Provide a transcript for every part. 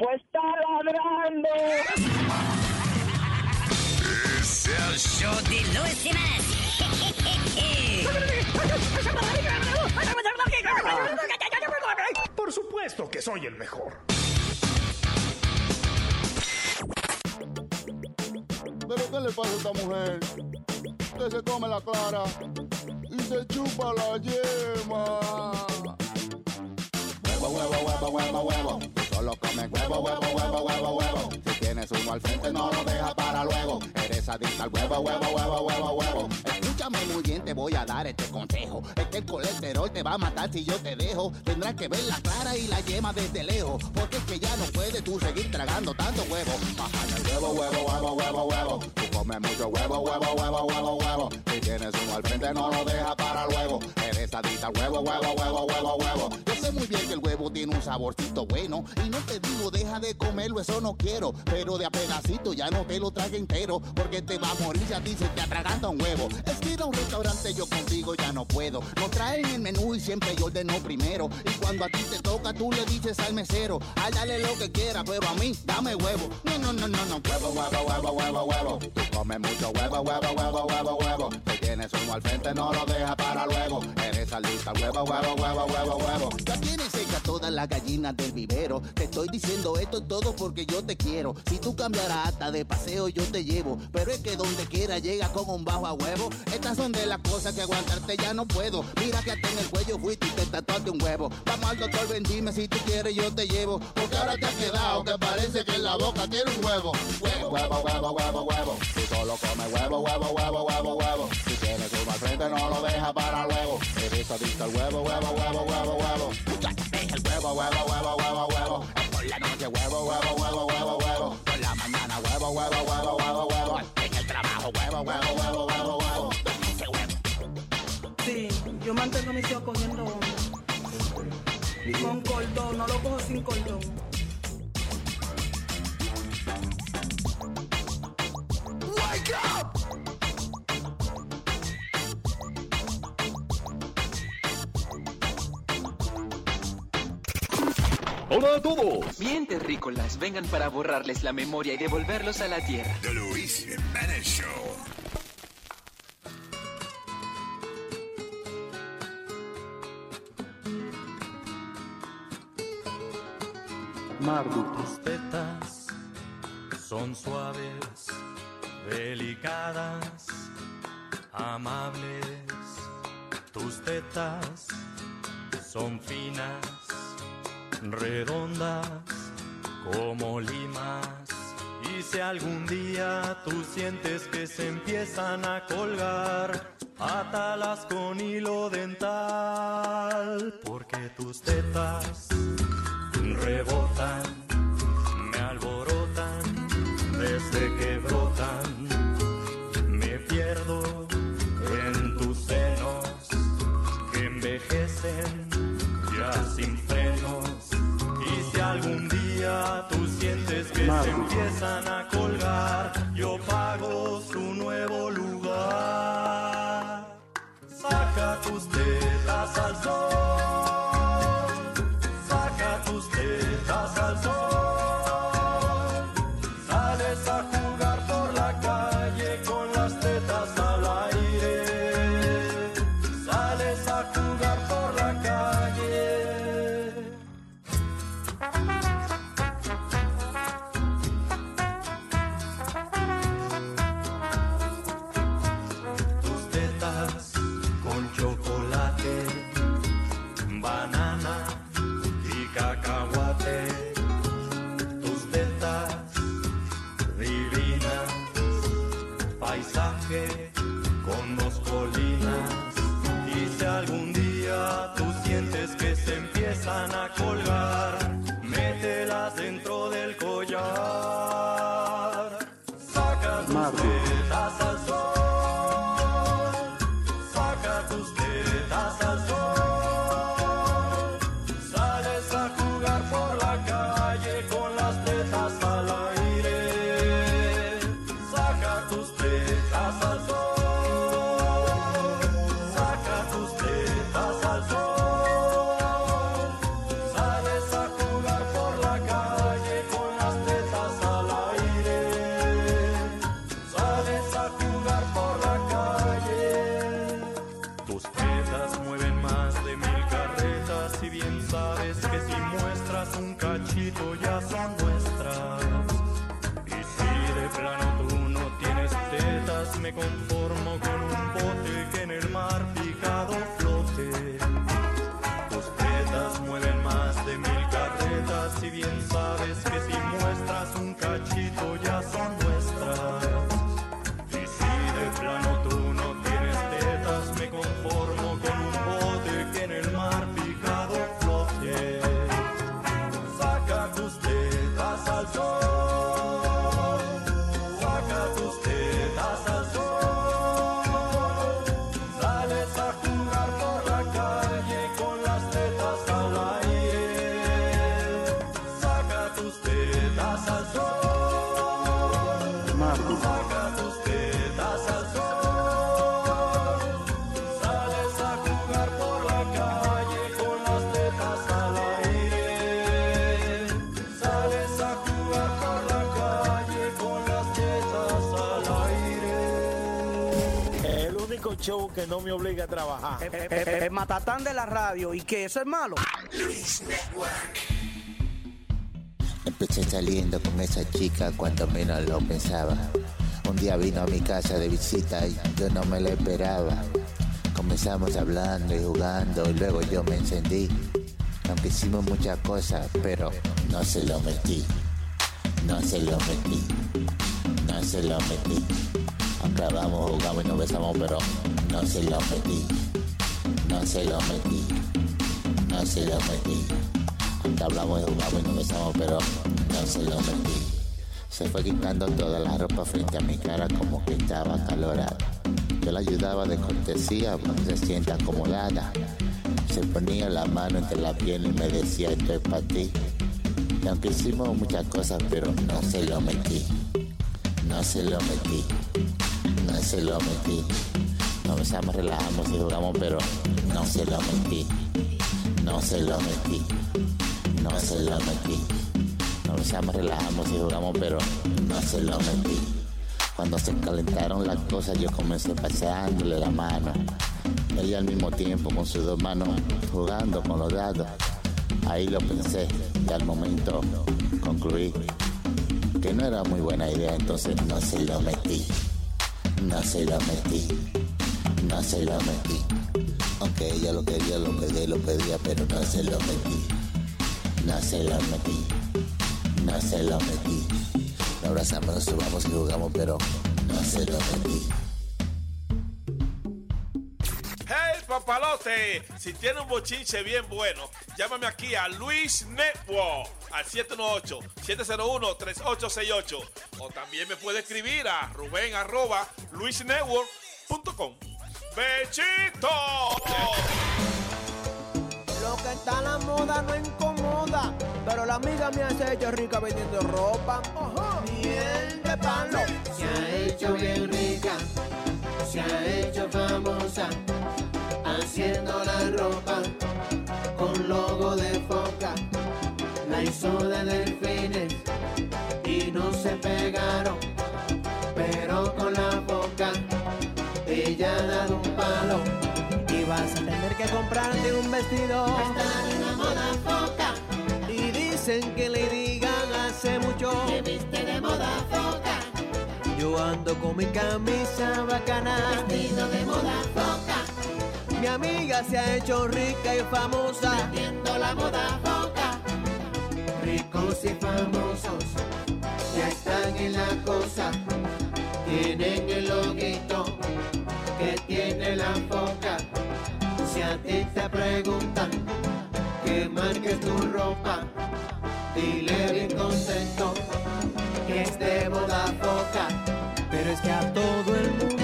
Pues está ladrando. Es el show de Luis. Por supuesto que soy el mejor. ¿Pero qué le pasa a esta mujer? Que se come la clara y se chupa la yema. Huevo, huevo, huevo, huevo, huevo. Comes huevo, huevo, huevo, huevo, huevo. Si tienes uno al frente no lo deja para luego. Eres adicta al huevo, huevo, huevo, huevo, huevo. Escúchame muy bien, te voy a dar este consejo. Es que el colesterol te va a matar si yo te dejo. Tendrás que ver la clara y la yema desde lejos. Porque es que ya no puedes tú seguir tragando tanto huevo. Baja el huevo, huevo, huevo, huevo, huevo. Tú comes mucho huevo, huevo, huevo, huevo, huevo. Si tienes uno al frente no lo deja para luego. Eres adicta al huevo, huevo, huevo, huevo, huevo. Yo sé muy bien que el huevo tiene un saborcito bueno. Y no te digo deja de comerlo, eso no quiero. Pero de a pedacito ya no te lo trague entero. Porque te va a morir si a ti se te atraganta un huevo. Es que ir a un restaurante yo contigo ya no puedo. Nos traen el menú y siempre yo ordeno primero. Y cuando a ti te toca, tú le dices al mesero, ay, dale lo que quiera, pero a mí, dame huevo. No, no, no, no, no, huevo, huevo, huevo, huevo, huevo. Tú comes mucho huevo, huevo, huevo, huevo, huevo. Si tienes uno al frente, no lo deja para luego. Eres alista, huevo, huevo, huevo, huevo, huevo. Ya tienes hecha todas las gallinas del vivero. Te estoy diciendo esto todo porque yo te quiero. Si tú cambiarás hasta de paseo, yo te llevo. Pero es que donde quiera llega con un bajo a huevo. Estas son de las cosas que aguantarte ya no puedo. Mira que hasta en el cuello fuiste y te tatuaste un huevo. Vamos al doctor, ven dime si tú quieres, yo te llevo. Porque ahora te has quedado que parece que en la boca tiene un huevo. Huevo, huevo, huevo, huevo, huevo. Solo comes huevo, huevo, huevo, huevo, huevo. Si tienes uno al frente, no lo deja para luego. Eres adicto al huevo, huevo, huevo, huevo, huevo. El huevo, huevo, huevo, huevo, huevo. Por la noche, huevo, huevo, huevo, huevo, huevo. Por la mañana, huevo, huevo, huevo, huevo, huevo. En el trabajo, huevo, huevo, huevo, huevo, huevo. Sí, yo mantengo mis hijos cogiendo onda. Con cordón, no lo cojo sin cordón. Hola a todos. Bien, terrícolas, vengan para borrarles la memoria y devolverlos a la tierra. The Luis Jiménez Show. Tus tetas son suaves, delicadas, amables. Tus tetas son finas, redondas, como limas. Y si algún día tú sientes que se empiezan a colgar, átalas con hilo dental, porque tus tetas rebotan, me alborotan desde que brotan. Me pierdo en tus senos que envejecen ya sin frenos. Algún día tú sientes que se empiezan a colgar, yo pago su nuevo lugar. Saca tus tetas al sol. Nuestras. Y si de plano tú no tienes tetas, me conformo show que no me obliga a trabajar. El, el- el- el matatán de la radio. ¿Y que eso es malo? Empecé saliendo con esa chica cuando menos lo pensaba. Un día vino a mi casa de visita y yo no me lo esperaba. Comenzamos hablando y jugando y luego yo me encendí. Aunque hicimos muchas cosas, pero no se lo metí. No se lo metí. No se lo metí. Aunque hablamos, jugamos y nos besamos, pero no se lo metí. No se lo metí. No se lo metí. Aunque hablamos y jugamos y nos besamos, pero no se lo metí. Se fue quitando toda la ropa frente a mi cara como que estaba acalorada. Yo la ayudaba de cortesía para que se sienta acomodada. Se ponía la mano entre la piel y me decía esto es para ti. Y aunque hicimos muchas cosas, pero no se lo metí. No se lo metí. No se lo metí. Nos besamos, relajamos y jugamos, pero no se lo metí. No se lo metí. No se lo metí. Nos besamos, relajamos y jugamos, pero no se lo metí. Cuando se calentaron las cosas, yo comencé paseándole la mano. Ella al mismo tiempo con sus dos manos jugando con los dados. Ahí lo pensé y al momento concluí que no era muy buena idea, entonces no se lo metí. No se lo metí. No se metí. Aunque ella lo quería, lo pedía, lo pedía, pero no se lo metí. No se lo metí. No se metí. Nos abrazamos, nos subamos y jugamos, pero no se lo metí. Si tiene un bochinche bien bueno, llámame aquí a Luis Network al 718-701-3868. O también me puede escribir a Rubén arroba luisnetwork.com. ¡Bechito! Lo que está a la moda no incomoda, pero la amiga me hace hecho rica vendiendo ropa. Miel de palo. Se ha hecho bien rica, se ha hecho famosa, haciendo la ropa con logo de foca. La hizo de delfines y no se pegaron, pero con la boca ella ha dado un palo. Y vas a tener que comprarte un vestido. Está en la moda foca, Y dicen que le digan hace mucho. que viste de moda foca, Yo ando con mi camisa bacana. vestido de moda foca, Mi amiga se ha hecho rica y famosa. viendo la moda foca. Ricos y famosos ya están en la cosa, tienen el loguito que tiene la foca. Si a ti te preguntan que marques tu ropa, dile bien contento que es de moda foca. Pero es que a todo el mundo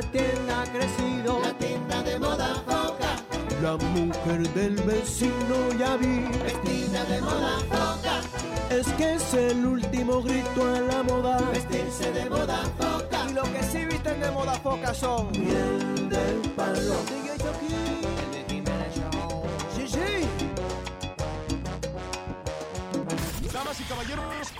la tienda ha crecido. La tienda de moda foca. La mujer del vecino ya vi. Vestida de moda foca. Es que es el último grito a la moda. Vestirse de moda foca. Y lo que sí visten de moda foca son. Miel del palo. Sigue Gigi. Damas y caballeros.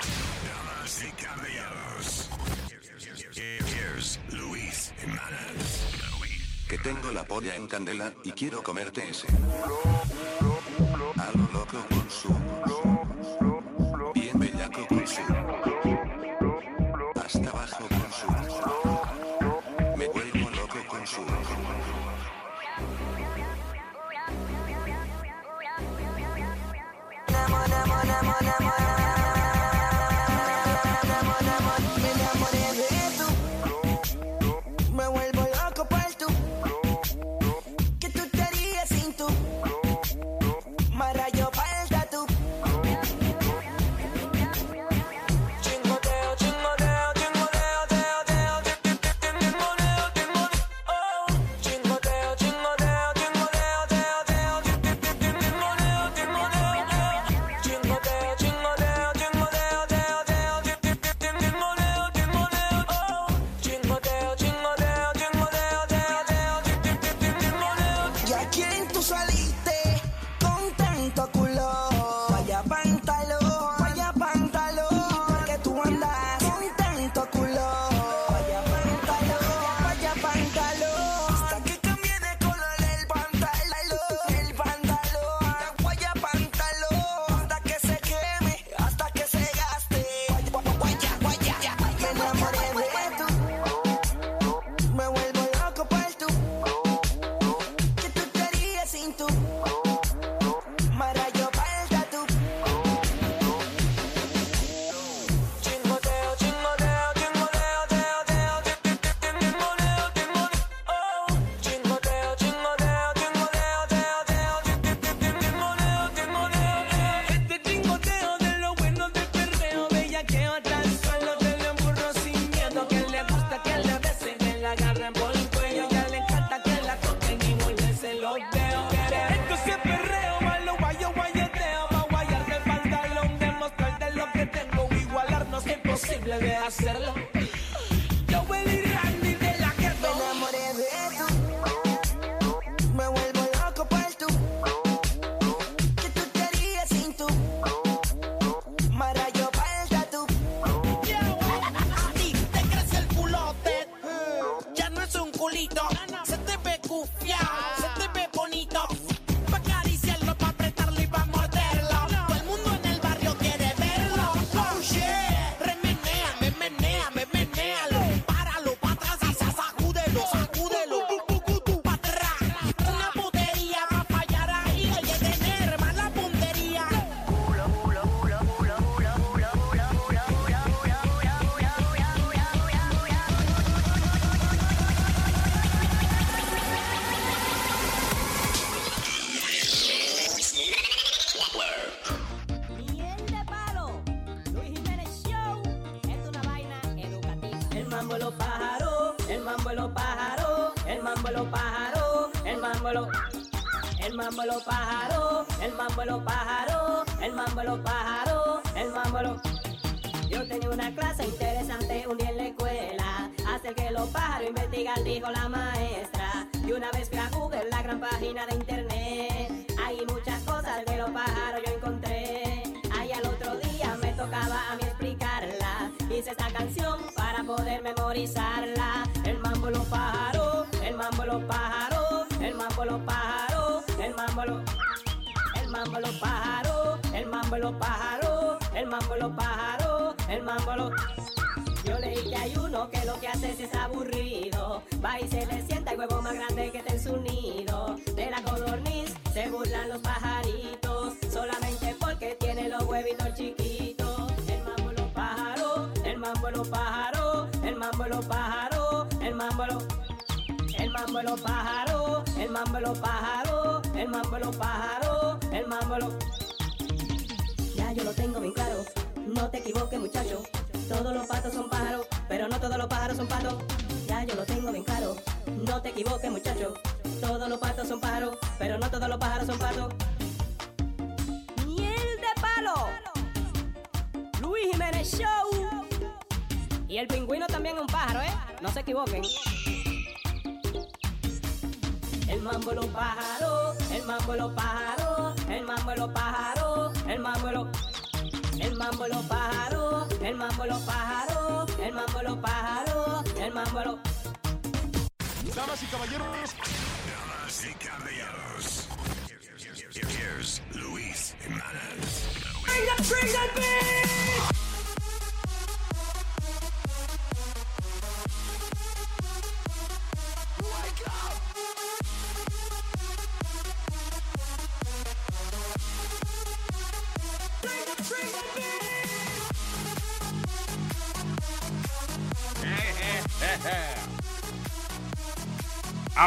Que tengo la polla en candela, y quiero comerte ese. A loco.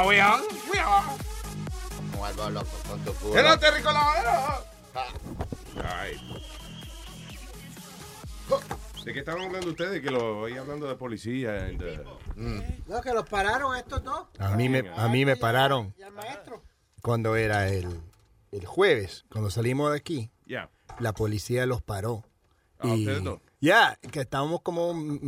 On? We are. Como algo loco con tu culo. Colado. Ay. ¿De qué estaban hablando ustedes? Que lo oí hablando de policía. and, uh, No, que los pararon estos dos. A mí me, a mí me pararon Y al maestro. cuando era el, el jueves, cuando salimos de aquí. Yeah. La policía los paró. Ah, Y- ustedes dos. Ya, que estábamos como un,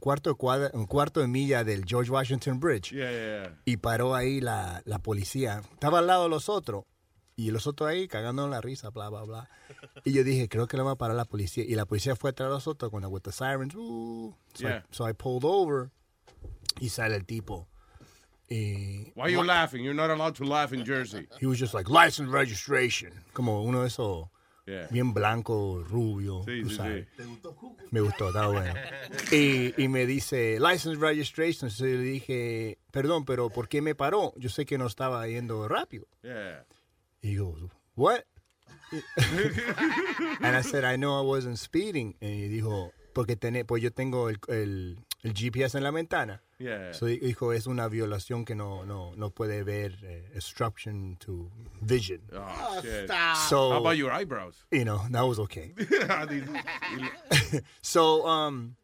cuarto de cuadra- un cuarto de milla del George Washington Bridge. Yeah, yeah, yeah. Y paró ahí la, la policía. Estaba al lado de los otros. Y los otros ahí cagando en la risa, bla, bla, bla. Y yo dije, creo que le va a parar la policía. Y la policía fue atrás de los otros cuando with the sirens. so, Yeah. I, so I pulled over. Y sale el tipo. Y Why are you laughing? You're not allowed to laugh in Jersey. He was just like, license registration. Como uno de esos Yeah. bien blanco, rubio. Sí, tú sí, sabes. sí. Me gustó, estaba bueno. Y, y me dice, license registration. Entonces yo le dije, perdón, pero ¿por qué me paró? Yo sé que no estaba yendo rápido. Yeah. Y yo, what? And I said, I know I wasn't speeding. Y dijo, porque tené, pues yo tengo el, el, el GPS en la ventana. Yeah. So dijo, es una violación que no, no, no puede ver, eh, obstruction to vision. Oh, shit. So, How about your eyebrows? You know, that was okay. Ah, so, um,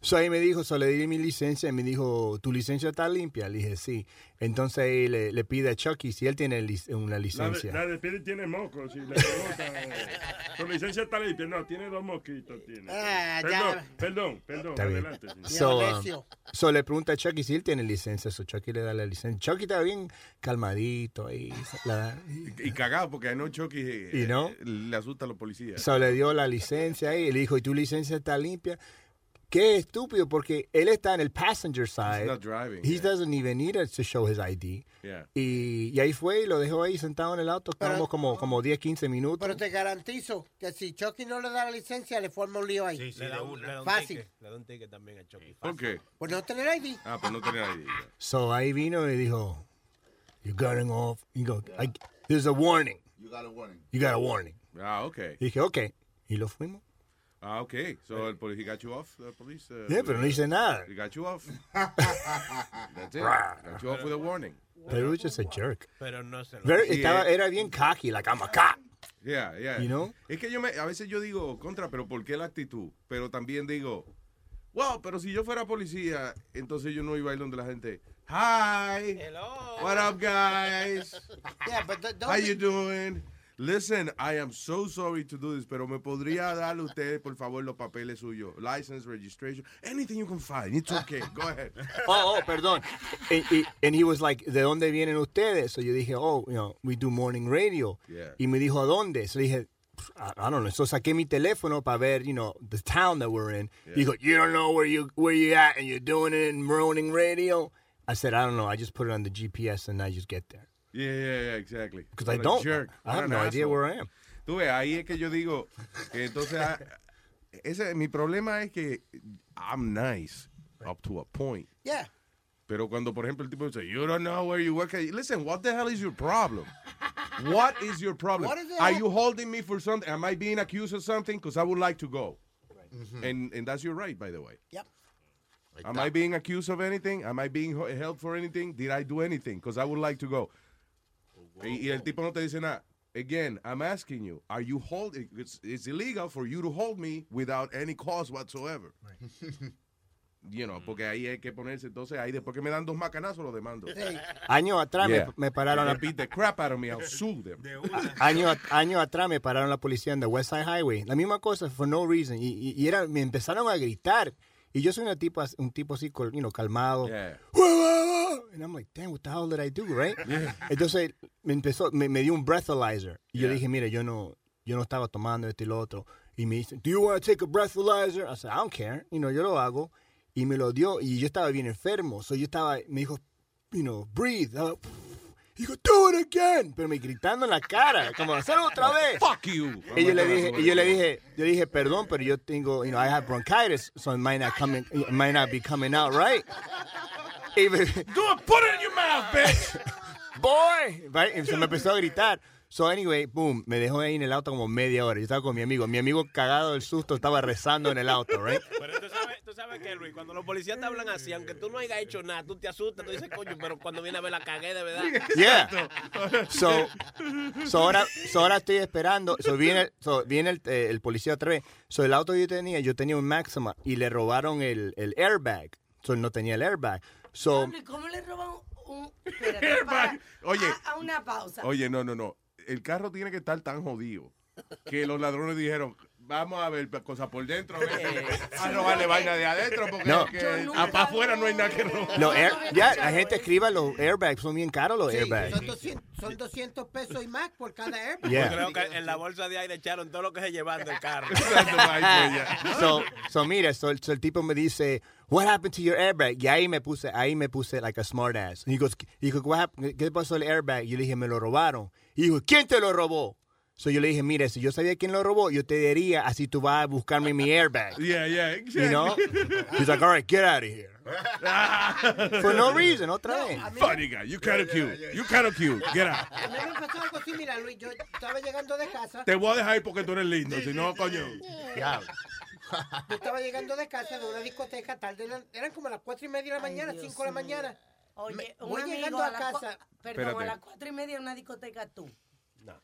so ahí me dijo, so le di mi licencia y me dijo, ¿tu licencia está limpia? Le dije, sí. Entonces ahí le, le pide a Chucky si él tiene lic- una La de, licencia. la de Piri tiene mocos. Le preguntan, su licencia está limpia. No, tiene dos mosquitos. Tiene. Ah, perdón, ya. perdón, perdón. Está bien. Adelante. So, um, so le pregunta a Chucky si él tiene licencia. So Chucky le da la licencia. Chucky está bien calmadito ahí. la- Y cagado porque no Chucky eh, ¿Y no? eh, le asusta a los policías. So le dio la licencia ahí y le dijo, ¿y tu licencia está limpia? Qué estúpido, porque él está en el passenger side. not driving, He doesn't even need it to show his ID. Yeah. Y, y ahí fue y lo dejó ahí sentado en el auto. Estábamos como, como 10, 15 minutos. Pero te garantizo que si Chucky no le da la licencia, le forma un lío ahí. Sí, sí, le da un, le da un Fácil. ticket. Le da un ticket también a Chucky. ¿Por qué? Por no tener ID. Ah, pues no tenía ID. So ahí vino y dijo, you're getting off. You go, I, there's a warning. You got a warning. You got a warning. Ah, okay. Y dije, ok. Y lo fuimos. Ah, okay. So el police got you off, the police. uh, Yeah, pero no hice nada. He got you off. That's it. Got you off with a warning. But it was just a jerk. Pero no se lo Very- Sí, estaba, eh. era bien cocky, like I'm a cop. Yeah, yeah. You know? Es que yo me, a veces yo digo contra, pero ¿por qué la actitud? Pero también digo, wow, pero si yo fuera policía, entonces yo no iba a ir donde la gente, hi, what up guys, Yeah, but don't how you doing? Listen, I am so sorry to do this, pero me podría darle usted, por favor, los papeles suyos, license, registration, anything you can find. It's okay. Go ahead. Oh, oh, perdón. And, and he was like, ¿de dónde vienen ustedes? So yo dije, oh, you know, we do morning radio. Yeah. Y me dijo, ¿a dónde? So dije, I, I don't know. So saqué mi teléfono para ver, you know, the town that we're in. He go, you don't know where you where you at and you're doing it in morning radio? I said, I don't know. I just put it on the GPS and I just get there. Yeah, yeah, yeah, exactly. Because I don't. jerk. I What have an no idea where I am. Tú ves, ahí es que yo digo que entonces ah, ese mi problema es que I'm nice up to a point. Yeah. Pero cuando por ejemplo el tipo dice, "You don't know where you work." Listen, what the hell is your problem? What is your problem? What is it? Are you holding me for something? Am I being accused of something? Because I would like to go. And and that's your right, by the way. Yep. Am I being accused of anything? Am I being held for anything? Did I do anything? Because I would like to go. Y, y el tipo no te dice nada. Again, I'm asking you, are you holding? It's, it's illegal for you to hold me without any cause whatsoever. you know, porque ahí hay que ponerse, entonces ahí después que me dan dos macanazos lo demando. Años atrás me- Yeah. me, pararon They la, beat the crap out of me, I'll sue them. años años atrás me pararon la policía en the West Side Highway. La misma cosa, for no reason. Y, y- y era, me empezaron a gritar. Y yo soy una tipo, as- un tipo así, you know, calmado. Yeah. And I'm like, damn, what the hell did I do, right? Entonces me empezó, me, me dio un breathalyzer. Y yo Yeah. dije, mire, yo no, yo no estaba tomando esto y lo otro. Y me dice, do you want to take a breathalyzer? I said, I don't care. You know, yo lo hago. Y me lo dio. Y yo estaba bien enfermo. So yo estaba, me dijo, you know, breathe. Uh, Dijo, do it again. Pero me gritando en la cara, como hacerlo otra vez. Fuck you. Y yo le dije, y yo le dije, yo dije, perdón, pero yo tengo, you know, I have bronchitis, so it might not coming, it might not be coming out right. Y me- Do it, put it in your mouth, bitch. boy, right? Y se me empezó a gritar. So anyway, boom, me dejó ahí en el auto como media hora. Yo estaba con mi amigo. Mi amigo cagado del susto estaba rezando en el auto, right? Pero tú sabes, tú sabes que, Luis, cuando los policías te hablan así, aunque tú no hayas hecho nada, tú te asustas, tú dices, coño, pero cuando viene a ver la cagué de verdad. Yeah. So, so ahora, so ahora estoy esperando. So viene, so viene el, eh, el policía otra vez. So el auto que yo tenía, yo tenía un Maxima y le robaron el, el airbag. So él no tenía el airbag. So, ¿Cómo le roban un... Espérate, para- Oye. A, a una pausa. Oye, no, no, no. El carro tiene que estar tan jodido que los ladrones dijeron, vamos a ver cosas por dentro, a, ver, a robarle vaina de adentro, porque No. para afuera no hay nada que robar. los air- ya, la gente escriba los airbags. Son bien caros los Sí, airbags. son, 200, son 200 pesos y más por cada airbag. Yeah. Yo creo que en la bolsa de aire echaron todo lo que se llevan del carro. so, so mira, so, so el tipo me dice, what happened to your airbag? Y ahí me puse, ahí me puse like a smart ass. Y digo, dijo, "What happened? ¿qué pasó el airbag? Y yo le dije, me lo robaron. Y dijo, ¿quién te lo robó? So yo le dije, mire, si yo sabía quién lo robó, yo te diría, así tú vas a buscarme mi airbag. Yeah, yeah, You know? He's like, all right, get out of here. For no reason, otra vez. Funny guy, you kind of cute. You kind of cute. Get out. A mí me pasó algo así, mira, Luis, yo estaba llegando de casa. Te voy a dejar ahí porque tú eres lindo, si no, coño. Yo estaba llegando de casa de una discoteca tarde, eran, eran como las cuatro y media de la mañana, Dios cinco de la mío. mañana. Oye, Me- un voy amigo llegando a cua- casa. Perdón, Espérate. a las cuatro y media en una discoteca tú.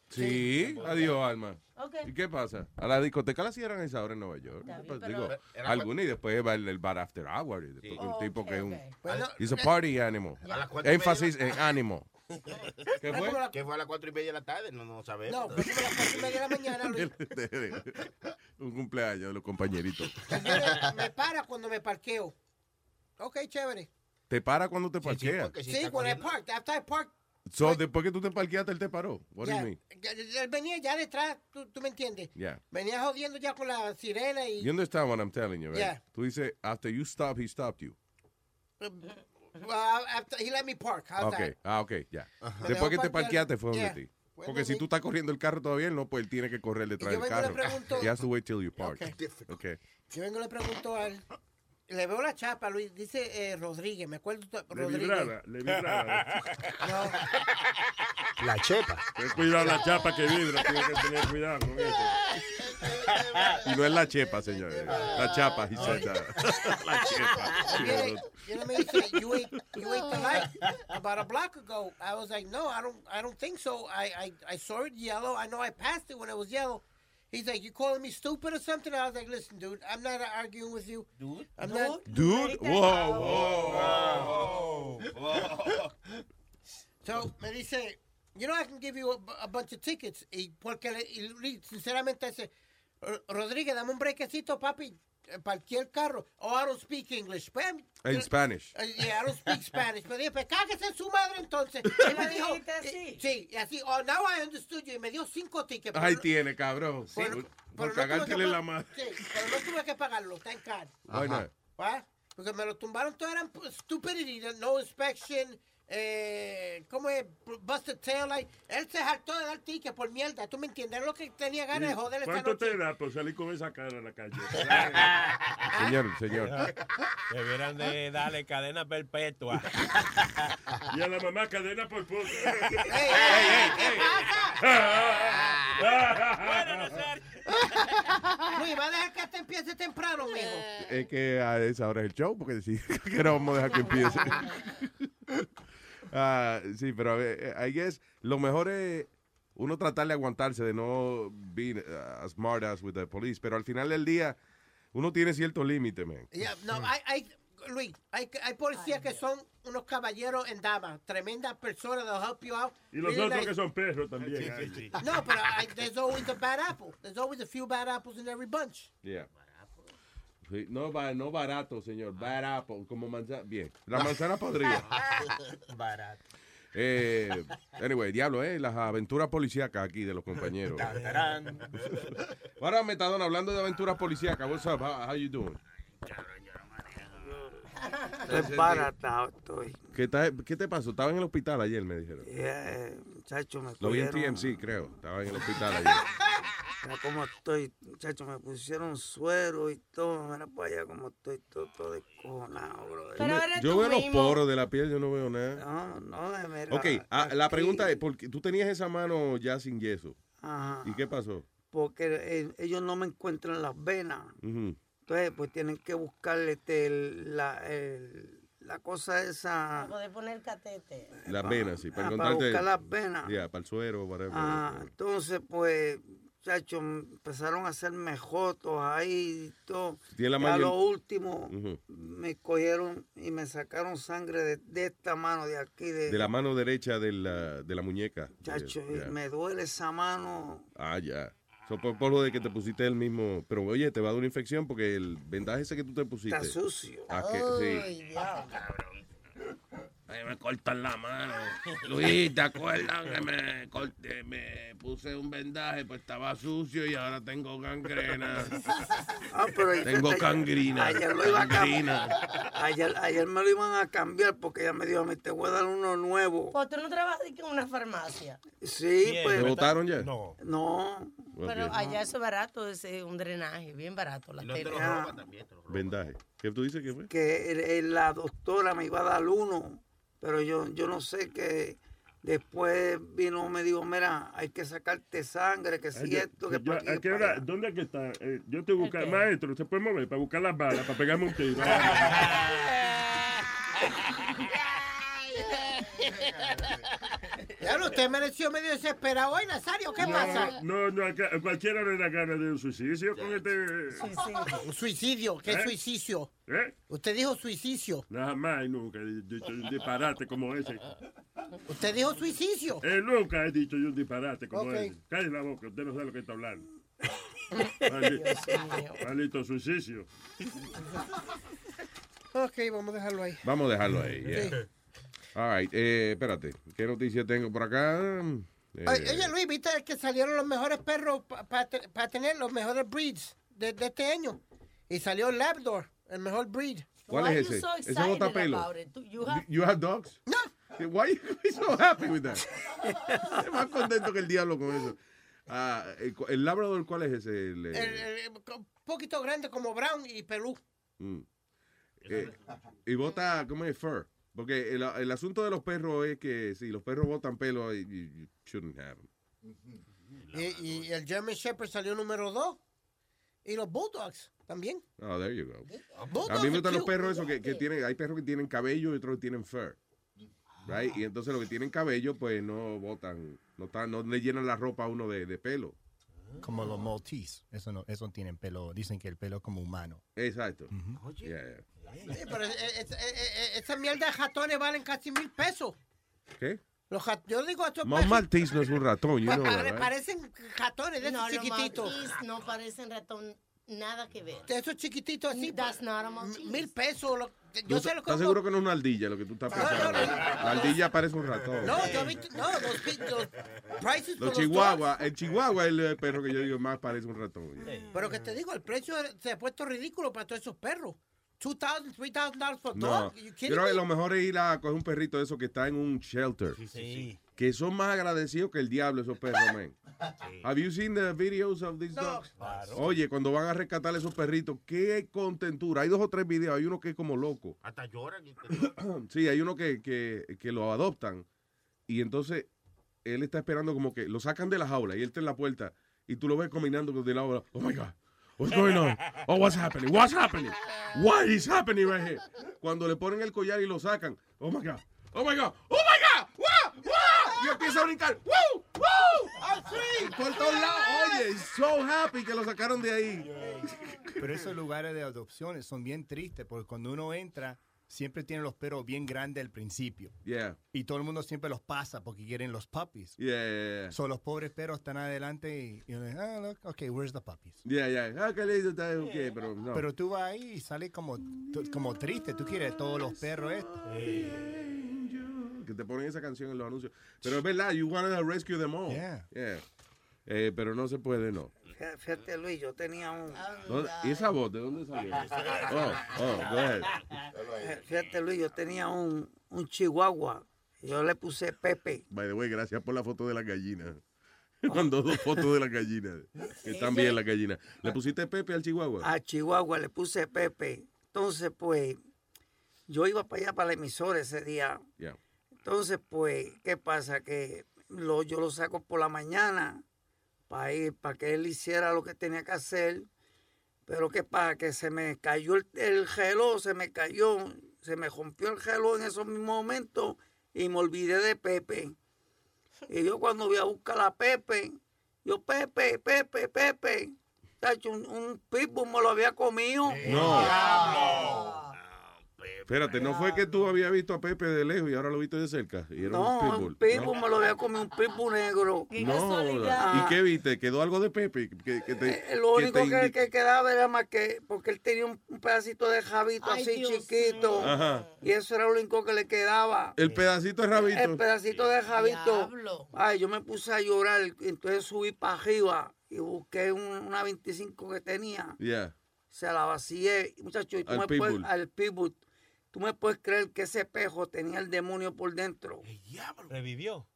Sí, adiós, Alma. Ok. ¿Y qué pasa? A la discoteca la cierran a esa hora en Nueva York. Está bien, Pues, pero- digo, Era- alguna y después va el, el bar after hour. y después un tipo que es un. Bueno, He's a party animal. A las cuatro y Énfasis en animal. ¿Qué fue? la- ¿Qué fue a las cuatro y media de la tarde? No, no sabemos. No, fue como las cuatro y media de la mañana, Luis. un cumpleaños de los compañeritos. Me para cuando me parqueo. Ok, chévere. ¿Te para cuando te parqueas? Sí, when I parked. After I parked, so, después que tú te parqueaste, él te paró. What do ya, you mean? él venía ya detrás, tú, tú me entiendes. Yeah. Venía jodiendo ya con la sirena y... You understand what I'm telling you, right? Yeah. Tú dices, after you stop, he stopped you. Well, after he let me park. How's Ok, that? ah, ok, ya. Me Después dejó que te parqueaste fue donde Yeah. ti. Porque si tú estás corriendo el carro todavía, no, pues él tiene que correr detrás del carro. pregunto- He has to wait till you park. Ok. Okay. Yo vengo y le pregunto a él. Le veo la chapa, Luis. Dice eh, Rodríguez. Me acuerdo. to- Le Rodríguez. vibraba, le vibraba. La chepa. Ten cuidado la chapa que vibra, tiene que tener cuidado con eso. Y no es la chepa, señores. La chapa, he said that. La chepa. Viene, viene me dice, you ate, you ate the light about a block ago. I was like, no, I don't, I don't think so. I, I, I saw it yellow. I know I passed it when it was yellow. He's like, you calling me stupid or something? I was like, listen, dude, I'm not arguing with you. Dude? I'm not. Dude, whoa, whoa, whoa. So, me dice, you know, I can give you a, a bunch of tickets. Y porque, le- y Luis, sinceramente, dice, "Ro- Rodríguez, dame un brequecito, papi, eh, cualquier carro. Oh, I don't speak English. Pues, In Spanish. Uh, yeah, I don't speak Spanish. Pero dije, pues cáguese en su madre entonces. Y me dijo, eh, sí, y así, oh, now I understood you. Y me dio cinco tickets. Ahí tiene, cabrón. pero- Por, cagártele la madre. Sí, pero no tuve que pagarlo, thank God. Why not? ¿Va? Porque me lo tumbaron todo, eran stupidity, no inspection, eh, ¿cómo es? Busted tail light. Él se saltó de dar ticket por mierda, ¿tú me entiendes? Era lo que tenía ganas de joder esta ¿Cuánto noche. te da por salir con esa cara a la calle? Señor, señor. Debieran de darle cadena perpetua. Y a la mamá cadena por poco. Luis, ¿va a dejar que este empiece temprano, mijo? Es que a esa hora es el show, porque sí, que no vamos a dejar que empiece. Ah, sí, pero a ver, eh, I guess lo mejor es uno tratar de aguantarse, de no be uh, smart as with the police, pero al final del día uno tiene cierto límite, man. Yeah, no, I, I, Luis, hay, hay policías que son unos caballeros en damas, tremendas personas, they'll help you out. Y los Really otros nice. que son perros también. hay. No, pero hay- there's always a bad apple. There's always a few bad apples in every bunch. Yeah. Sí, no, no barato, señor. Barato, como manzana. Bien. La manzana podría. Barato. Eh, anyway, diablo, eh, las aventuras policíacas aquí de los compañeros. Ahora, Metadona, hablando de aventuras policíacas, what's up? How, how you doing? Desbaratado estoy. ¿Qué, ta- ¿Qué te pasó? Estaba en el hospital ayer, me dijeron. Yeah, muchacho, me Lo vi en TMC, creo. Estaba en el hospital ayer. Mira cómo estoy, muchacho, me pusieron suero y todo. Mira para allá cómo estoy todo, todo descojonado, bro. yo veo los poros de la piel, yo no veo nada. No, no, mira. Ok, ah, la pregunta es, ¿por qué tú tenías esa mano ya sin yeso? Ajá, ¿Y qué pasó? porque eh, ellos no me encuentran las venas. Ujú. Entonces, pues tienen que buscarle este, el- la, el- la cosa esa. Poder poner catete. Las venas, sí. Para Ah, para encontrarte. buscar las venas. Ya, para el suero, whatever. Ah, entonces, pues, muchachos, empezaron a hacerme jotos ahí y todo. Tiene la Y a mayor- lo último, me cogieron y me sacaron sangre de, de esta mano de aquí. De, De la mano derecha de la, de la muñeca. Chacho, me duele esa mano. Ah, ya. So, por, por lo de que te pusiste el mismo. Pero oye, te va a dar una infección porque el vendaje ese que tú te pusiste. Está sucio. Que, sí. Ay, me cortan la mano. Luis, ¿te acuerdas que me, corté, me puse un vendaje? Pues estaba sucio y ahora tengo gangrena. Ah, pero Tengo ayer- cangrina. Ayer, lo iba a Cangrina. cambiar. Ayer, ayer me lo iban a cambiar porque ella me dijo a mí, te voy a dar uno nuevo. Pues tú no trabajas aquí en una farmacia. Sí, pues. ¿Te votaron ya? No. No. Pero allá eso es barato, es eh, un drenaje, bien barato. La tela. Vendaje. ¿Qué tú dices que fue? que el- el- la doctora me iba a dar uno, pero yo, yo no sé que después vino me dijo, mira, hay que sacarte sangre, que si Ay, yo- esto, que yo- pa' aquí, ¿a que qué pa' hora? allá. ¿Dónde es que está? Eh, yo estoy buscando. Maestro, ¿se puede mover para buscar las balas, para pegarme un tiro? Ya usted mereció medio desesperado hoy, Nazario. ¿Qué pasa? No, no, acá- cualquiera le da ganas de un suicidio con este. Un suicidio. ¿Qué ¿Eh? suicidio? ¿Eh? Usted dijo suicidio. Nada más nunca he dicho un disparate como ese. Usted dijo suicidio. Eh, nunca he dicho yo un disparate como ese. Cállese la boca, usted no sabe lo que está hablando. Maldito, maldito suicidio. Ok, vamos a dejarlo ahí. Vamos a dejarlo ahí. yeah. Sí. All right, eh, espérate. ¿Qué noticia tengo por acá? Eh, Oye, Luis, ¿viste que salieron los mejores perros para tener los mejores breeds de, de este año? Y salió el Labrador, el mejor breed. ¿Cuál Why es you ese? so Ese excited bota pelo. about it? Tú- You have, You have dogs? No. Why you so happy with that? Más contento que el diablo con eso. Ah, el, cu- el Labrador, ¿cuál es ese? El, eh, El- el- un poquito grande como Brown y Pelú. mm. Eh, y bota, ¿cómo es? Fur. Porque el, el asunto de los perros es que si los perros botan pelo, you, you shouldn't have 'em. Y, y el German Shepherd salió número 2. Y los Bulldogs también. Oh, there you go. Bulldogs A mí me gustan los perros esos que, que tienen, hay perros que tienen cabello y otros que tienen fur. Right? Y entonces los que tienen cabello, pues no botan, no, están- no le llenan la ropa a uno de, de pelo. Como los Maltese. Eso no, eso tienen pelo. Dicen que el pelo es como humano. Exacto. Yeah, yeah. Sí, pero es- es- es- es- esa mierda de ratones valen casi mil pesos. ¿Qué? Los yo digo estos Más Maltese no es un ratón, you pa- know parecen ratones de esos no, los chiquititos. Maltese no parecen ratón, nada que ver. De esos chiquititos así. That's pa- not a Maltese. Mil pesos. lo- ¿No yo sé lo ¿Estás que seguro que no es una ardilla lo que tú estás pensando? La ardilla parece un ratón. No, yo he visto. No, los, los prices Los chihuahuas, el chihuahua es el perro que yo digo más parece un ratón. Pero que te digo, el precio se ha puesto ridículo para todos esos perros. $2,000, $3,000 por No. You yo creo que me? lo mejor es ir a coger un perrito de esos que está en un shelter. Sí. Que son más agradecidos que el diablo esos perros, man. Have you seen the videos of these dogs? Oye, cuando van a rescatar esos perritos, qué contentura. Hay dos o tres videos, hay uno que es como loco. Hasta lloran. y- Sí, hay uno que, que, que lo adoptan y entonces él está esperando como que lo sacan de la jaula y él está en la puerta y tú lo ves caminando de la jaula. Oh my God. What's going on? Oh, what's happening? What's happening? What is happening right here? Cuando le ponen el collar y lo sacan. Oh my God. Oh my God. Oh my God. Wow, wow. Y empieza a brincar. ¡Woo! ¡Woo! Y por todos lados. Oye, so happy que lo sacaron de ahí. Pero esos lugares de adopciones son bien tristes porque cuando uno entra, siempre tienen los perros bien grandes al principio. Yeah. Y todo el mundo siempre los pasa porque quieren los puppies. Yeah, yeah, yeah. So los pobres perros están adelante y, y uno dice, ah, look, okay, where's the puppies? Yeah, yeah. Ah, qué lindo está, ok, pero no. Pero tú vas ahí y sales como, como triste. Tú quieres todos los perros estos. Que te ponen esa canción en los anuncios. Pero es verdad, you wanted to rescue them all. Yeah. Yeah. Eh, pero no se puede, no. Fíjate, Luis, yo tenía un... ¿Dónde- ¿Y esa voz de dónde salió? Oh, oh, go ahead. Fíjate, Luis, yo tenía un, un chihuahua. Yo le puse Pepe. By the way, gracias por la foto de la gallina. Mandó dos fotos de la gallina. Que están bien las gallinas. ¿Le pusiste Pepe al chihuahua? A Chihuahua le puse Pepe. Entonces, pues, yo iba para allá, para la emisora ese día. Yeah. Entonces, pues, ¿qué pasa? Que lo, yo lo saco por la mañana para ir, para que él hiciera lo que tenía que hacer. Pero ¿qué pasa? Que se me cayó el, el reloj, se me cayó, se me rompió el reloj en esos mismos momentos y me olvidé de Pepe. Y yo cuando voy a buscar a Pepe, yo, Pepe, Pepe, Pepe, un, un pitbull me lo había comido. No. Espérate, ¿no fue que tú habías visto a Pepe de lejos y ahora lo viste de cerca? Y era No, un un pitbull. me lo había comido, un pitbull negro. No, ¿y qué viste? ¿Quedó algo de Pepe? Que, que te, Eh, Lo que único te que, quedaba era más que, porque él tenía un, pedacito de jabito Ay, así Dios chiquito. Ajá. Y eso era lo único que le quedaba. El pedacito de rabito. El pedacito de jabito. Diablo. Ay, yo me puse a llorar. Entonces subí para arriba y busqué un- una 25 que tenía. Yeah. Se la vacié. Muchachos, y tú Al me puedes, al pitbull. Tú me puedes creer que ese pejo tenía el demonio por dentro. Revivió.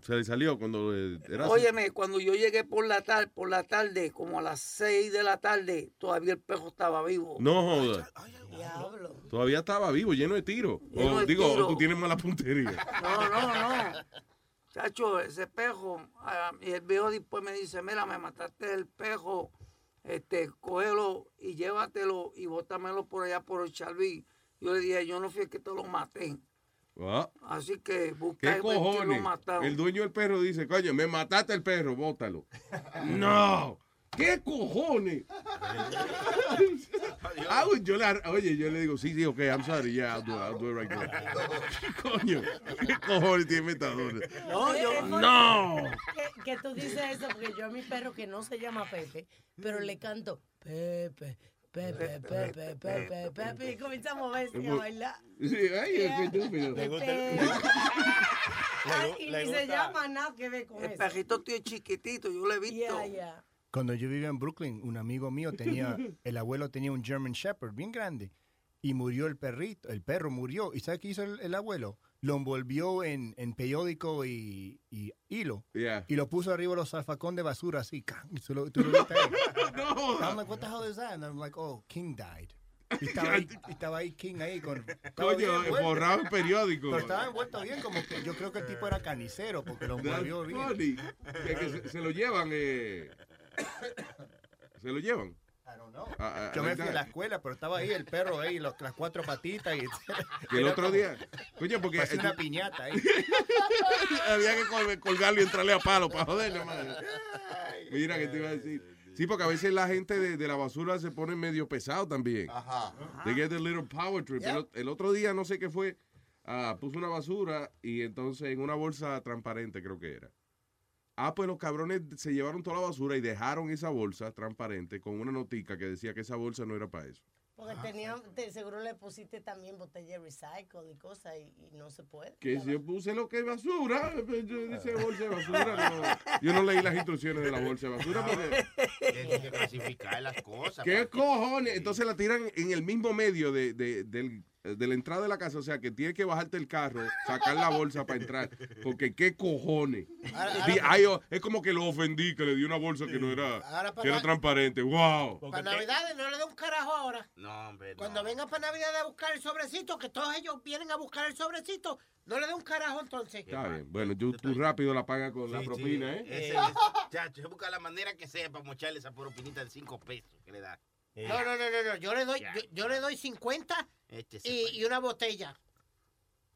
Se le salió cuando eh, era Óyeme, cuando yo llegué por la tarde, por la tarde, como a las 6 de la tarde, todavía el pejo estaba vivo. No joda. Diablo. Todavía estaba vivo, lleno de tiros. Lleno O de digo, tiro. tú tienes mala puntería. No, no, no. Chacho, ese pejo, ah, y el viejo después me dice, mira, me mataste el pejo, este, cógelo y llévatelo y bótamelo por allá por el Charví. Yo le dije, yo no fui el que te lo maté. Ah, Así que busca ¿Qué quién lo cojones? mataron. El dueño del perro dice, coño, me mataste el perro, bótalo. no. ¿Qué cojones? Ah, yo le, oye, yo le digo, sí, sí, ok, I'm sorry, yeah, I'll do it, I'll do it right now. Coño, ¿qué cojones tiene metadona? No, yo- No. Que, que tú dices eso porque yo a mi perro que no se llama Pepe, pero le canto Pepe, Pepe, Pepe, Pepe, Pepe, y comienza a bailar. Sí, ay, qué estúpido. Le gusta el- y se llama nada que ver con El eso. perrito tío es chiquitito, yo lo he visto. Cuando yo vivía en Brooklyn, un amigo mío tenía, el abuelo tenía un German Shepherd bien grande y murió el perrito, el perro murió. ¿Y sabes qué hizo el, el abuelo? Lo envolvió en, en periódico y, y hilo Yeah. y lo puso arriba de los zafacón de basura así. tú lo- tú lo viste ahí. I'm like, what the hell is that? And I'm like, oh, King died. Y estaba ahí, y estaba ahí King ahí con... Coño, borrado en periódico. Pero estaba envuelto bien, como que yo creo que el tipo era canicero porque lo envolvió bien. Que, que se, se lo llevan, eh. Se lo llevan. Ah, ah, Yo me like fui a la escuela, pero estaba ahí el perro ahí, los- las cuatro patitas y el otro como- día. Coño, porque. parecía una piñata ahí. Había que col- colgarlo y entrarle a palo para joderle, madre. Mira que te iba a decir. Sí, porque a veces la gente de, de la basura se pone medio pesado también. Ajá. They get a little power trip. El, otro día, no sé qué fue, ah, puso una basura y entonces en una bolsa transparente creo que era. Ah, pues los cabrones se llevaron toda la basura y dejaron esa bolsa transparente con una notica que decía que esa bolsa no era para eso. Porque tenía, te- seguro le pusiste también botella de recycle y cosas y, y no se puede. Que si yo puse lo que es basura, pues, yo dice bolsa de basura. no. Yo no leí las instrucciones de la bolsa de basura. porque- Tienes que clasificar las cosas. ¿Qué cojones? Entonces la tiran en el mismo medio de, de, del- de la entrada de la casa. O sea, que tienes que bajarte el carro, sacar la bolsa para entrar. Porque qué cojones. Ahora- Di- ay, oh, es como que lo ofendí, que le di una bolsa que no era, para que era transparente. ¡Wow! Para Navidades no le dé un carajo ahora. No, hombre. Cuando venga para Navidad a buscar el sobrecito, que todos ellos vienen a buscar el sobrecito, no le dé un carajo entonces. Está bien. Bueno, yo, tú rápido la pagas con la propina, sí. ¿eh? Ese, ese- chacho, busca la manera que sea para mocharle esa propinita de 5 pesos que le da. No, no, no, no, no. Yo le doy, yo, yo le doy 50 Échese, y, y una botella.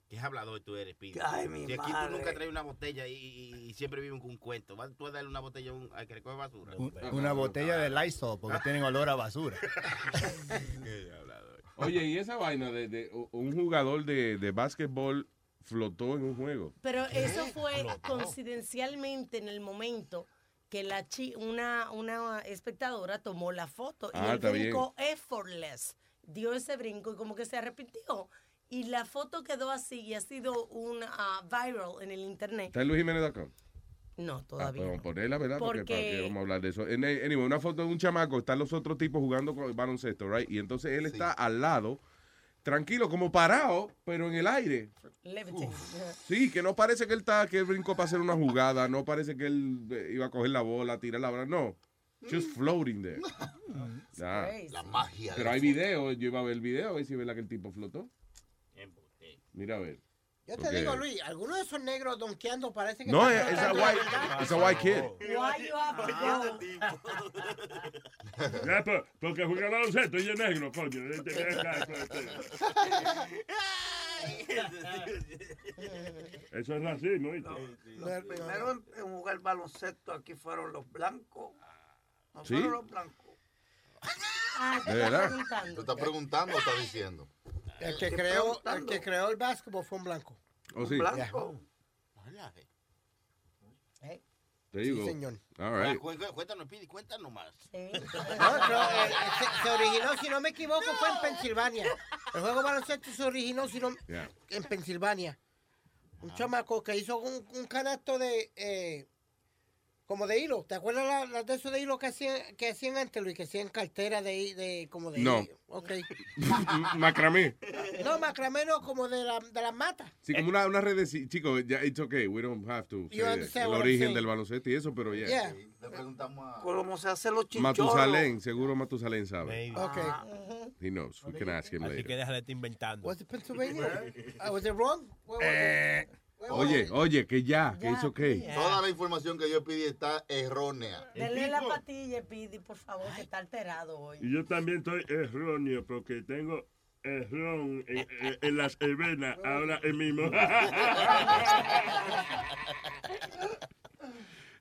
Qué hablador tú eres, Pidi. Ay, mi si aquí madre. tú nunca traes una botella y, y- y siempre viven con un cuento. ¿Vas tú a darle una botella a un- al que recoge basura? Un- una botella de Lysol porque tienen olor a basura. Oye, y esa vaina de, un jugador de, de básquetbol flotó en un juego. Pero eso fue coincidencialmente en el momento que la chi una, una espectadora tomó la foto y Ah, él está bien. brincó effortless. Dio ese brinco y como que se arrepintió. Y la foto quedó así y ha sido un ah, viral en el internet. ¿Está en luisjiménez.com? No, Ah, todavía. pues ponerla, ¿verdad? Porque, Porque- para que vamos a hablar de eso. En- Anyway, una foto de un chamaco, están los otros tipos jugando con el baloncesto, right? Y entonces él está al lado, tranquilo, como parado, pero en el aire. Levitating. Sí, que no parece que él está, que él brincó para hacer una jugada, no parece que él eh, iba a coger la bola, tirar la bola, no. Just floating there. La magia. Pero hay video, yo iba a ver el video, a ver si es verdad que el tipo flotó. Mira a ver. Yo te digo, Luis, algunos de esos negros donkeando parece que... No, es- es a white- it's a white kid. Why you have to? Ya, porque juega baloncesto y es negro, coño. Eso es racismo, ¿viste? Los primeros en, en jugar baloncesto aquí fueron los blancos. No ¿Sí? fueron los blancos. ¿De verdad? ¿Tú estás preguntando o estás diciendo? El que, creó, el que creó el básquetbol fue un blanco. ¿Oh, sí? Blanco. There you Sí, go. señor. All right. Cu- cu- Cuéntanos, Pidi, cuéntanos más. No, pero, eh, se, se originó, si no me equivoco, fue en Pensilvania. El juego de baloncesto se originó si no- Yeah. en Pensilvania. Un chamaco que hizo un, un canasto de... eh, como de hilo. ¿Te acuerdas la- las de esos de hilo que hacían, que hacían antes, Luis? Que hacían cartera de, de como de No. hilo. Ok. Macramé. No, macramé no, como de, la, de las matas. Sí, como una, una red de... Chicos, ya, it's okay, we don't have to say el origen del baloncesto y eso, pero ya. Yeah. Le preguntamos a... Como se hacen los chinchorros. Matusalén, seguro Matusalén sabe. Ok. He knows. We can ask him Así later. que déjale de estar inventando. Was it Pennsylvania? Uh, was it wrong? Where was Eh, it? Oye, oye, que ya, que es okay. Toda la información que yo pedí está errónea. Dele la patilla, Pidi, por favor, que está alterado hoy. Y yo también estoy erróneo porque tengo errón en, en- en las venas ahora mismo.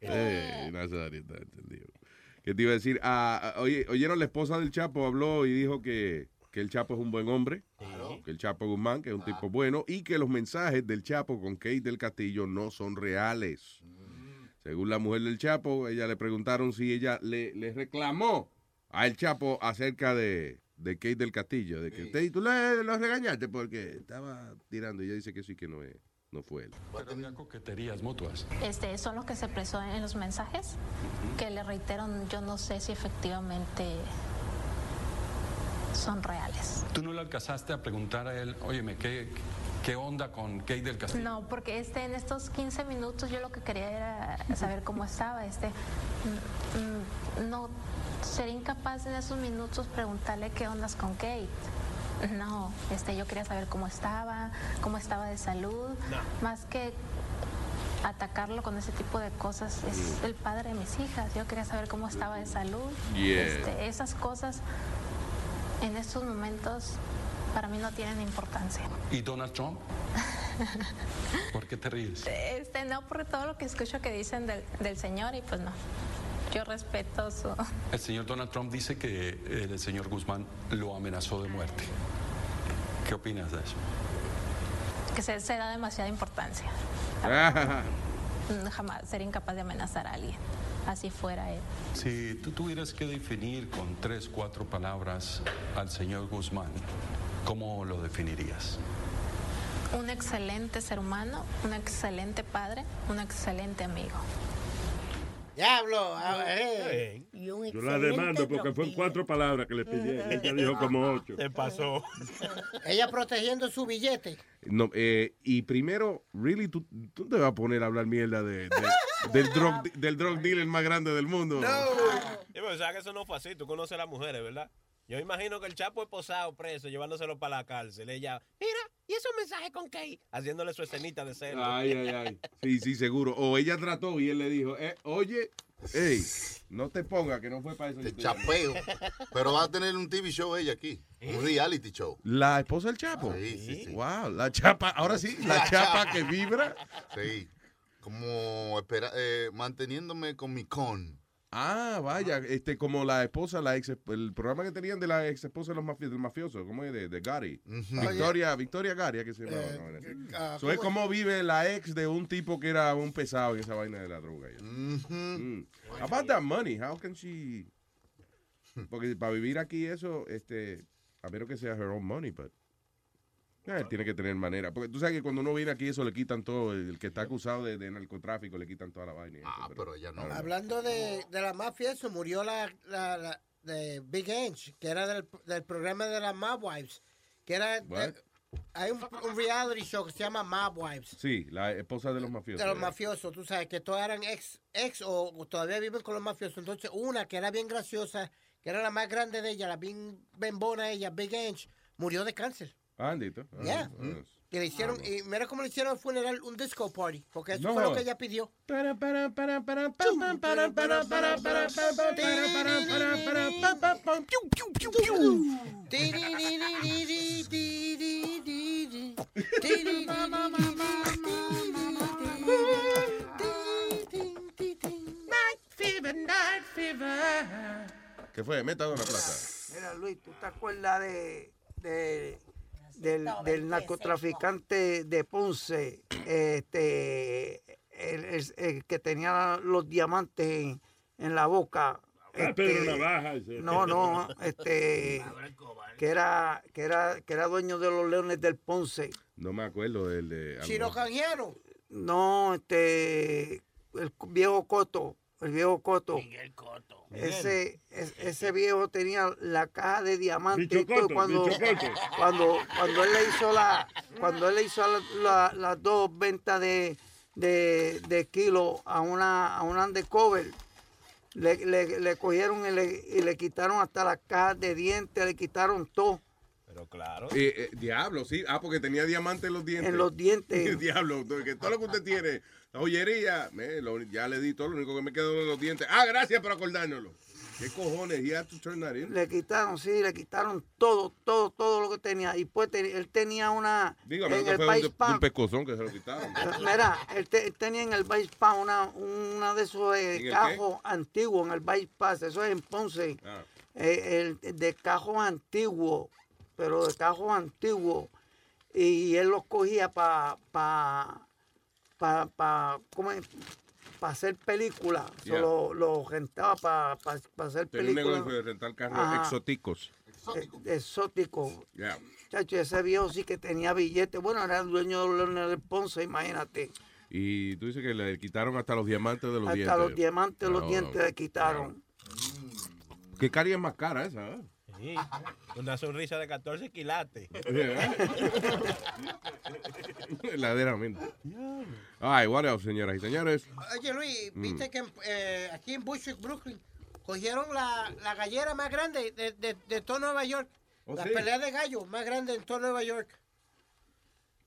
Eh, Nazario está entendido. ¿Qué te iba a decir? Ah, ah, oye, oyeron, la esposa del Chapo habló y dijo que, que el Chapo es un buen hombre, que el Chapo Guzmán, que es un tipo bueno, y que los mensajes del Chapo con Kate del Castillo no son reales. Según la mujer del Chapo, ella le preguntaron si ella le, le reclamó a el Chapo acerca de, de Kate del Castillo, de que usted, tú le, lo regañaste porque estaba tirando. Y ella dice que sí, que no, es, no fue él. Había coqueterías mutuas. Este, son los que se expresó en los mensajes, que le reitero, yo no sé si efectivamente son reales. ¿Tú no le alcanzaste a preguntar a él, óyeme, ¿qué, qué onda con Kate del Castillo? No, porque este, en estos 15 minutos yo lo que quería era saber cómo estaba. Este, mm, mm, no sería incapaz en esos minutos preguntarle qué ondas con Kate. No, este, yo quería saber cómo estaba, cómo estaba de salud, más que atacarlo con ese tipo de cosas. Es el padre de mis hijas. Yo quería saber cómo estaba de salud. Yeah. Este, esas cosas en estos momentos para mí no tienen importancia. ¿Y Donald Trump? ¿Por qué te ríes? Este, no, por todo lo que escucho que dicen del, del señor y pues no. Yo respeto su... El señor Donald Trump dice que eh, el señor Guzmán lo amenazó de muerte. ¿Qué opinas de eso? que se, se da demasiada importancia. Jamás sería incapaz de amenazar a alguien. Así fuera él. Si tú tuvieras que definir con tres, cuatro palabras al señor Guzmán, ¿cómo lo definirías? Un excelente ser humano, un excelente padre, un excelente amigo. Diablo. eh. Yo la demando porque fue cuatro palabras que le pidieron. Ella dijo como ocho. Se pasó. Ella protegiendo su billete. No, eh, y primero, really, tú, tú te vas a poner a hablar mierda de, de- del, drug, del drug dealer más grande del mundo. Y pues, sabes que eso no fue así. Tú conoces a las mujeres, ¿verdad? Yo imagino que el Chapo es posado preso, llevándoselo para la cárcel. Ella, mira, ¿y esos mensajes con Kate? Haciéndole su escenita de celo. Ay, ay, ay. Sí, sí, seguro. O ella trató y él le dijo, eh, oye, hey, no te pongas que no fue para eso. Te chapeo. Pero va a tener un TV show ella aquí. Un reality show. La esposa del Chapo. Sí, sí, sí. Wow, la chapa, ahora sí, la chapa que vibra. Sí. Como espera, eh, manteniéndome con mi con. Ah, vaya, este, como la esposa, la ex, el programa que tenían de la ex esposa de los mafi- del mafioso, ¿cómo es? De, de Gary. Victoria, Victoria Gary, que se llama. Eh, así. ah, So, es ¿cómo como vive la ex de un tipo que era un pesado en esa vaina de la droga. ya. Mm. About that money, how can she... Porque para vivir aquí eso, este, a menos que sea her own money, but... eh, tiene que tener manera. Porque tú sabes que cuando uno viene aquí, eso le quitan todo. El que está acusado de, de narcotráfico le quitan toda la vaina. y eso, Ah, pero ya no. Hablando de, de la mafia, eso murió la, la, la- de Big Ange, que era del, del programa de las Mob Wives. Que era. Hay un, un reality show que se llama Mob Wives. Sí, la esposa de los mafiosos. De los mafiosos, tú sabes, que todas eran ex, ex o, o todavía viven con los mafiosos. Entonces, una que era bien graciosa, que era la más grande de ella, la bien bembona ella, Big Ange, murió de cáncer. Ah, andito. Ah, Yeah. ah, Y le hicieron, y mira cómo le hicieron al funeral un disco party, porque eso No fue lo que ella pidió. Night fever, night fever. ¿Qué fue? Meta una plaza. Mira, Luis, ¿tú te acuerdas de, de- del, del narcotraficante de Ponce? Este, el, el- el que tenía los diamantes en, en la boca. Ah, Pedro Este, Navaja, ese. No, no, este, que era, que era, que era dueño de los leones del Ponce. No me acuerdo del de. Chino Canjiano. No, este, el viejo Coto, el viejo Coto. Ese, es- ese viejo tenía la caja de diamantes cuando, Coto, Bicho Coto. cuando, cuando él le hizo la, cuando él le hizo la- la- las dos ventas de, de, de kilo a una, a una undercover, le, le, le cogieron y le, y le quitaron hasta las cajas de dientes, le quitaron todo. Pero claro. Eh, eh, diablo, sí. Ah, porque tenía diamante en los dientes. En los dientes. diablo, que todo lo que usted tiene, la joyería, me, lo- ya le di todo, lo único que me quedó en los dientes. Ah, gracias por acordárnoslo. ¿Qué cojones? He had to turn that in. Le quitaron, sí, le quitaron todo, todo, todo lo que tenía. Y pues él tenía una. Dígame, en el fue Vice de- un Pan- pescozón que se lo quitaron. Mira, él, te- él tenía en el bypass una, una de esos eh, ¿En el cajos antiguos, en el bypass, eso es en Ponce, Ah. eh, el, de cajos antiguos, pero de cajos antiguos, y él los cogía para pa, pa, pa, pa hacer películas, Yeah. lo, lo rentaba para hacer Tenía un películas. negocio de rentar carros Ajá. exóticos. Eh, exóticos. Ya. Chacho, ese viejo sí que tenía billetes. Bueno, era el dueño de los Leones del Ponce, imagínate. Y tú dices que le quitaron hasta los diamantes de los Hasta dientes. los diamantes, los No, dientes le quitaron. ¿Qué caria es más cara esa? eh? Sí, una sonrisa de 14 quilates. Verdaderamente. Ay, what else, señoras y señores? Oye, Luis, Mm. viste que eh, aquí en Bushwick, Brooklyn, cogieron la, la gallera más grande de, de, de todo Nueva York. Oh, la sí. pelea de gallo más grande en todo Nueva York.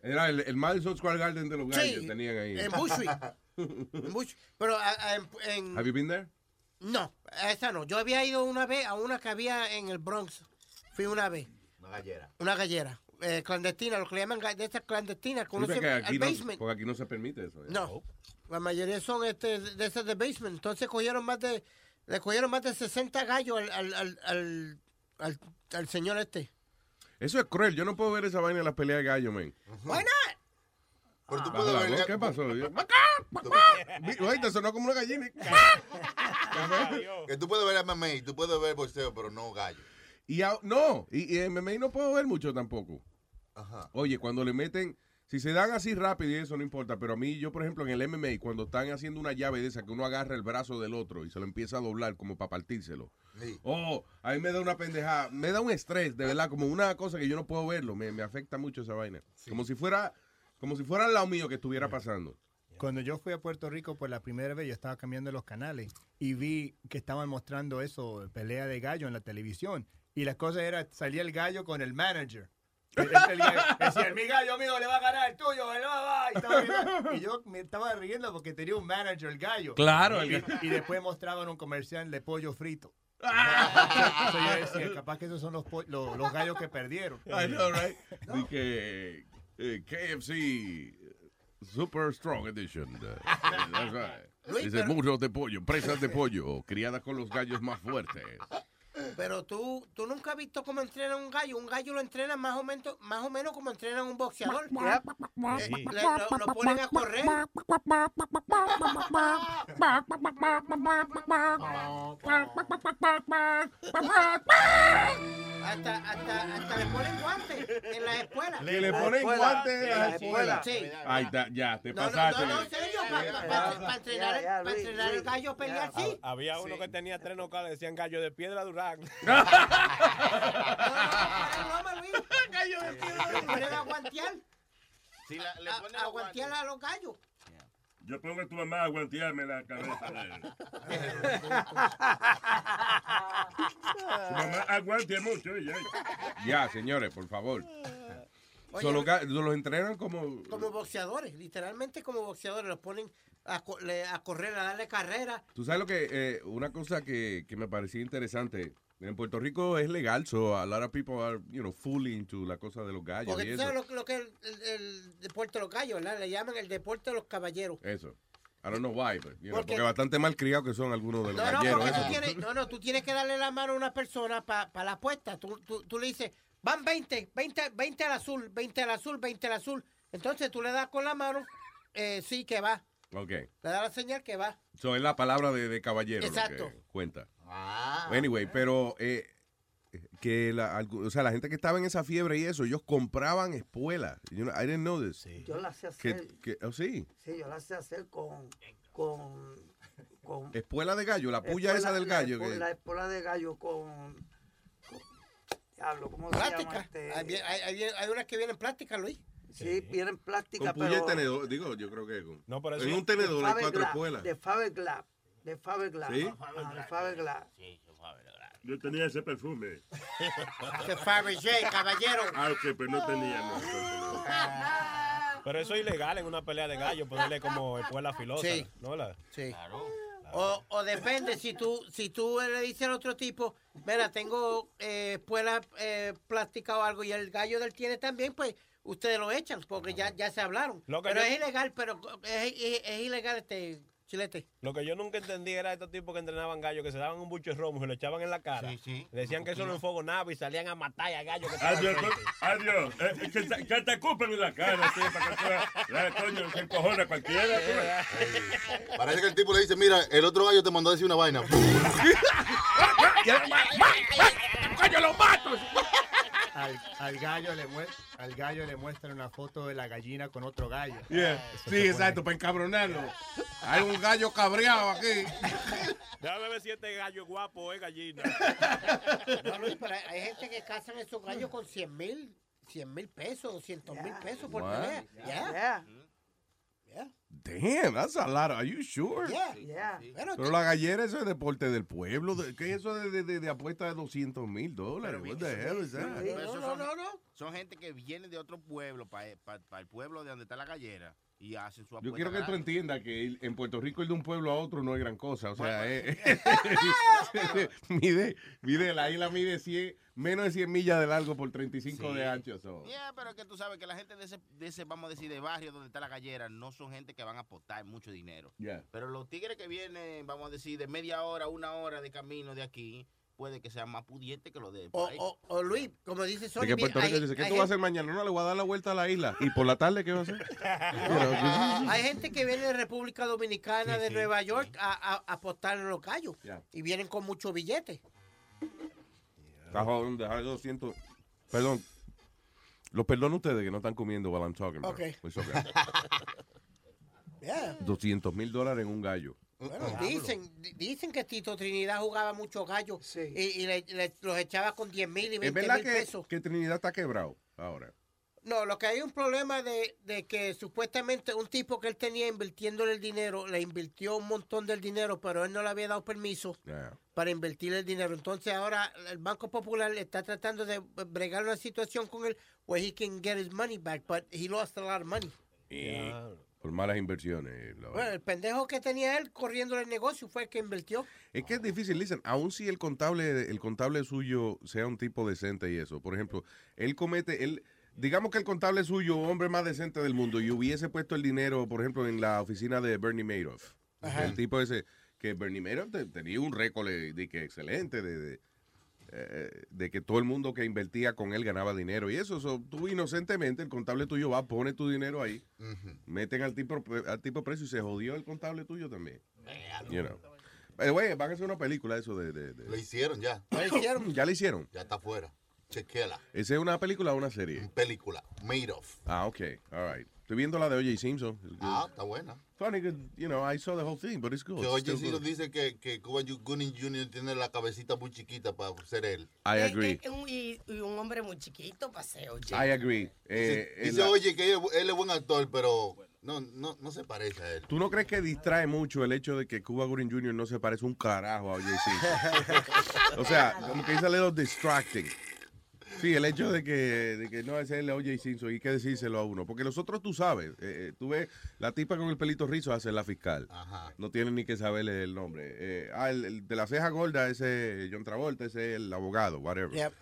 Era el, el Madison Square Garden de los gallos. Sí, tenían ahí. en Bushwick. En Bushwick. Pero a- a- en, en- Have you been there? No, a esa no. Yo había ido una vez a una que había en el Bronx. Fui una vez. Una gallera. Una gallera. eh, clandestina, lo que le llaman de estas clandestinas. que uno Dice se- que aquí al no, basement. porque aquí no se permite eso. ¿eh? No. La mayoría son este, de esas de basement. Entonces cogieron más de, le cogieron más de 60 gallos al, al, al, al, al- al señor este. Eso es cruel. Yo no puedo ver esa vaina en las peleas de gallo, man. Why not? Pero tú Baja puedes voz, ¿Qué pasó? Te sonó como una gallina. Que tú puedes ver MMA, tú puedes ver boxeo, pero no gallo. Y a- no, y, y MMA no puedo ver mucho tampoco. Ajá. Oye, cuando le meten, si se dan así rápido y eso no importa, pero a mí, yo por ejemplo, en el MMA, cuando están haciendo una llave de esa, que uno agarra el brazo del otro y se lo empieza a doblar como para partírselo. Sí. Oh, a mí me da una pendejada, me da un estrés, de verdad, como una cosa que yo no puedo verlo, me, me afecta mucho esa vaina. Como si fuera, como si fuera al lado mío que estuviera pasando. Cuando yo fui a Puerto Rico por la primera vez, yo estaba cambiando los canales y vi que estaban mostrando eso, pelea de gallo en la televisión. Y la cosa era, salía el gallo con el manager. Gallo Decía, mi gallo, amigo, le va a ganar el tuyo, le va, va. Y, estaba riendo. Y yo me estaba riendo porque tenía un manager, el gallo. Claro, Y, el gallo. y después mostraban un comercial de pollo frito. So yo decía, capaz que esos son los, los, los gallos que perdieron. I know, right? De que eh, KFC Super Strong Edition. eh, that's right. Luis, Dice muslos de pollo, presas de pollo, criadas con los gallos más fuertes. Pero tú, tú nunca has visto cómo entrenan un gallo. Un gallo lo entrenan más o menos, más o menos como entrenan un boxeador. Sí. le- lo, lo ponen a correr. Hasta, hasta, hasta le ponen guantes en las escuelas. Le, le ponen guantes en las escuelas. Sí. Ay, da- ya, te No, no, pasaste. no, no, en serio, para entrenar, el gallo a pelear, sí. Había uno que tenía tres nocales, decían gallo de piedra Durán. Gallo de piedra. Le ponen a guantear. Si la- le A- ponen a los guantear a los gallos. Yo pongo a tu mamá a guantearme la cabeza. de él. Tu mamá aguante mucho. ella. Ya, señores, por favor. Oye, So, los, ga- los entrenan como... Como boxeadores, literalmente como boxeadores. Los ponen a, correr, a darle carrera. Tú sabes lo que, eh, una cosa que, que me parecía interesante, en Puerto Rico es legal, so a lot of people are, you know, fully into la cosa de los gallos Porque y tú eso. sabes lo, lo que es el, el- el deporte de los gallos, ¿verdad? Le llaman el deporte de los caballeros. Eso. I don't know why, but, you know, Porque- porque bastante mal criados que son algunos de los No, no, galleros. tú tienes, no, no, tú tienes que darle la mano a una persona para la apuesta. Tú, tú, tú le dices, van 20, 20, 20 al azul, 20 al azul, 20 al azul. Entonces tú le das con la mano, eh, sí, que va. Ok. Le das la señal que va. So es la palabra de, de caballero Exacto. lo que cuenta. Ah. Anyway, pero eh, que la, o sea, la gente que estaba en esa fiebre y eso, ellos compraban espuelas. You know, I didn't know this. Yo la sé Que, hacer. que- oh, sí, Sí, yo la sé hacer con. con, con espuela de gallo, la puya espuela- esa del la gallo. espu- que- La espuela de gallo con. con- diablo, ¿cómo se llama? Plástica. Este? Hay, hay, hay, hay unas que vienen plásticas, Luis. Sí, vienen plástica, con pero. tenedor, digo, yo creo que con, No, pero en un tenedor hay cuatro espuelas. De Faberglass. De Faberglass. ¿Sí? Ajá, de Faberglass. Yo tenía ese perfume. Que Fabergé, caballero. Ah, ok, pero no tenía. no, entonces no. Pero eso es ilegal en una pelea de gallo, ponerle como espuela filosa. Sí. ¿No verdad? Sí. O, o depende, si tú, si tú le dices al otro tipo, mira, tengo eh, espuela eh, plástica o algo y el gallo del tiene también, pues ustedes lo echan porque ya, ya se hablaron. Lo que pero yo- es ilegal, pero es, es- es ilegal este chilete. Lo que yo nunca entendí era estos tipos que entrenaban gallos, que se daban un bucho de romo y lo echaban en la cara. Le decían que eso lo enfogonaba y salían a matar al gallo que estaba Adiós, adiós. Eh, que, te- que te escupen en la cara, sí, para que tú veas. La coño, se encojona cualquiera. tú. Parece que el tipo le dice, mira, el otro gallo te mandó a decir una vaina. ¡Coño, lo mato! Al, al gallo le mue- al gallo le muestran una foto de la gallina con otro gallo. Yeah. Sí, exacto, para encabronarlo. Hay un gallo cabreado aquí. Déjame ver si este gallo es guapo es gallina. No, Luis, pero hay, gente que cazan esos gallos con 100 mil, 100 mil pesos, 200 mil pesos por What? pelea. Yeah. Yeah. Yeah. Damn, that's a lot. Are you sure? Yeah. Yeah. Bueno, Pero la gallera, eso es deporte del pueblo. ¿Qué es eso de, de, de- de apuesta de 200 mil dólares? What the hell is that? No, son- no, no. Son gente que viene de otro pueblo, para el pueblo de donde está la gallera, y hacen su. Yo quiero que tú entiendas que en Puerto Rico ir de un pueblo a otro no es gran cosa. O sea, eh, mide, mide, la isla mide 100, menos de 100 millas de largo por 35 Sí. de ancho. so. Yeah, pero que tú sabes que la gente de ese, de ese, vamos a decir, de barrio donde está la gallera, no son gente que van a apostar mucho dinero. Yeah. Pero los tigres que vienen, vamos a decir, de media hora, una hora de camino de aquí, puede que sean más pudientes que los de O, por ahí. o, o Luis, como dice Sony, que Puerto hay- Rico dice, ¿qué hay tú vas a hacer mañana? No, le voy a dar la vuelta a la isla. ¿Y por la tarde qué vas a hacer? Pues, Hay gente que viene de República Dominicana, Sí, de sí, Nueva York, a, a, a apostar en los gallos. Yeah. Y vienen con muchos billetes. Está jodiendo, dejar 200. Perdón. Los perdono ustedes que no están comiendo while I'm talking. okay. Yeah. 200 mil dólares en un gallo. Bueno, dicen, di- dicen que Tito Trinidad jugaba muchos gallos Sí. y, y le- le- los echaba con 10 mil y Es 20 verdad mil que, pesos. que Trinidad está quebrado ahora. No, lo que hay un problema de, de que supuestamente un tipo que él tenía invirtiéndole el dinero, le invirtió un montón del dinero, pero él no le había dado permiso Yeah. para invertir el dinero. Entonces ahora el Banco Popular está tratando de bregar una situación con él where he can get his money back, but he lost a lot of money. Y, por malas inversiones. Bueno, el pendejo que tenía él corriendo el negocio fue el que invirtió. Es que es difícil, listen, aun si el contable, el contable suyo sea un tipo decente y eso, por ejemplo, él comete, él, digamos que el contable suyo, hombre más decente del mundo, y hubiese puesto el dinero, por ejemplo, en la oficina de Bernie Madoff. Ajá. El tipo ese, que Bernie Madoff te- tenía un récord de, de que excelente, de, de, eh, de que todo el mundo que invertía con él ganaba dinero y eso, so, tú inocentemente, el contable tuyo va, pone tu dinero ahí, meten al tipo, al tipo precio y se jodió el contable tuyo también. You know. The way, van a hacer una película eso de... de, de- Lo hicieron ya. ¿La hicieron? ¿Ya la hicieron? Ya está afuera. Chequéala. ¿Esa es una película o una serie? Película. Made of. Ah, ok. All right. Estoy viendo la de O.J. Simpson. Ah, está buena. Funny, you know, I saw the whole thing, but it's good. Nos good. dice que, que Cuba Gooding Jr. tiene la cabecita muy chiquita para ser él. I agree. Eh, un- y, y un hombre muy chiquito, paseo. I agree. Eh, Dice, en dice, la- oye, que él, él es buen actor, pero no, no, no se parece a él. ¿Tú no crees que distrae mucho el hecho de que Cuba Gooding Jr. no se parece un carajo a O.J. Simpson? o sea, como que es a little distracting. Sí, el hecho de que, de que no es él O.J. Simpson y hay que decírselo a uno. Porque los otros tú sabes. eh, eh, tú ves, la tipa con el pelito rizo hace la fiscal. No tiene ni que saberle el nombre. Eh, ah, el, el de la ceja gorda, ese John Travolta, ese es el abogado, whatever. Yep.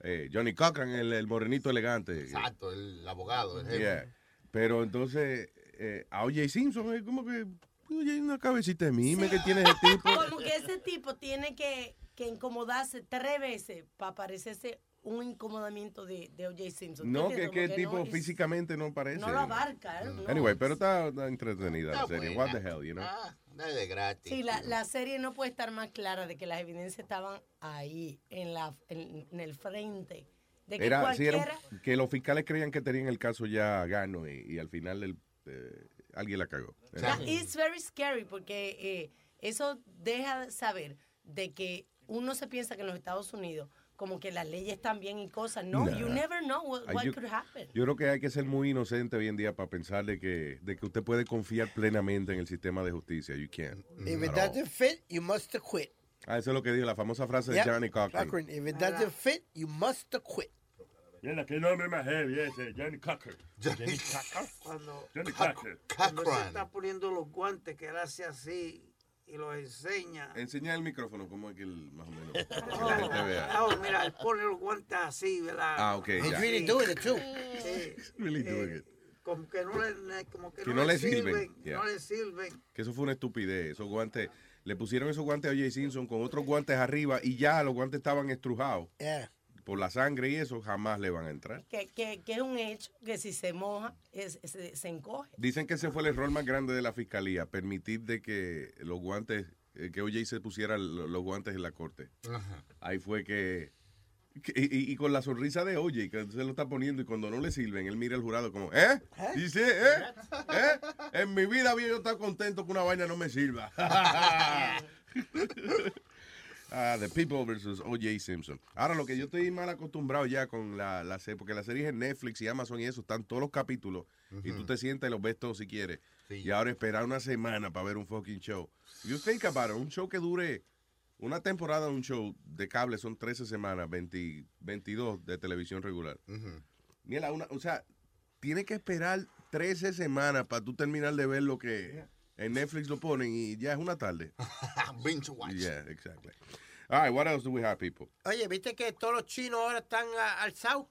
Eh, Johnny Cochran, el, el morenito elegante. Exacto, el abogado, el. Yeah. Pero entonces, eh, a O.J. Simpson es como que, oye, hay una cabecita de mime que tiene ese tipo. Como que ese tipo tiene que, que incomodarse tres veces para parecerse un incomodamiento de, de O.J. Simpson. ¿Tú No, que, que tipo no, es- físicamente no parece. No lo abarca, ¿eh? No. Anyway, pero está, está entretenida la serie. buena. What the hell, you know? Ah, de gratis. Sí, la, la serie no puede estar más clara de que las evidencias estaban ahí, en, la, en, en el frente. De que Era, sí, era un- cualquiera... que los fiscales creían que tenían el caso ya gano y, y al final el, eh, alguien la cagó. It's very scary porque eh, eso deja saber de que uno se piensa que en los Estados Unidos como que las leyes están bien y cosas. No, Nah. you never know what, what yo- could happen. Yo creo que hay que ser muy inocente hoy en día para pensar de que, de que usted puede confiar plenamente en el sistema de justicia. You can't. If it all. doesn't fit, you must quit. Ah, eso es lo que dijo la famosa frase de Yep. Johnny Cochran. Cochran, If it doesn't fit, you must quit. Mira, qué nombre más heavy ese, Johnny Cocker. Johnny Cocker. Cuando, Johnny Cocker. cuando se está poniendo los guantes, que él hace así y los enseña. Enseña el micrófono, como es que el, más o menos. No, vea. no, mira, él pone los guantes así, ¿verdad? Ah, ok, He's really doing it, too. Sí. Really doing it. Como que no le, como que Que no no le le sirven, sirven. yeah. No le sirven. Que eso fue una estupidez. Esos guantes, le pusieron esos guantes a O.J. Simpson con otros guantes arriba y ya los guantes estaban estrujados. Yeah. Por la sangre y eso jamás le van a entrar. Que, que, que es un hecho que si se moja, es- se, se encoge. Dicen que ese fue el error más grande de la fiscalía, permitir de que los guantes, eh, que O.J. se pusiera lo- los guantes en la corte. Ahí fue que, y, y con la sonrisa de O.J. que se lo está poniendo y cuando no le sirven, él mira al jurado como, ¿eh? Dice, ¿eh? ¿eh? En mi vida había yo estado contento que una vaina no me sirva. Ah, The People versus O.J. Simpson. Ahora, lo que yo estoy mal acostumbrado ya con la, la serie, porque las series en Netflix y Amazon y eso están todos los capítulos y tú te sientes y los ves todos si quieres. Y ahora esperar una semana para ver un fucking show. You think about it, un show que dure una temporada de un show de cable son 13 semanas, 20 22 de televisión regular. Mira, una, o sea, tiene que esperar 13 semanas para tú terminar de ver lo que en Netflix lo ponen y ya es una tarde. Binge watch. Yeah, exactly. All right, what else do we have, people? Oye, ¿viste que todos los chinos ahora están ah, alzados?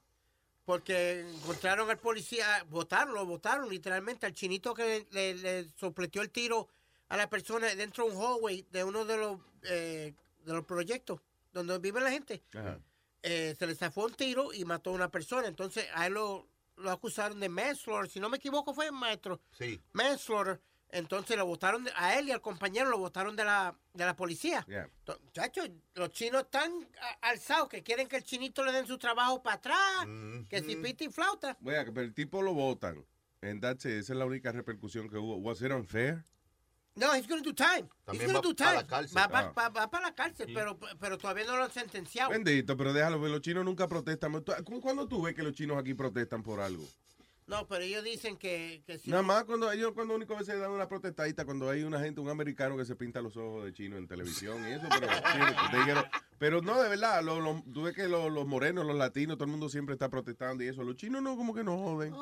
Porque encontraron al policía, votaron, lo votaron literalmente al chinito que le, le sopletió el tiro a la persona dentro de un hallway de uno de los, eh, de los proyectos donde vive la gente. Ajá. Eh, se le zafó un tiro y mató a una persona. Entonces a él lo, lo acusaron de manslaughter. Si no me equivoco, fue maestro. Sí. Manslaughter. Entonces lo votaron, a él y al compañero lo votaron de la, de la policía. Yeah. To- Chacho, los chinos están alzados que quieren que el chinito le den su trabajo para atrás, que si pita y flauta. Vea, pero el tipo lo votan. And that's it. Esa es la única repercusión que hubo. Was it unfair? No, he's gonna do time. También he's gonna va do time. cárcel. Va, va- Ah. va- va para la cárcel, pero, pero todavía no lo han sentenciado. Bendito, pero déjalo ver. Los chinos nunca protestan. ¿Tú- cu- ¿Cuándo tú ves que los chinos aquí protestan por algo? No, pero ellos dicen que, que si Nada más cuando ellos cuando único a veces dan una protestadita cuando hay una gente, un americano que se pinta los ojos de chino en televisión y eso, pero, get- pero no, de verdad, lo, lo- tú ves que los, los morenos, los latinos, todo el mundo siempre está protestando y eso. Los chinos no, como que no joden.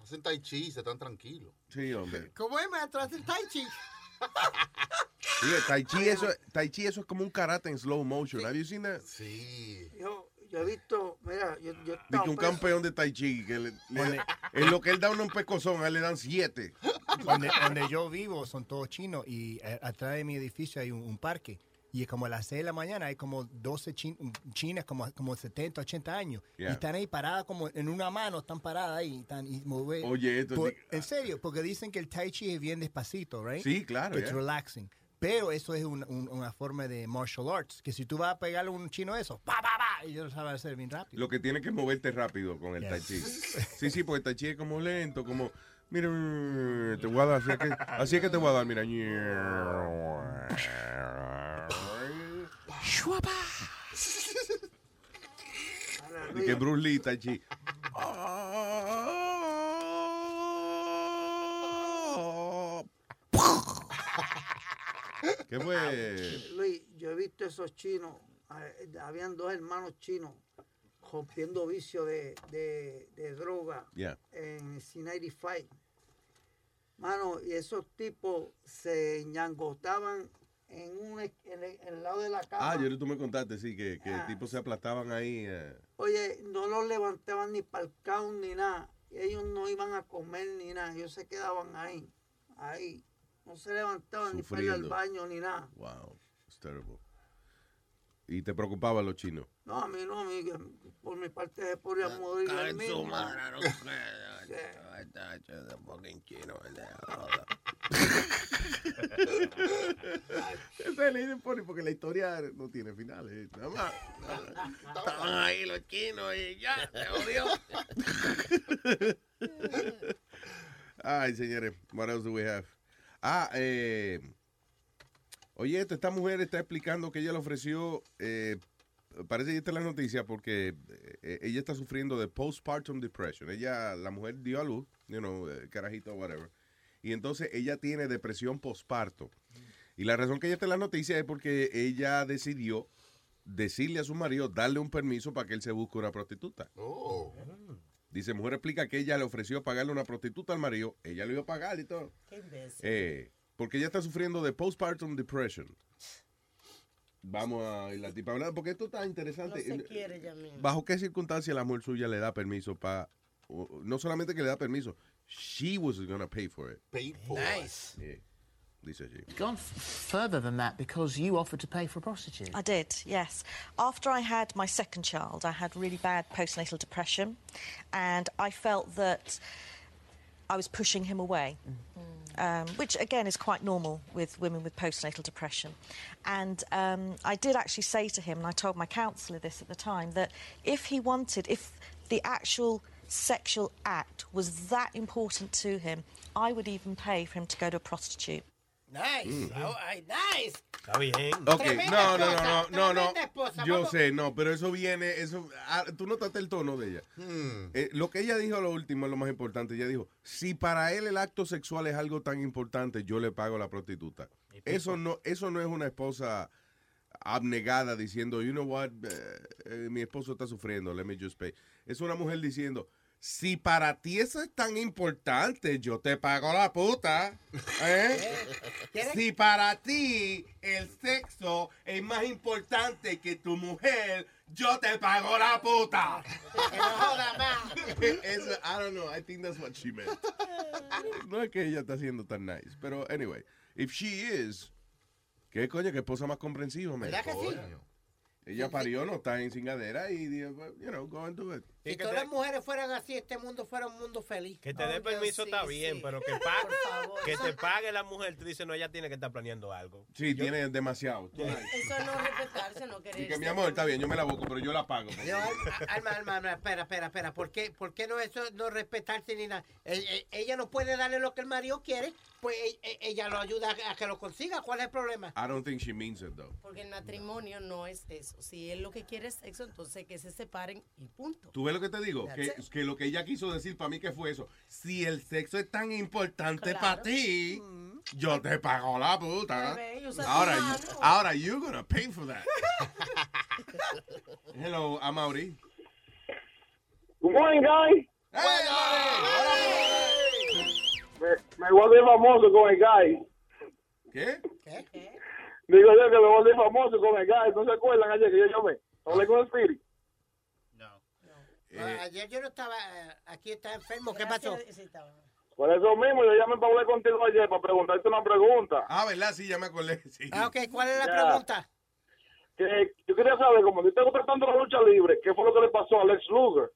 Hacen tai chi, se están tranquilos. Sí, hombre. ¿Cómo es, maestro? Hace tai chi. Tai chi, eso, tai chi eso es como un karate en slow motion. Have you seen that? Sí. Yo, yo he visto, mira, yo, yo Dice que un preso. campeón de tai chi, que le- le- en lo que él da uno un pescozón, a él le dan siete. donde, donde yo vivo son todos chinos y eh, atrás de mi edificio hay un, un parque. Y como a las 6 de la mañana hay como 12 chin- chinas, como, como 70, 80 años. Yeah. Y están ahí paradas como en una mano, están paradas ahí. Están, y mover- Oye, esto Por- sí- En serio, porque dicen que el tai chi es bien despacito, ¿right? Sí, claro, It's yeah. relaxing. Pero eso es un- un- una forma de martial arts, que si tú vas a pegarle a un chino eso, pa, pa, pa, ellos lo saben hacer bien rápido. Lo que tiene que moverte rápido con el Yeah. tai chi. Sí, sí, porque el tai chi es como lento, como... Mira, te voy a dar, así es que, así es que te voy a dar, mira. Y que Bruce Lee, tai chi. ¿Qué fue? Luis, yo he visto esos chinos, habían dos hermanos chinos rompiendo vicio de, de, de droga Yeah. en C95. Mano, y esos tipos se ñangotaban en, un, en, el, en el lado de la cama. Ah, yo tú me contaste, sí, que, que Ah. tipo se aplastaban ahí. eh. Oye, no los levantaban ni para el count ni nada. Ellos no iban a comer ni nada. Ellos se quedaban ahí, ahí. No se levantaban ni para ir al baño ni nada. Wow, it's terrible. Y te preocupaban los chinos. No, a mí no, a mí, por mi parte se podría morir Caga el en mismo. su madre, no Sí. creo. Tacho, ese fucking chino. Esa es la funny porque la historia no tiene finales. Nada más. Estaban ahí los chinos y ya, se jodió. Ay, señores, what else do we have? Ah, eh, oye, esta, mujer está explicando que ella le ofreció, eh, parece que esta es la noticia porque eh, ella está sufriendo de postpartum depression. Ella, la mujer dio a luz, you know, eh, carajito, whatever. Y entonces ella tiene depresión postparto. Y la razón que ella está en la noticia es porque ella decidió decirle a su marido, darle un permiso para que él se busque una prostituta. Oh. Dice, mujer explica que ella le ofreció pagarle una prostituta al marido, ella le iba a pagar y todo. Qué imbécil. Eh, porque ella está sufriendo de postpartum depression. Vamos a ir la tipa hablando, porque esto está No interesante. se quiere ya mismo. ¿Bajo qué circunstancia la mujer suya le da permiso para... No solamente que le da permiso, she was gonna pay for it. Paid for Nice. Yeah. Dice she. gone f- further than that because you offered to pay for a prostitute. I did, yes. After I had my second child, I had really bad postnatal depression, and I felt that I was pushing him away, um, which again is quite normal with women with postnatal depression. And um, I did actually say to him, and I told my counsellor this at the time, that if he wanted, if the actual sexual act was that important to him, I would even pay for him to go to a prostitute. Nice. Mm. Oh, ay, nice. Está bien. Ok, Tremenda no, no, no, esposa, no, no, no. esposa, Yo vamos. sé, no, pero eso viene, eso, ah, tú notaste el tono de ella. Hmm. Eh, lo que ella dijo lo último es lo más importante. Ella dijo, si para él el acto sexual es algo tan importante, yo le pago a la prostituta. Eso no, eso no es una esposa abnegada diciendo, you know what, eh, eh, mi esposo está sufriendo, let me just pay. Es una mujer diciendo, si para ti eso es tan importante, yo te pago la puta. ¿eh? Si para ti el sexo es más importante que tu mujer, yo te pago la puta. Eso, I don't know, I think that's what she meant. No es que ella está siendo tan nice, pero anyway, if she is, ¿qué coño? ¿Qué esposa más comprensiva, man? ¿Verdad que sí? Ella parió, no está en cingadera y, dijo, you know, go and do it. Si todas las mujeres fueran así, este mundo fuera un mundo feliz. Que te dé permiso está sí. bien, pero que, que te pague la mujer, tú dices, no, ella tiene que estar planeando algo. Sí, tiene demasiado. Eso es no respetarse, no Y querer. que mi amor, está bien, yo me la busco, pero yo la pago. Alma, Alma, Alma, espera, espera, espera. ¿Por qué, por qué no eso no respetarse ni nada? Eh, eh, ella no puede darle lo que el marido quiere, pues eh, eh, ella lo ayuda a, a que lo consiga. ¿Cuál es el problema? I don't think she means it, though. Porque el matrimonio no es eso. Sexo. Si él lo que quiere es sexo, entonces que se separen y punto. ¿Tú ves lo que te digo? Que, que lo que ella quiso decir para mí que fue eso. Si el sexo es tan importante Claro. para ti, yo te pago la puta. Bebé, Ahora, you- ahora you're gonna pay for that. Hello, Amaury. Good morning, guys. Me, me voy a hacer famoso con el guy. ¿Qué? Digo yo que me voy a hacer famoso con el guy. ¿No se acuerdan ayer que yo llamé? Hablé con el Spirit. Ah, Ayer yo no estaba, eh, aquí estaba enfermo. ¿Qué pasó? Por eso mismo yo llamé para hablar contigo ayer para preguntarte una pregunta. Ah, ¿verdad? Sí, ya me acordé. Sí. Ah, ok, ¿cuál es la Ya. pregunta? Que yo quería saber, como yo tengo tratando la lucha libre, ¿qué fue lo que le pasó a Lex Luger?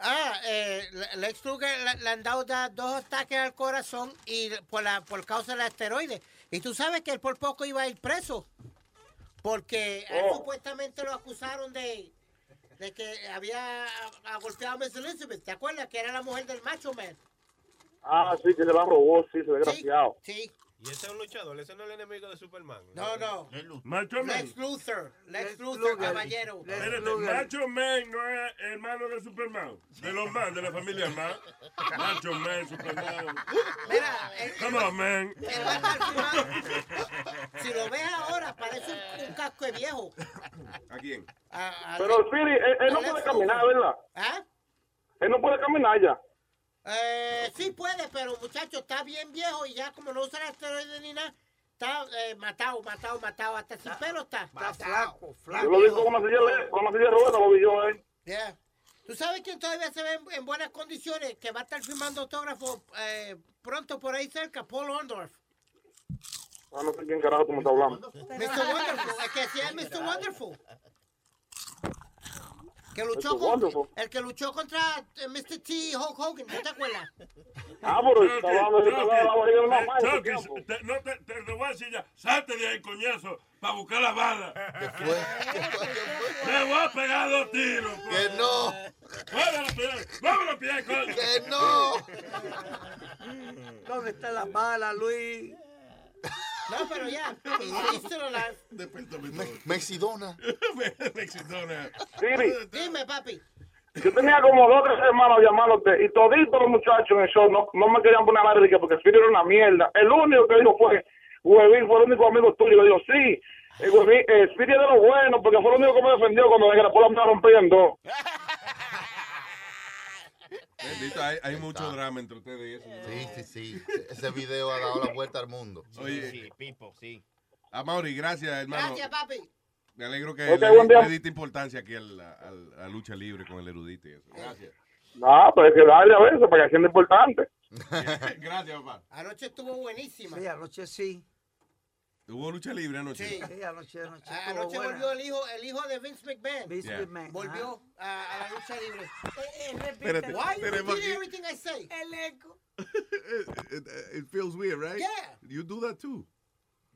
Ah, eh, Le- Lex Luger le, le han dado da- dos ataques al corazón y por la por causa de la esteroide. Y tú sabes que él por poco iba a ir preso. Porque él Oh. supuestamente lo acusaron de, de que había golpeado a Miss Elizabeth. ¿Te acuerdas? Que era la mujer del Macho Man. Ah, sí, que se la robó, sí, ese desgraciado. Sí. Y ese es un luchador, ese no es el enemigo de Superman. No, no. Macho Man. Lex Luthor. Lex Luthor, caballero. Espérate, Macho Man no es hermano de Superman. De los man, de la familia man. Macho Man, Superman. Mira, Come on, man. él va a estar firmado. Si lo ves ahora, parece un, un casco de viejo. ¿A quién? A- a- Pero el Spirit, él, él no puede caminar. ¿verdad? ¿Ah? Él no puede caminar ya. Eh, sí puede, pero muchacho, está bien viejo y ya como no usa la esteroide ni nada, está eh, matado, matado, matado, hasta sin pelo está. Está flaco, Yo lo vi con una silla, de- con una silla de ruedas, lo vi yo ahí. Yeah. ¿Tú sabes quién todavía se ve en, en buenas condiciones? Que va a estar firmando autógrafo eh, pronto por ahí cerca, Paul Orndorff. Ah, no sé quién carajo tú me estás hablando. Mr. Wonderful, el que hacía el Mr. Wonderful. Que luchó Mr. con- Wonderful. el que luchó contra eh, Mr. T. Hulk Hogan, ¿no te acuerdas? Ah, pero no te, te lo voy a decir ya. Salte de ahí, coñazo, para buscar la bala. Me voy a pegar dos tiros. Que no. Mueve los pies, mueve los pies, coño. Que no. ¿Dónde está la bala, Luis? No, pero ya. Mexidona. Mexidona. Dime, papi. yo tenía como dos o tres hermanos llamándote y toditos los muchachos en el show no, no me querían poner a la que porque Spirit era una mierda. El único que dijo fue, Huevín fue el único amigo tuyo. Yo digo, sí, el Huevín, el Spirit es de lo bueno porque fue el único que me defendió cuando me grapó la me rompí en dos. Bendito, hay, hay mucho drama entre ustedes y eso. Sí, sí, sí. Ese video ha dado la vuelta al mundo. Oye. Sí, Pipo, sí. Amaury, gracias, hermano. Gracias, papi. Me alegro que le, le diste importancia aquí a la lucha libre con el erudito y eso. Gracias. No, pero hay que darle a veces para que siendo importante. Gracias, papá. Anoche estuvo buenísima. Sí, anoche sí. Hubo lucha libre anoche. Sí. Sí, anoche, anoche. A- estuvo Anoche buena. volvió el hijo, el hijo de Vince McMahon. Vince Yeah. McMahon, Volvió a, a la lucha libre. Espérate, Why you aquí- everything I say? El eco. it, it feels weird, right? Yeah. You do that too.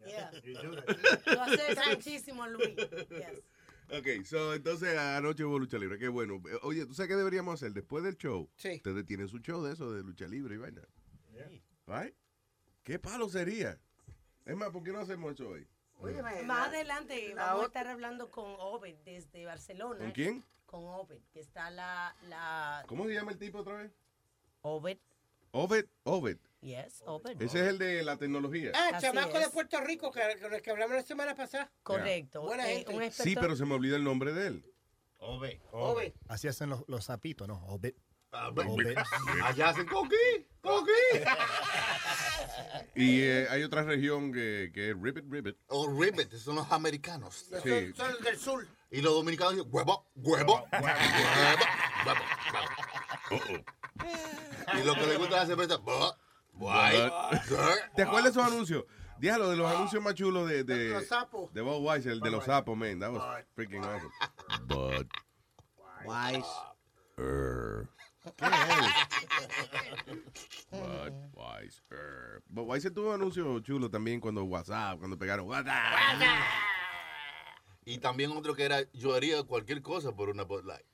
Yeah. Lo haces muchísimo, Luis. Yes. Ok, so, entonces anoche hubo lucha libre, qué bueno. Eh, Oye, ¿tú sabes qué deberíamos hacer? Después del show, Sí. ustedes tienen su show de eso, de lucha libre y vaina. Right? ¿Qué palo sería? Es más, ¿por qué no hacemos eso hoy? Óyeme, Más la- adelante la vamos a estar hablando con Obed desde Barcelona. ¿Con quién? Con Obed, que está la, la ¿Cómo se llama el tipo otra vez? Obed. Obed, Obed. Yes, Obed. Ese es el de la tecnología. Ah, el Así chamaco de. Puerto Rico que, que, que hablamos la semana pasada. Correcto. Buena Eh, gente. un. Sí, pero se me olvida el nombre de él. Ove. Ove. Así hacen los, los sapitos, ¿no? Obit. Ah, Obit. Allá hacen coquí, coquí. Y eh, hay otra región que, que es Ribbit Ribbit. O ribbit, esos son los americanos. Sí. Son, son los del sur. Y los dominicanos dicen huevo, huevo, huevo, huevo, huevo. Y lo que le gusta a la cerveza, "Buh, guay, sir". ¿Te acuerdas de esos anuncios? Dígalo, de los anuncios más chulos de, de, Los sapos. de Bob Weiss, el de los sapos, man. That was freaking awesome. Bud. Wise. Er. ¿Qué es? Bud Weiss. Er. Bud Weiss tuvo un anuncio chulo también cuando WhatsApp, cuando pegaron WhatsApp. Y también otro que era, yo haría cualquier cosa por una Bud Light.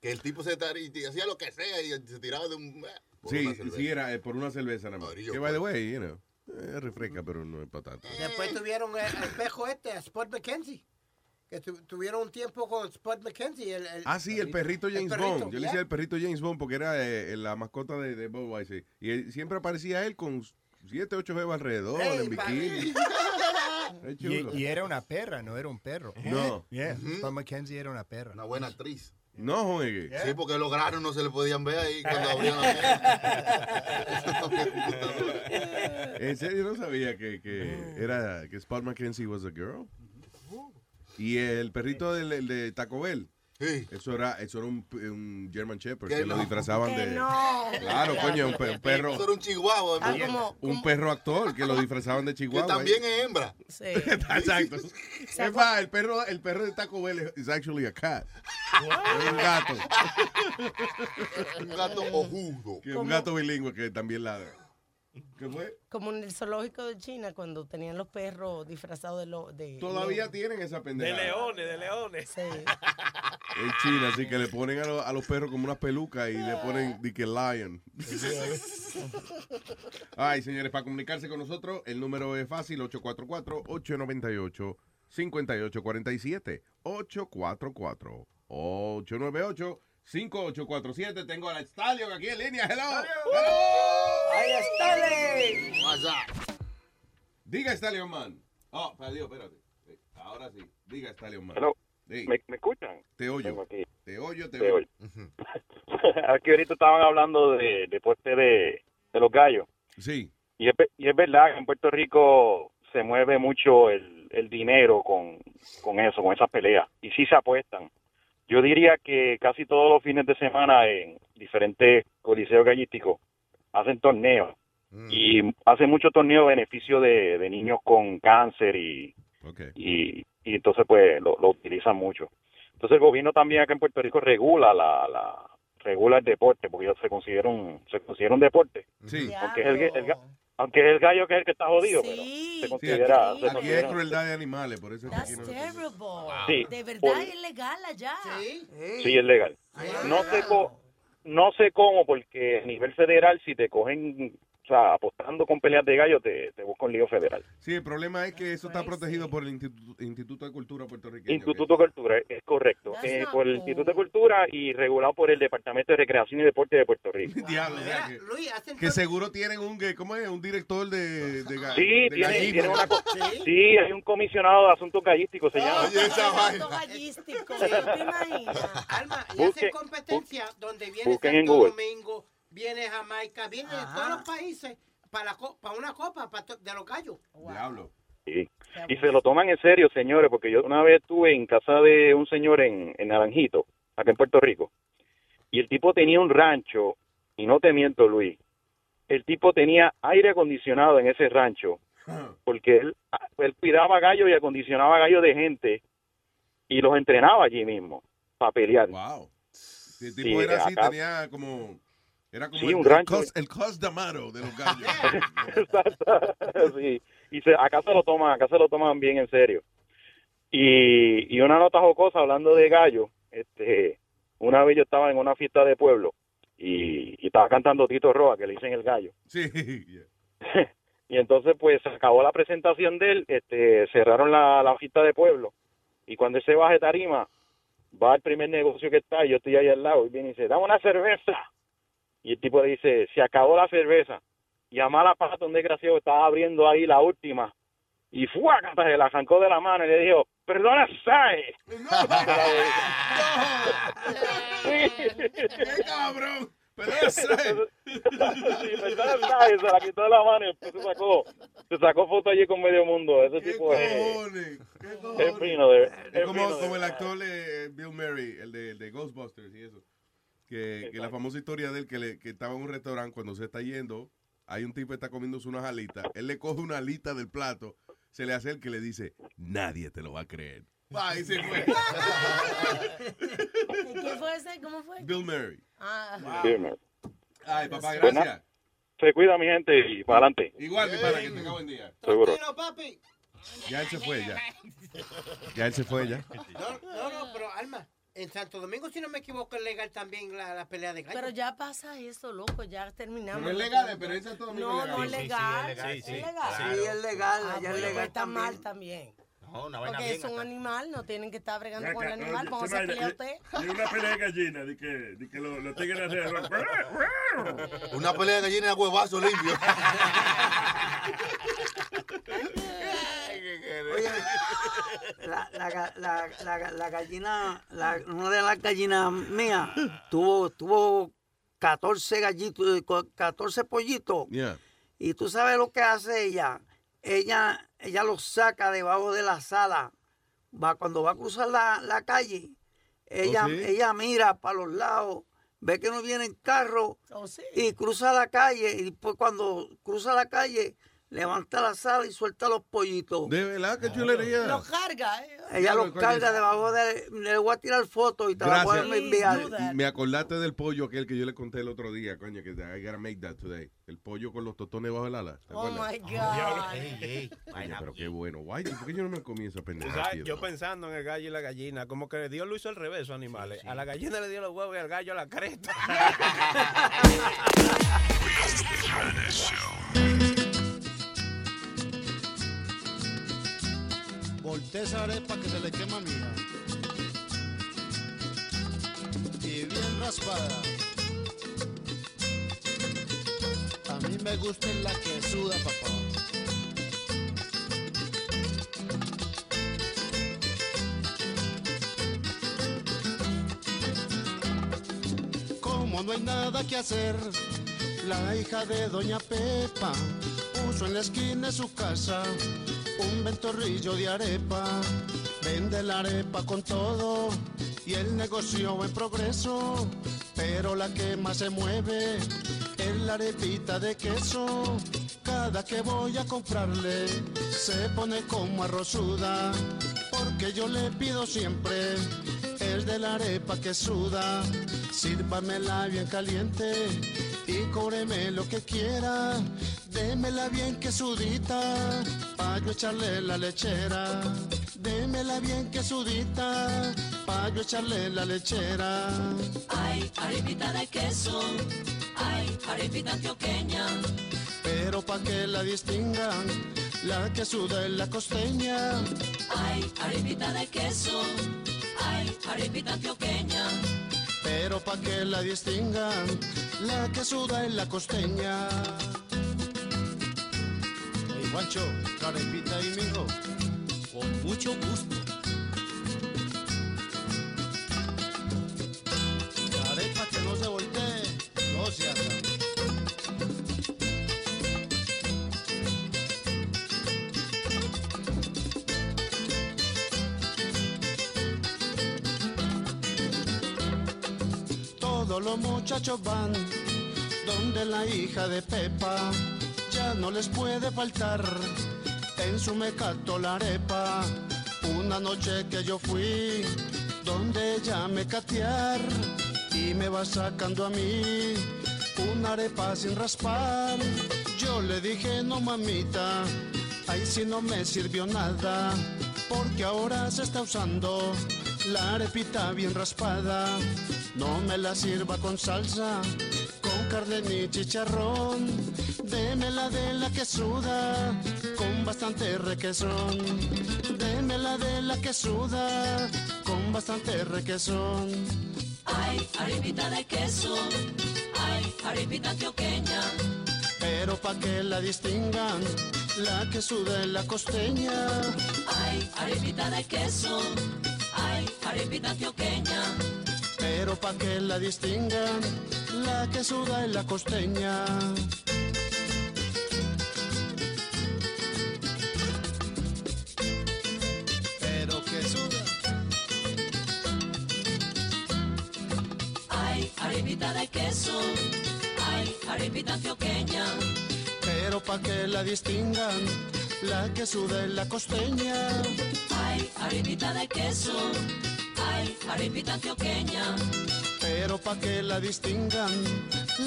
Que el tipo se tar- y hacía lo que sea y se tiraba de un... por Sí, sí, era eh, por una cerveza nada más. Que by the way, you know, eh, refresca, pero no es para tanto. Después tuvieron el, el pejo este, a Sport McKenzie. Que tu- tuvieron un tiempo con Spud McKenzie. El, el- Ah, sí, el perrito James perrito, Bond. Yo le yeah. decía el perrito James Bond porque era eh, la mascota de, de Budweiser. Y él- siempre aparecía él con siete, ocho jevas alrededor, Hey, en bikini. Y, y era una perra, no era un perro. No. Yeah, Ujú. Spud McKenzie era una perra. Una buena actriz. No, juegue. Sí, porque los granos no se le podían ver ahí cuando abrían la En serio, no sabía que, que era que Spud McKenzie was a girl. Y el perrito del, el de Taco Bell. Eso era, eso era un, un German Shepherd Que que lo disfrazaban Que de. no. Claro, coño, un, pe- un perro. Eso era un chihuahua. Ah, ¿no? un perro actor que lo disfrazaban de Que chihuahua. también es hembra. Exacto. Es más, el perro, el perro de Taco Bell es is actually a cat. Es un gato. un gato ojudo. Que es un gato bilingüe que también ladra. ¿Qué fue? Como en el zoológico de China, cuando tenían los perros disfrazados de lo de Todavía león. tienen esa De pendeja. leones, de leones. Sí. En China, así que le ponen a, lo- a los perros como unas pelucas y le ponen de que lion. Ay, señores, para comunicarse con nosotros, el número es fácil, 844-898-5847. 844-898-5847. Tengo a la Stallion aquí en línea. Hello. Hello. ¡Ahí está, Ley! Diga Stallion Man. Oh, perdió, espérate. Sí, Ahora sí. Diga Stallion Man. Hello. Sí. ¿Me, me escuchan? Te oyo. Aquí. Te oyo, te, Te oyo. Aquí ahorita estaban hablando de deporte de, de los gallos. Sí. Y es, ve- y es verdad que en Puerto Rico se mueve mucho el, el dinero con, con eso, con esas peleas. Y sí se apuestan. Yo diría que casi todos los fines de semana en diferentes coliseos gallísticos hacen torneos. Y hacen muchos torneos a beneficio de, de niños con cáncer y, y, y entonces pues lo, lo utilizan mucho. Entonces el gobierno también acá en Puerto Rico regula la, la regula el deporte porque ya se considera un se considera un deporte. Sí. Aunque es el, el aunque es el gallo que es el que está jodido, pero se considera, se Aquí es crueldad de animales, por eso That's aquí no terrible. Sí. De verdad Por- es legal allá. Sí, es legal. No sé no sé cómo porque a nivel federal si te cogen, sea, apostando con peleas de gallo te, te busca un lío federal. Sí, el problema es que eso está protegido por el Instituto, Instituto de Cultura puertorriqueño. Instituto de Cultura, es correcto. Eh, por el Instituto de Cultura y regulado por el Departamento de Recreación y Deporte de Puerto Rico. Diablo, o sea, que, que seguro tienen un, que- ¿cómo es? Un director de, de, ga- Sí, de tiene, tiene una sí, hay un comisionado de asuntos gallísticos, se llama. gallístico, ¿no te imaginas? Alma, y Busque- hacen competencia donde viene Santo Google. Domingo, viene Jamaica, viene de todos los países para, la co- para una copa para de los gallos. Diablo. Sí. Y se lo toman en serio, señores, porque yo una vez estuve en casa de un señor en, en Naranjito, acá en Puerto Rico, y el tipo tenía un rancho, y no te miento, Luis, el tipo tenía aire acondicionado en ese rancho, porque él, él cuidaba gallos y acondicionaba gallos de gente, y los entrenaba allí mismo, para pelear. Wow. Si el Sí, tipo era así, acá- tenía como... Era como Sí, el, un el rancho. cos, el cos d'amaro de los gallos. sí. Y se, acá se lo toman, acá se lo toman bien en serio. Y, y una nota jocosa hablando de gallo, este, una vez yo estaba en una fiesta de pueblo y, y estaba cantando Tito Roa, que le dicen el gallo. Sí. Y entonces pues se acabó la presentación de él, este, cerraron la, la fiesta de pueblo y cuando él se baja de tarima, va al primer negocio que está y yo estoy ahí al lado y viene y dice, dame una cerveza. Y el tipo le dice, se acabó la cerveza. Y a mala pata un desgraciado estaba abriendo ahí la última. Y fuácata, se la arrancó de la mano y le dijo, perdona, ¿sabes? ¡Qué cabrón! Perdona, ¿sabes? Sí, perdona, ¿sabes? Se la quitó de la mano y después se sacó, se sacó foto allí con medio mundo. Ese tipo es, es fino, de, Es es como, fino, de como el actor eh, Bill Murray, el de, el de Ghostbusters y eso. Que, que la famosa historia de él que, le, que estaba en un restaurante cuando se está yendo, hay un tipo que está comiéndose unas alitas, él le coge una alita del plato, se le acerca y le dice, nadie te lo va a creer. Va, y se fue. ¿Y ¿Quién fue ese? ¿Cómo fue? Bill Murray. Ah. Sí, man. Ay, papá, gracias. Se cuida mi gente y para adelante. Igual, mi pana, que tenga buen día. Seguro. papi. Ya él se fue, ya. Ya él se fue, ya. No, no, no, pero Alma, en Santo Domingo, si no me equivoco, es legal también la, la pelea de gallos. Pero ya pasa eso, loco, ya terminamos. No es legal, pero en Santo Domingo No, es no es legal. Sí, sí, sí, es legal. Sí, es legal, Ah, allá es bueno, legal está también. mal también. No, una Porque es un animal, no tienen que estar bregando con el acá, animal. se a pelear imagina, usted. Y una pelea de gallina, de que, de que los, los tigres alrededor. Una pelea de gallina de huevazo limpio. Oye, la, la, la, la, gallina, la- una de las gallinas mías tuvo, tuvo 14 gallitos, eh, co- 14 pollitos. Yeah. Y tú sabes lo que hace ella. Ella, ella los saca debajo de la sala. Va, cuando va a cruzar la, la calle, ella, ¿Oh, sí? ella mira para los lados, ve que no viene carro Oh, sí. y cruza la calle. Y después cuando cruza la calle, levanta la sala y suelta los pollitos. De verdad, qué chulería. Lo carga, ¿eh? Ella Claro, los carga debajo de... Le voy a tirar fotos y te la voy a enviar. Me acordaste del pollo aquel que yo le conté el otro día, coño, que I gotta make that today. El pollo con los totones bajo el ala. ¿te Oh my God. Ey, Coño, pero qué bueno. Guay, ¿por qué yo no me comí esa Tú pendeja? sabes, tío? yo pensando en el gallo y la gallina, como que Dios lo hizo al revés, esos animales. A la gallina le dio los huevos y al gallo la cresta. Volté esa arepa que se le quema mía. Y bien raspada. A mí me gusta la que suda, papá. Como no hay nada que hacer, la hija de Doña Pepa puso en la esquina su casa un ventorrillo de arepa. Vende la arepa con todo y el negocio en progreso. Pero la que más se mueve es la arepita de queso. Cada que voy a comprarle se pone como arrozuda. Porque yo le pido siempre es de la arepa que suda. Sírvamela bien caliente y cóbreme lo que quiera. Démela bien que sudita, pa' yo echarle la lechera. Démela bien que sudita, pa' yo echarle la lechera. Ay, arepita de queso. Ay, arepita antioqueña. Pero pa' que la distingan, la que suda es la costeña. Ay, arepita de queso. Ay, arepita antioqueña. Pero pa' que la distingan, la que suda es la costeña. Hey, Juancho, carepita ahí, mijo. Con mucho gusto. La arepa que no se voltee, no se haga. Todos los muchachos van donde la hija de Pepa ya no les puede faltar en su mecato la arepa. Una noche que yo fui donde ella me catear y me va sacando a mí una arepa sin raspar. Yo le dije no mamita, ahí sí no me sirvió nada porque ahora se está usando la arepita bien raspada. No me la sirva con salsa, con carne ni chicharrón. Démela de la que suda, con bastante requesón. Démela de la que suda, con bastante requesón. Ay, arepita de queso. Ay, arepita antioqueña. Pero pa' que la distingan, la que suda es la costeña. Ay, arepita de queso. Ay, arepita antioqueña. Pero pa' que la distingan, la que suda es la costeña. Pero que suda. Ay, arepita de queso. Ay, arepita antioqueña. Pero pa' que la distingan, la que suda es la costeña. Ay, arepita de queso. Ay, arepita antioqueña. Pero pa' que la distingan,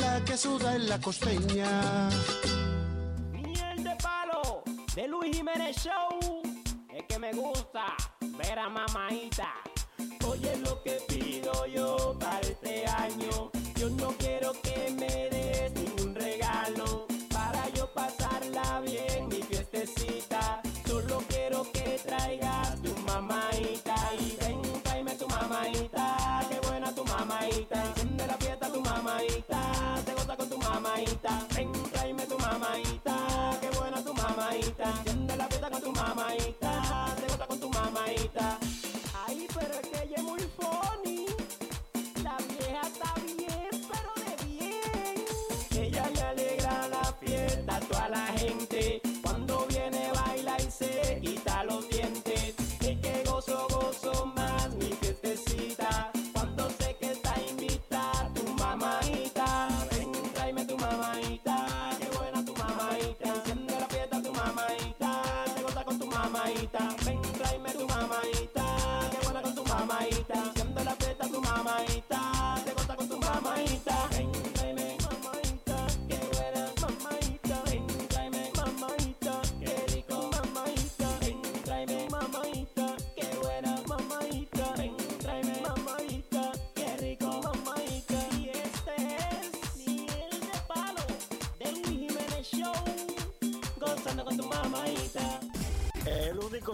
la que suda es la costeña. Miel de palo de Luis Jiménez Show. Es que me gusta ver a mamaita. Oye lo que pido yo para este año. Yo no quiero que me des ningún regalo. Mamaita, enciende la fiesta tu mamaita, te goza con tu mamaita, ven, tráeme tu mamaita, qué buena tu mamaita, enciende la fiesta con tu mamaita, te goza con tu mamaita. Ay, pero es que ella es muy funny,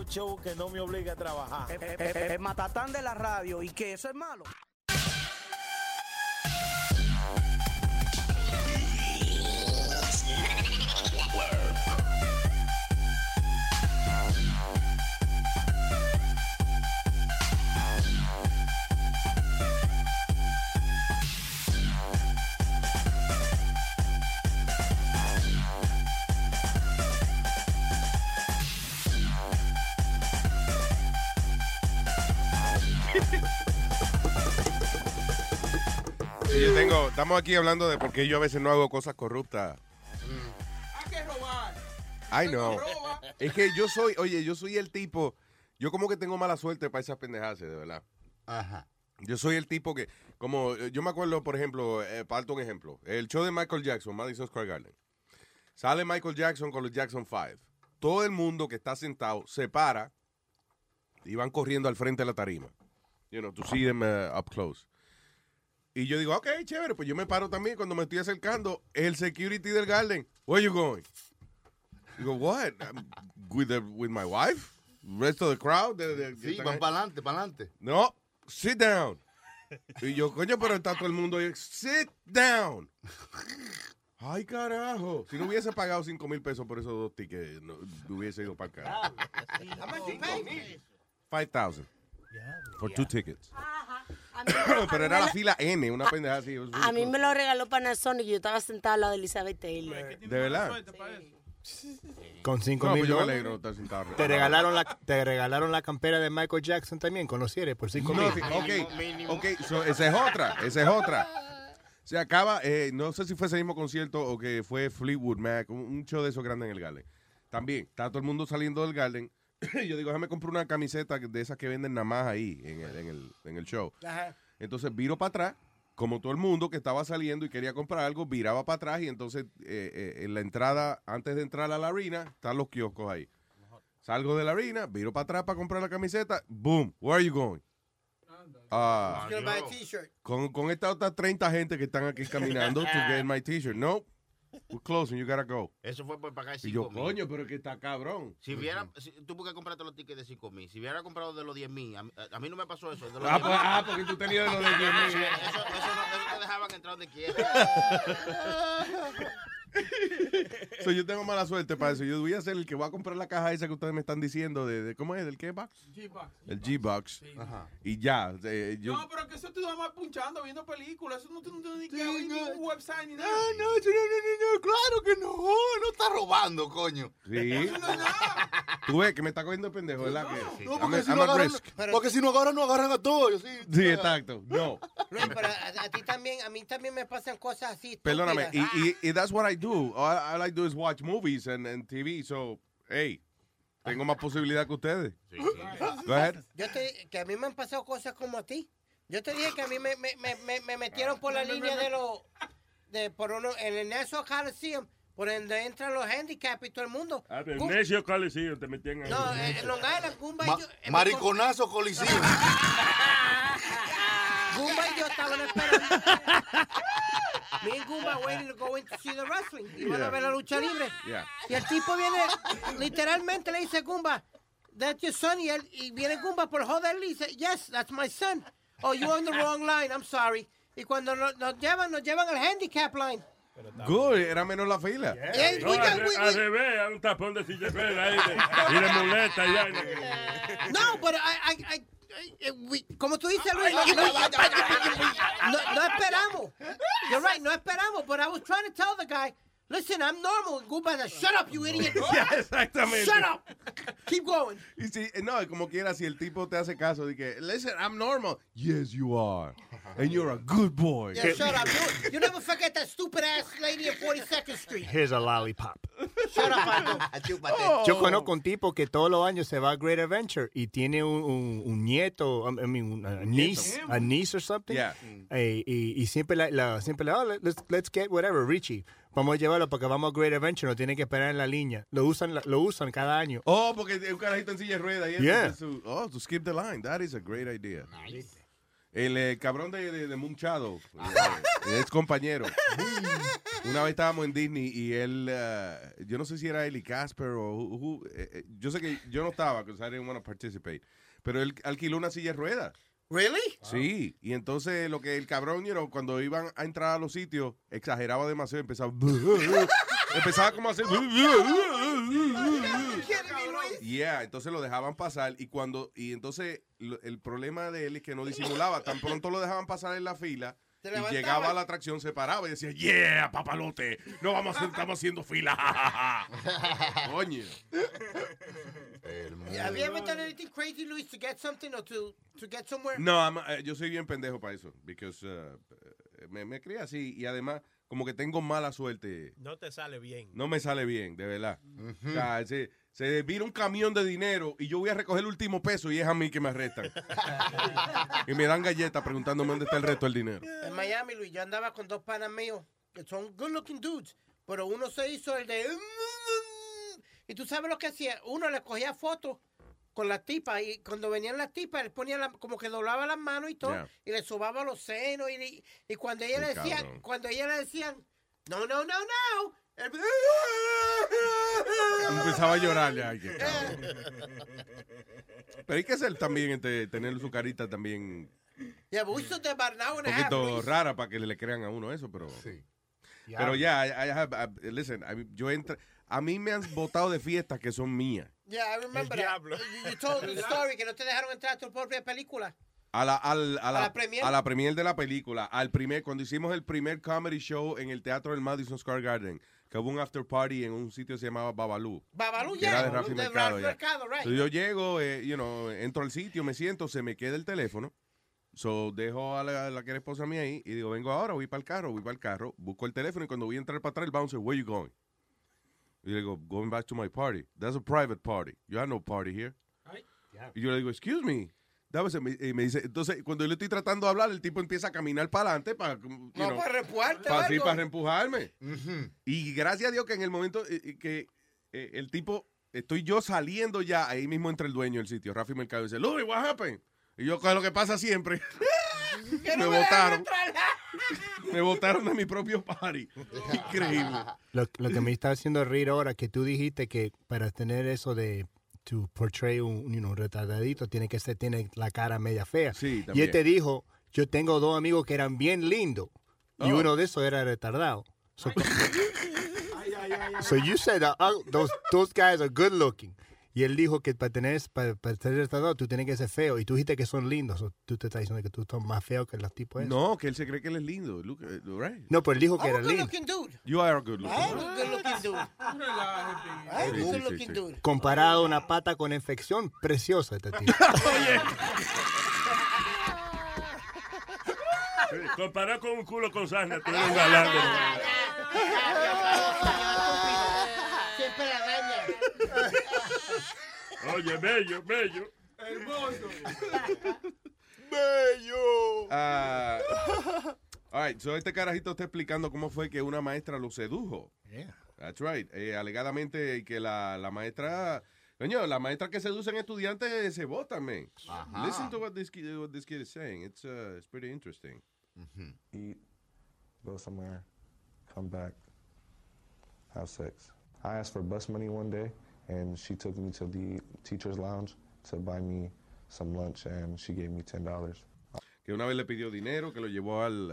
show que no me obliga a trabajar. El Eh, matatán de la radio y que eso es malo. Estamos aquí hablando de por qué yo a veces no hago cosas corruptas. Hay que robar. I know. Es que yo soy, oye, yo soy el tipo, yo como que tengo mala suerte para esas pendejadas, de verdad. Ajá. Yo soy el tipo que, como, eh, yo me acuerdo, por ejemplo, eh, para un ejemplo, el show de Michael Jackson, Madison Square Garden. Sale Michael Jackson con los Jackson 5. Todo el mundo que está sentado se para y van corriendo al frente de la tarima. You know, to see them uh, up close. Y yo digo, ok, chévere, pues yo me paro también cuando me estoy acercando. El security del Garden, where you going? Digo, what? I'm with, the, with my wife? Rest of the crowd? De- de- que Sí, van para adelante, para adelante. No, sit down. Y yo, coño, pero está todo el mundo ahí. Sit down. Ay, carajo. Si no hubiese pagado 5 mil pesos por esos dos tickets, no, hubiese ido para acá. Five thousand. For two tickets. Pero era la fila N, una pendeja así. A mí me lo regaló Panasonic y yo estaba sentada al lado de Elizabeth Taylor. ¿De verdad? Con 5 No, mil pues yo me dólares. alegro de estar sentado. Te regalaron, la, te regalaron la campera de Michael Jackson también, con los cierres, por 5 No, mil. sí, ok, ok, so, esa es otra, esa es otra. Se acaba, eh, no sé si fue ese mismo concierto o que fue Fleetwood Mac, un, un show de esos grandes en el Garden. También, está todo el mundo saliendo del Garden. Yo digo, déjame comprar una camiseta de esas que venden nada más ahí en el, en el, en el show. Ajá. Entonces viro para atrás, como todo el mundo que estaba saliendo y quería comprar algo, viraba para atrás y entonces eh, eh, en la entrada, antes de entrar a la harina, están los kioscos ahí. Salgo de la harina, viro para atrás para comprar la camiseta, boom, where are you going? Ah, con, con esta otra 30 gente que están aquí caminando to get my t-shirt. No, we're closing, you gotta go. Eso fue por pagar Y yo, 5 mil. coño, pero que está cabrón. Si hubiera, si, tú porque compraste los tickets de 5 mil. Si hubiera comprado de los 10 mil, a, mí- a mí no me pasó eso. de los Ah, 10,000. pues- ah, porque tú tenías de los de 10,000. Sí, Eso, eso, no, eso te dejaban entrar donde quieras. So, yo tengo mala suerte para eso. Yo voy a ser el que va a comprar la caja esa que ustedes me están diciendo de, de- ¿cómo es? ¿Del qué box? G-Box. El G-Box. Y ya, eh, yo... No, pero que eso tú nada más punchando, viendo películas. Eso no tiene ni que abrir ningún website ni nada. No, no, no, no, no, claro que no. No está robando, coño. Sí. Tú ves que me está cogiendo pendejo, ¿verdad? Que, No, porque si no agarran, risk. porque si no agarran, no agarran a todos. Sí, Sí, exacto. No. Luis, pero a, a ti también, a mí también me pasan cosas así. Perdóname. Y, y, y that's what I do. All I, all I do is watch movies and, and TV. So, hey, tengo más posibilidad que ustedes. Go ahead. Yo te, que a mí me han pasado cosas como a ti. Yo te dije que a mí me, me, me, me, me metieron por la línea de los, de por uno, en el National Coliseum, por donde entran los handicaps y todo el mundo. Ah, Gu- Necio Coliseo te metían ahí. No, en Long Island, Gumba Ma- y yo. mariconazo coliseo. Gumba y yo estaban esperando. Me and Gumba waiting to go in to see the wrestling. Iban a Yeah. ver la lucha libre. Yeah. Y el tipo viene, literalmente le dice a Gumba, that's your son. Y, él, y viene Gumba por joderle y dice, yes, that's my son. Oh, you're on the wrong line, I'm sorry. Y cuando nos, nos llevan, nos llevan al handicap line. Good, era menos la fila. Yeah, No, we got- al, we- al we- revés, a un tapón de silla ahí de- y de muleta y vaina. No, but I, I, I, como tú dices, Luis, no, no, no- no esperamos. You're right, no esperamos. But I was trying to tell the guy, listen, I'm normal. Goodbye. Shut up, you idiot. Yeah, exactamente. Shut up. Keep going. Y si, no, como quiera, si el tipo te hace caso de que, listen, I'm normal. Yes, you are. And you're a good boy. Yeah, shut up. You, you never forget that stupid ass lady at 42nd Street. Here's a lollipop. Shut up, Aldo. Yo conozco un tipo que todos los años se va a Great Adventure y tiene un, un, un nieto, I mean, un- a niece, a niece or something. Yeah. Eh, y, y siempre la, la- siempre le, oh, let's, let's get whatever, Richie. Vamos a llevarlo porque vamos a Great Adventure, no tiene que esperar en la línea. Lo usan, lo usan cada año. Oh, porque es un carajito en silla de ruedas. y Yeah. su- oh, to skip the line. That is a great idea. El eh, cabrón de, de, de Moon Shadow, eh, ex compañero. Una vez estábamos en Disney y él, eh, yo no sé si era él y Casper o who- who, eh, eh, yo sé que yo no estaba, because I didn't want to participate, pero él alquiló una silla de ruedas. Really? Sí, y entonces lo que el cabrón, you know, cuando iban a entrar a los sitios, exageraba demasiado, empezaba, empezaba como a hacer, yeah, entonces lo dejaban pasar y cuando, y entonces lo- el problema de él es que no disimulaba, tan pronto lo dejaban pasar en la fila. Y llegaba a la atracción, se paraba y decía, yeah, papalote, no vamos a estamos haciendo fila. Coño. Have you ever done anything crazy, Luis, to get something or to, to get somewhere? No, I'm- eh, yo soy bien pendejo para eso, because uh, me, me crié así y además como que tengo mala suerte. No te sale bien. No me sale bien, de verdad. O sea, se, se vira un camión de dinero y yo voy a recoger el último peso y es a mí que me arrestan. y me dan galletas preguntándome dónde está el resto del dinero. En Miami, Luis, yo andaba con dos panas míos que son good looking dudes, pero uno se hizo el de... Y tú sabes lo que hacía, uno le cogía fotos con las tipas y cuando venían las tipas, le ponía la- como que doblaba las manos y todo, Yeah. y le sobaba los senos y, y cuando ella Qué le decían, cabrón. cuando ella le decían, no, no, no, no, él- Empezaba a llorar ya. ay, qué cabrón. Pero hay que ser también, este, tener su carita también Yeah, but we stood there about an hour un and a half, poquito Luis. rara para que le crean a uno eso, pero... Ya. Pero ya, I- I have- I- listen, I- yo entra, a mí me han votado de fiestas que son mías. Yeah, I remember that. You, you told the story que no te dejaron entrar a tu propia película. A la, al- a, la, ¿A la premier? a la premier de la película, al primer, cuando hicimos el primer comedy show en el teatro del Madison Square Garden, que hubo un after party en un sitio que se llamaba Babalú. Babalú, yeah. era de Rafi de Mercado. Ya. Mercado, right. So, yo llego, eh, you know, entro al sitio, me siento, se me queda el teléfono. So, dejo a la, la que era esposa mía ahí y digo, vengo ahora, voy para el carro, voy para el carro, busco el teléfono y cuando voy a entrar para atrás, el bouncer, where you going? Y le digo, going back to my party. That's a private party. You have no party here. Y yo le digo, excuse me. Dame ese- Y me dice, entonces, cuando yo le estoy tratando de hablar, el tipo empieza a caminar para adelante para, you No, know, para repuarte, para, sí, para reempujarme. Y gracias a Dios que en el momento eh, eh, que eh, el tipo, estoy yo saliendo ya, ahí mismo entra el dueño del sitio, Rafi Mercado, y dice, Louis, what happened? Y yo, ¿qué es lo que pasa siempre? Que me no votaron. me votaron de mi propio party. Increíble. Lo, lo que me está haciendo reír ahora que tú dijiste que para tener eso de to portray un, you know, retardadito tiene que ser tiene la cara media fea. Sí, y él te dijo, yo tengo dos amigos que eran bien lindos y Oh. uno de esos era retardado. So, so you said that, uh, those those guys are good looking. Y él dijo que para tener para, para ser tú tienes que ser feo y tú dijiste que son lindos. Tú te estás diciendo que tú estás más feo que los tipos esos. No, que él se cree que él es lindo. Look, eh, right. No, pero él dijo que I'm a era lindo. looking dude. You are a good looking. I'm a good looking dude. I'm Sí, good looking sí. dude. Comparado a una pata con infección, preciosa este tipo. Comparado con un culo con sarna, tú eres un galán. de- Siempre la daña. Oye, bello, bello. Hermoso. Bello. Ah, all right, so este carajito está explicando cómo fue que una maestra lo sedujo. That's right. Eh, alegadamente que la, la maestra... Coño, la maestra que seducen estudiantes se votan, man. Ajá. Listen to what this, kid, what this kid is saying. It's, uh, it's pretty interesting. eat, go somewhere, come back, have sex. I asked for bus money one day, and she took me to the teacher's lounge to buy me some lunch, and she gave me ten dollars. Que una vez le pidió dinero, que lo llevó al,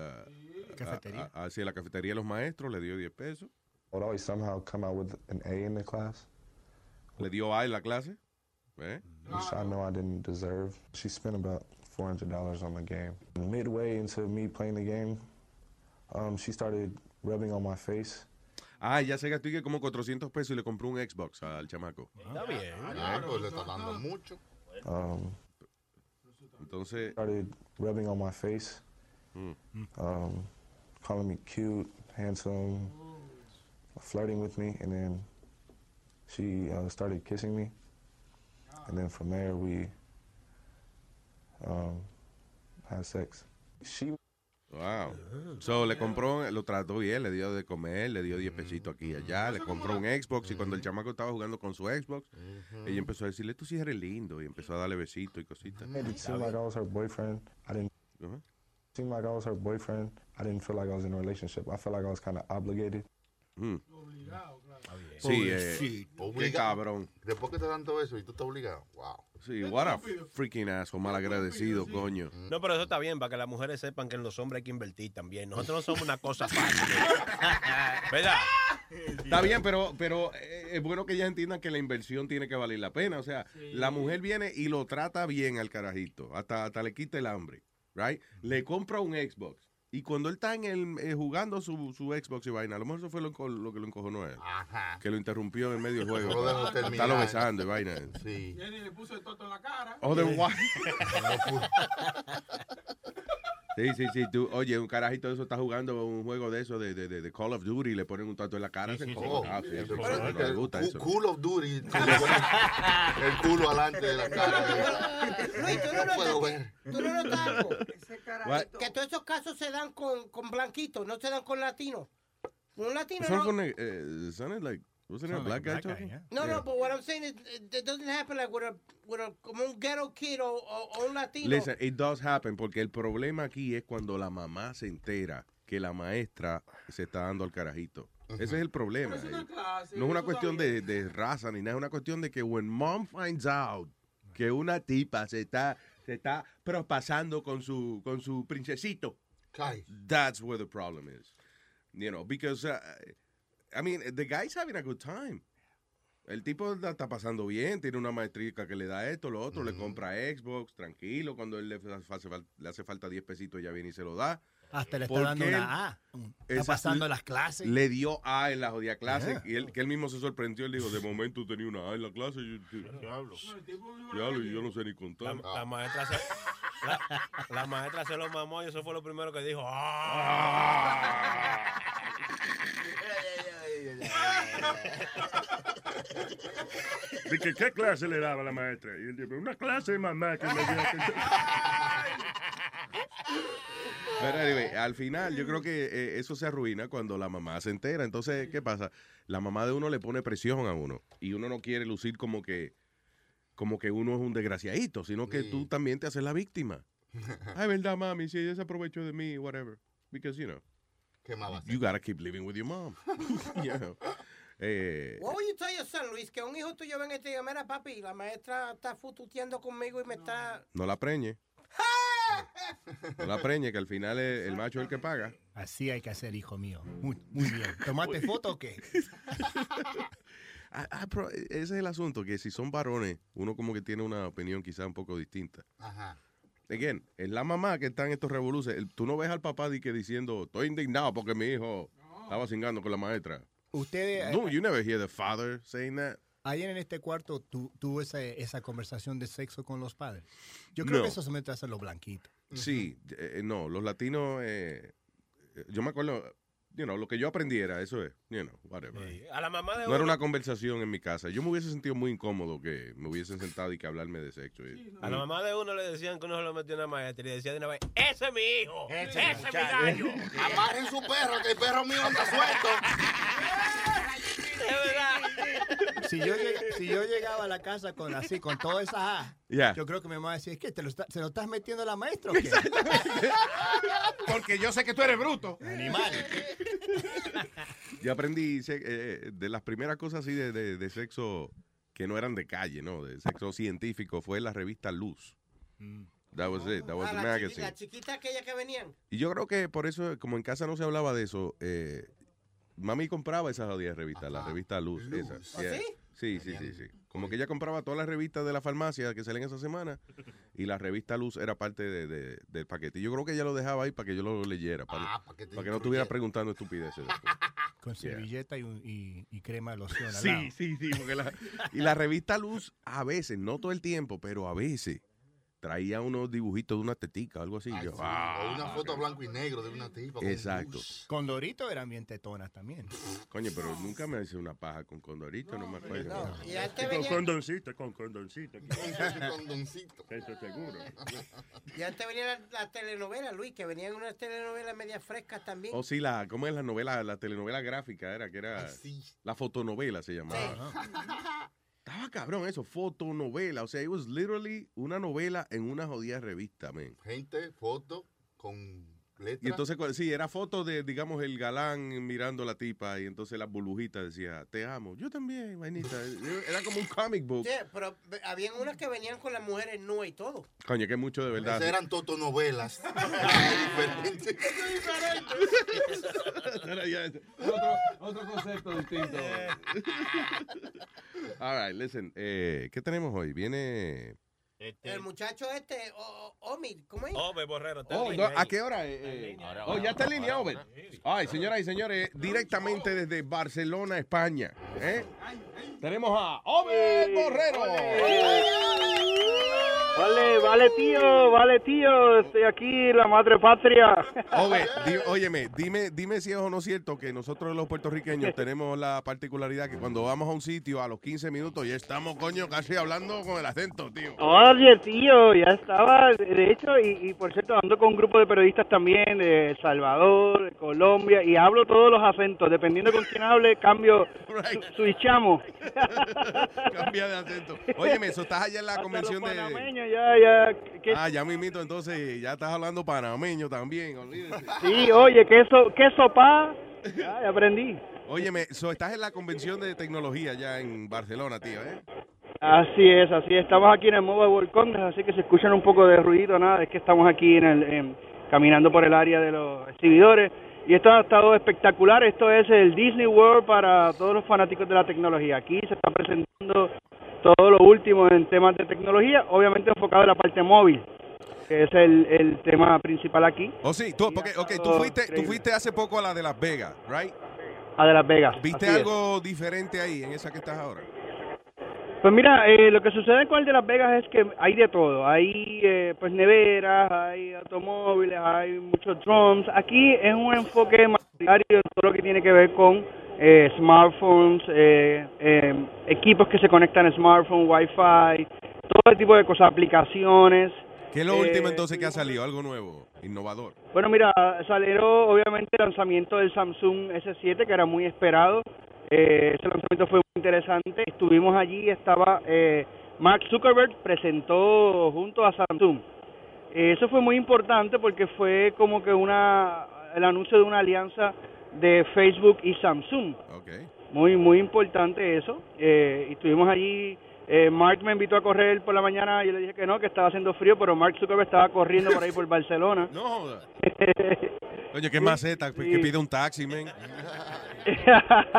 Cafetería. a- a- hacia la cafetería de los maestros, le dio 10 pesos. Would always somehow come out with an A in the class. Le dio A en la clase. ¿eh? Which I know I didn't deserve. She spent about four hundred dollars on the game. Midway into me playing the game, um, she started rubbing on my face. Ah, ya se gastó y que como 400 pesos y le compró un Xbox al chamaco. Está bien. Ah, pues le está dando mucho. Um, Entonces started rubbing on my face, um, calling me cute, handsome, flirting with me, and then she uh, started kissing me, and then from there we um, had sex. She Wow. So, le compró, lo trató bien, le dio de comer, le dio 10 pesitos aquí y allá, le compró un Xbox y cuando el chamaco estaba jugando con su Xbox, ella empezó a decirle, tú sí eres lindo, y empezó a darle besitos y cositas. made it seem like I was her boyfriend. I didn't seem like I was her boyfriend. I didn't feel like I was in a relationship. I felt like I was kind of obligated. Mm. Sí, eh, qué cabrón. Después que te dan todo eso y tú estás obligado. Wow. Sí, what a freaking asshole, mal agradecido, coño. No, pero eso está bien, para que las mujeres sepan que en los hombres hay que invertir también. Nosotros no somos una cosa fácil. ¿Verdad? Está bien, pero, pero eh, es bueno que ellas entiendan que la inversión tiene que valer la pena. O sea, la mujer viene y lo trata bien al carajito, hasta, hasta le quita el hambre, right? Le compra un Xbox. Y cuando él está en el, eh, jugando su, su Xbox y vaina, a lo mejor eso fue lo, lo que lo encojonó a él. Ajá. Que lo interrumpió en medio del juego. No lo para terminar. estarlo besando y vaina. Sí. Jenny le puso el toto en la cara. Oh? Sí, sí, sí. Tú, oye, un carajito de eso está jugando un juego de eso de, de, de- de Call of Duty y le ponen un tatu en la cara. se encojona. Ah, sí, eso, Pero no le gusta eso. Call of Duty. El culo alante de la cara. Luis, tú no, No notas- puedo ver. tú no notas algo? Que todos esos casos se dan con, con blanquitos, no se dan con latinos. Un latino Son no. con, eh, sounded like, wasn't it a black guy talking? No, Yeah. no, but what I'm saying is, it, it doesn't happen like with a, with a, como un ghetto kid o, o- o un latino. Listen, it does happen porque el problema aquí es cuando la mamá se entera que la maestra se está dando al carajito. Ese es el problema. Es una eh. clase, No es una cuestión de, de raza ni nada, es una cuestión de que when mom finds out que una tipa se está, se está propasando con su, con su princesito, that's where the problem is. You know, because, uh, I mean, the guy's having a good time. El tipo la está pasando bien, tiene una maestrica que le da esto, lo otro, le compra Xbox, tranquilo, cuando él le hace, le hace falta 10 pesitos, ya viene y se lo da. Hasta le está Porque dando una A. Está pasando las clases. Le dio A en la jodida clase Yeah. y él, que él mismo se sorprendió. Él dijo, de momento tenía una A en la clase. y yo- Diablo. Diablo, y yo no sé ni contar. La, la maestra se, la, la maestra se lo mamó y eso fue lo primero que dijo. "Ah". De que, ¿Qué clase le daba la maestra? Y él dijo, una clase de mamá que me dio que- Pero anyway, al final yo creo que eh, eso se arruina cuando la mamá se entera. Entonces, ¿qué pasa? La mamá de uno le pone presión a uno y uno no quiere lucir como que como que uno es un desgraciadito, sino que tú también te haces la víctima. Ay, verdad, mami, si ella se aprovechó de mí, whatever. Because, you know, ¿Qué más va a hacer? you gotta keep living with your mom. Know. Eh, What would you tell your son, Luis? Que un hijo tuyo venga y te diga, mira, papi, la maestra está fututeando conmigo y me está... no la preñe. No la preñe, que al final el, el macho es el que paga. Así hay que hacer, hijo mío. Muy, muy bien. ¿Tomaste foto o qué? Ah, ah, pero ese es el asunto, que si son varones, uno como que tiene una opinión quizá un poco distinta. Ajá. Again, es la mamá que está en estos revoluces. Tú no ves al papá que diciendo, estoy indignado porque mi hijo estaba cingando con la maestra. Ustedes, No, you never hear the father saying that. ayer en este cuarto, tuvo esa, esa conversación de sexo con los padres. Yo creo No. que eso se mete a hacer los blanquitos. Sí, eh, no, los latinos, eh, eh, yo me acuerdo, you know, lo que yo aprendiera, eso es, you know, whatever. A la mamá de No era uno- una conversación en mi casa. Yo me hubiese sentido muy incómodo que me hubiesen sentado y que hablarme de sexo. A la mamá de uno le decían que uno se lo metió en una maestra y le decía de una vez, ese es mi hijo, ese, es mi gallo. Amarren su perro, que el perro mío anda suelto. Es verdad. Si yo, lleg- si yo llegaba a la casa con así, con toda esa A, Yeah. yo creo que mi mamá decía, es que te lo está- se lo estás metiendo a la maestra o qué? Porque yo sé que tú eres bruto. Animal. Yo aprendí se- eh, de las primeras cosas así de, de- de sexo que no eran de calle, ¿no? De sexo científico, fue la revista Luz. That was it. That was Ah, the la, chiqui- magazine. la chiquita aquella que venían. Y yo creo que por eso, como en casa no se hablaba de eso, eh, mami compraba esas jodidas revistas, la revista Luz. esa. ¿Oh, Yeah. sí? Sí, sí, sí, sí. Como que ella compraba todas las revistas de la farmacia que salen esa semana y la revista Luz era parte de- de- del paquete. Y yo creo que ella lo dejaba ahí para que yo lo leyera, para, Ah, para que te para que no estuviera preguntando estupideces. después. Con Yeah. servilleta y, un- y, y crema de loción. al Sí, lado. sí, sí. porque la- y la revista Luz, a veces, no todo el tiempo, pero a veces, traía unos dibujitos de una tetica, algo así. Yo, Sí, ah, o una foto blanco y negro de una tipa. con Exacto. Con Dorito eran bien tetonas también. Coño, pero nunca me hice una paja con condorito, no, me acuerdo. Y con condoncito, con condoncito. Condoncito. Eso seguro. y antes venían las, las telenovelas, Luis, que venían unas telenovelas medias frescas también. O sí, la, ¿cómo es la novela, la telenovela gráfica? Era que era la fotonovela se llamaba. Estaba cabrón eso, fotonovela. O sea, it was literally una novela en una jodida revista, man. Gente, foto con Y entonces, sí, era foto de, digamos, el galán mirando a la tipa y entonces las burbujitas decía, te amo. Yo también, vainita. Era como un comic book. Sí, pero habían unas que venían con las mujeres nuevas y todo. Coño, que mucho de verdad. Esas eran totonovelas. Diferente. Ese- otro, otro concepto distinto. All right, listen. Eh, ¿Qué tenemos hoy? Viene. El muchacho este, o- ¿cómo es? Ove Borrero. está Oh, en no, línea ¿A qué hora? eh, eh? Oh, ya está en línea, Over. Ay, señoras y señores, directamente desde Barcelona, España. ¿eh? Tenemos a Over Borrero. Vale, vale tío, vale tío, estoy aquí, la madre patria. Ove, di- óyeme, dime, dime si es o no cierto que nosotros los puertorriqueños tenemos la particularidad que cuando vamos a un sitio a los 15 minutos ya estamos, coño, casi hablando con el acento, tío. Oye tío, ya estaba, de hecho, y, y por cierto, ando con un grupo de periodistas también de El Salvador, de Colombia, y hablo todos los acentos, dependiendo con quién hable, cambio, su- switchamos. Cambia de acento. Óyeme, eso estás allá en la Hasta convención de... ya, ya, que- Ah, ya mismito, entonces ya estás hablando panameño también, olvídese. sí, oye, queso, queso pa, ya, ya aprendí. Óyeme, so, estás en la convención de tecnología ya en Barcelona, tío, ¿eh? Así es, así es. Estamos aquí en el Mobile World Congress, así que se escuchan un poco de ruido, nada, es que estamos aquí en el, en- caminando por el área de los exhibidores y esto ha estado espectacular. Esto es el Disney World para todos los fanáticos de la tecnología. Aquí se está presentando todo lo último en temas de tecnología, obviamente enfocado en la parte móvil, que es el, el tema principal aquí. Oh, sí, tú, porque, ok, tú fuiste, tú fuiste hace poco a la de Las Vegas, right? A de Las Vegas. ¿Viste es. algo diferente ahí en esa que estás ahora? Pues mira, eh, lo que sucede con el de Las Vegas es que hay de todo. Hay eh, pues neveras, hay automóviles, hay muchos drones. Aquí es un enfoque mayoritario en todo lo que tiene que ver con eh, smartphones, eh, eh, equipos que se conectan a smartphone, wifi, todo tipo de cosas, aplicaciones. ¿Qué es lo Eh, último entonces que ha salido? Algo nuevo, innovador. Bueno, mira, salió obviamente el lanzamiento del Samsung S7, que era muy esperado. Eh, ese lanzamiento fue muy interesante. Estuvimos allí, estaba eh, Mark Zuckerberg, presentó junto a Samsung. Eh, eso fue muy importante porque fue como que una el anuncio de una alianza de Facebook y Samsung. Muy, muy importante eso. Eh, y estuvimos allí. eh, Mark me invitó a correr por la mañana y yo le dije que no, que estaba haciendo frío, pero Mark Zuckerberg estaba corriendo por ahí por Barcelona. No joda. Oye, qué maceta, que sí. pide un taxi, men.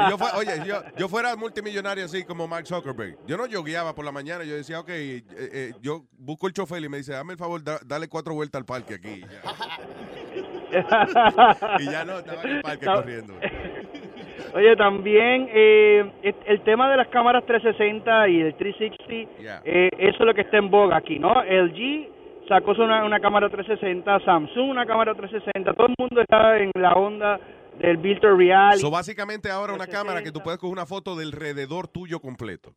Yo fue- oye, yo, yo fuera multimillonario así como Mark Zuckerberg. Yo no yogueaba por la mañana. Yo decía, ok, eh, eh, yo busco el chofer y me dice, dame el favor, da- dale cuatro vueltas al parque aquí. Ya, y ya no, estaba en el parque corriendo. Oye, también eh, el tema de las cámaras 360 y el 360, Yeah. eh, eso es lo que está en boga aquí, ¿no? LG sacó una, una cámara 360, Samsung una cámara 360, todo el mundo está en la onda del virtual reality. So, básicamente ahora una cámara que tú puedes coger una foto del alrededor tuyo completo.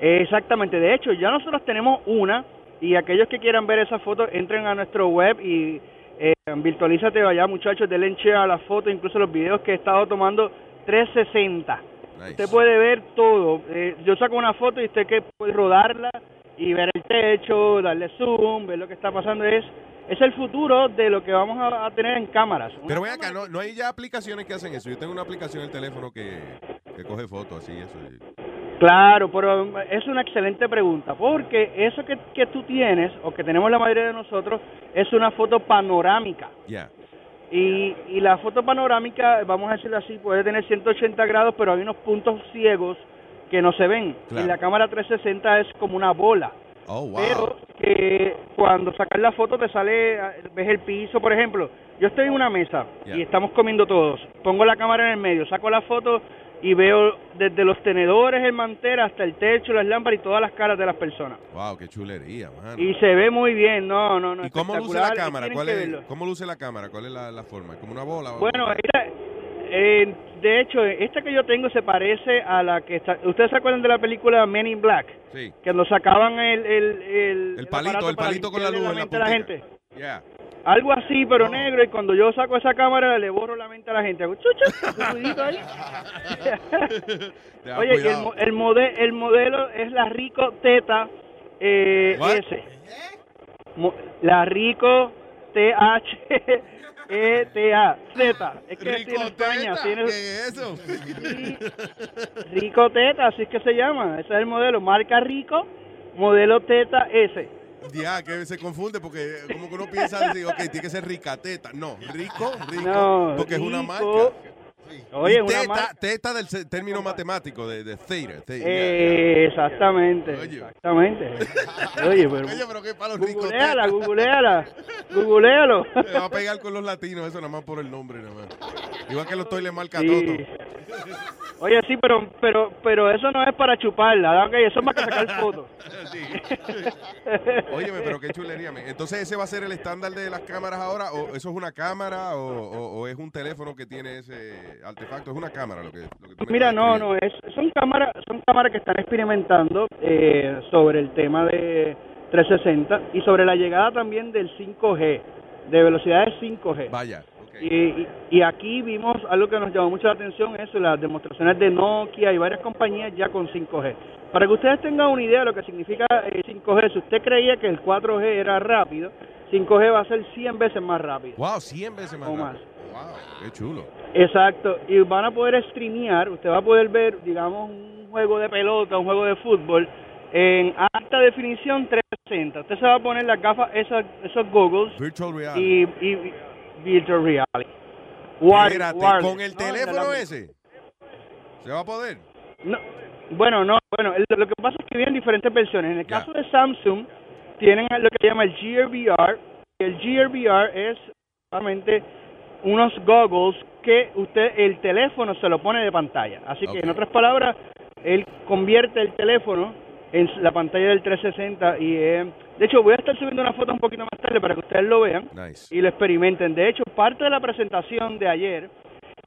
Exactamente, de hecho ya nosotros tenemos una y aquellos que quieran ver esa foto entren a nuestro web y eh, virtualízate allá muchachos, denle share a la foto, incluso los videos que he estado tomando 360. Usted puede ver todo, Eh, yo saco una foto y usted que puede rodarla y ver el techo, darle zoom, ver lo que está pasando, es es el futuro de lo que vamos a, a tener en cámaras. Pero ven acá, no, no hay ya aplicaciones que hacen eso. Yo tengo una aplicación en el teléfono que, que coge fotos así, eso. y- Claro, pero es una excelente pregunta, porque eso que, que tú tienes, o que tenemos la mayoría de nosotros, es una foto panorámica. Y, y la foto panorámica, vamos a decirlo así, puede tener 180 grados, pero hay unos puntos ciegos que no se ven. Claro. Y la cámara 360 es como una bola. Oh, wow. Pero que cuando sacas la foto te sale, ves el piso, por ejemplo. Yo estoy en una mesa y estamos comiendo todos. Pongo la cámara en el medio, saco la foto y veo desde los tenedores, el mantel, hasta el techo, las lámparas y todas las caras de las personas. Wow, qué chulería, man. Y se ve muy bien, no, no, no. ¿Y cómo luce la cámara? ¿Cuál es. ¿Cómo luce la cámara? ¿Cuál es la, la forma? ¿Como una bola? Bueno, esta, eh, de hecho, esta que yo tengo se parece a la que está... ¿Ustedes se acuerdan de la película Men in Black? Sí. Que nos sacaban el... El, el, El palito, el palito con la luz en la a la puntica. gente. Yeah. Algo así, pero negro, y cuando yo saco esa cámara le borro la mente a la gente. Hago chucha, ahí. Oye, y el, el, mode- el modelo es la Rico Teta eh? S. Mo- la Rico T-H-E-T-A Z. Es que tiene España. Tiene... ¿Qué es eso? Rico Teta, así es que se llama. Ese es el modelo. Marca Rico, modelo Teta S. Ya, que se confunde porque como que uno piensa decir, ok, tiene que ser ricateta. No, rico, rico, No, porque es una marca. Oye, una teta, marca- teta del se- término matemático de, de theta, Eh, exactamente, exactamente. Oye, pero... Oye, pero qué para los ricos. Googleala, googleala, googlealo. Me va a pegar con los latinos eso nada más por el nombre, nada más. Igual que los toiles marca Sí. Toto. Oye, sí, pero, pero, pero eso no es para chuparla, ¿ok? Eso es más que sacar fotos. Óyeme, pero qué chulería. Entonces, ¿ese va a ser el estándar de las cámaras ahora? ¿O eso es una cámara? ¿O, o- o es un teléfono que tiene ese artefacto? Es una cámara lo que, lo que tú Mira, no, no, es, son cámaras, son cámaras que están experimentando eh, sobre el tema de 360 y sobre la llegada también del 5G, de velocidades 5G. Vaya. Y, y- y aquí vimos algo que nos llamó mucho la atención, eso, las demostraciones de Nokia y varias compañías ya con 5G. Para que ustedes tengan una idea de lo que significa eh, 5G, si usted creía que el 4G era rápido, 5G va a ser 100 veces más rápido. Wow, 100 veces más. O rápido. más. Wow, qué chulo. Exacto, y van a poder streamear, usted va a poder ver, digamos, un juego de pelota, un juego de fútbol en alta definición 360. Usted se va a poner las gafas, esas, esos goggles Virtual reality. y, y virtual reality. Espérate, ¿con el ¿no? teléfono ese? ¿Se va a poder? No, bueno, no, bueno, lo que pasa es que vienen diferentes versiones. En el caso de Samsung, tienen lo que se llama el Gear VR. y El Gear VR es solamente unos goggles que usted, el teléfono se lo pone de pantalla. Así que, en otras palabras, él convierte el teléfono en la pantalla del 360 y eh, de hecho voy a estar subiendo una foto un poquito más tarde para que ustedes lo vean Nice. y lo experimenten. De hecho, parte de la presentación de ayer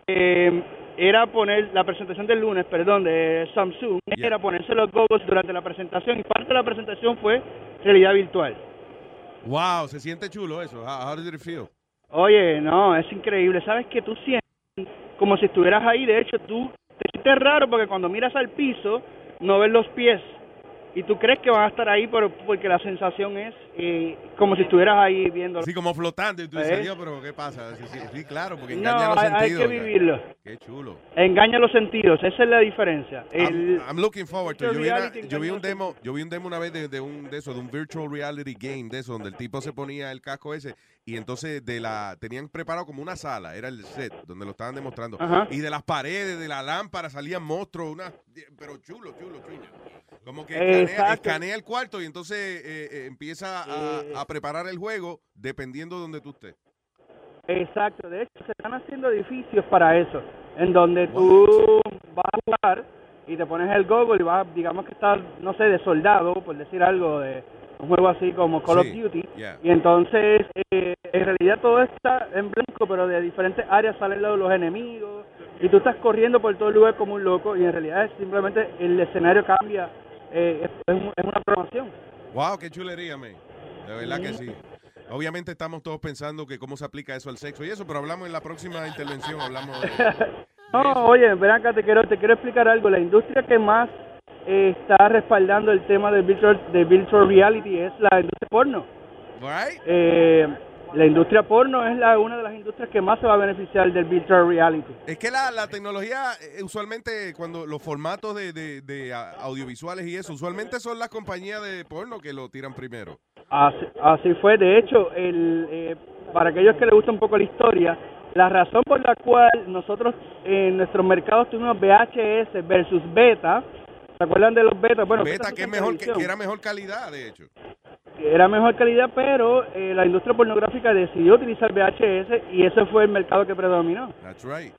eh, era poner la presentación del lunes, perdón, de Samsung, era ponerse los goggles durante la presentación y parte de la presentación fue realidad virtual. Wow, se siente chulo eso. How, how did it feel? Oye, no, es increíble. Sabes que tú sientes como si estuvieras ahí. De hecho, tú te sientes raro porque cuando miras al piso no ves los pies y tú crees que van a estar ahí, pero porque la sensación es eh, como si estuvieras ahí viendo. Así como flotando y tú dices, ¿Eh? Dios, pero ¿qué pasa? Sí, sí, sí, claro, porque No, engaña los hay, hay sentidos. que vivirlo. Qué chulo. Engaña los sentidos, esa es la diferencia. El- I'm, I'm looking forward to it. Yo vi, una- yo vi un demo, yo vi un demo una vez de, de un de eso, de un virtual reality game de eso, donde el tipo se ponía el casco ese y entonces de la tenían preparado como una sala, era el set donde lo estaban demostrando Ajá. y de las paredes, de la lámpara salían monstruos, una, pero chulo, chulo, chulo. Como que Eh, escanea, el cuarto y entonces eh, eh, empieza a, a preparar el juego dependiendo de donde tú estés. Exacto, de hecho se están haciendo edificios para eso, en donde tú vas a jugar y te pones el goggle y vas, digamos que estás, no sé, de soldado, por decir algo, de un juego así como Call Sí, of Duty, yeah. y entonces eh, en realidad todo está en blanco, pero de diferentes áreas salen los, los enemigos, y tú estás corriendo por todo el lugar como un loco, y en realidad es simplemente el escenario cambia, eh, es, es un- es una programación. Wow, qué chulería, man. De verdad que sí. Obviamente estamos todos pensando que cómo se aplica eso al sexo y eso, pero hablamos en la próxima intervención, hablamos de... No, oye, ven acá, te quiero, te quiero explicar algo. La industria que más está respaldando el tema de virtual, de virtual reality es la industria porno. Right? Eh, la industria porno es la, una de las industrias que más se va a beneficiar del virtual reality. Es que la, la tecnología, eh, usualmente, cuando los formatos de, de- de, audiovisuales y eso, usualmente son las compañías de porno que lo tiran primero. Así, así fue, de hecho, el, eh, para aquellos que les gusta un poco la historia, la razón por la cual nosotros en nuestros mercados tuvimos VHS versus beta, ¿se acuerdan de los beta? Bueno, Beta, que, es mejor, que, que era mejor calidad, de hecho. era mejor calidad, pero eh, la industria pornográfica decidió utilizar VHS y ese fue el mercado que predominó. That's right.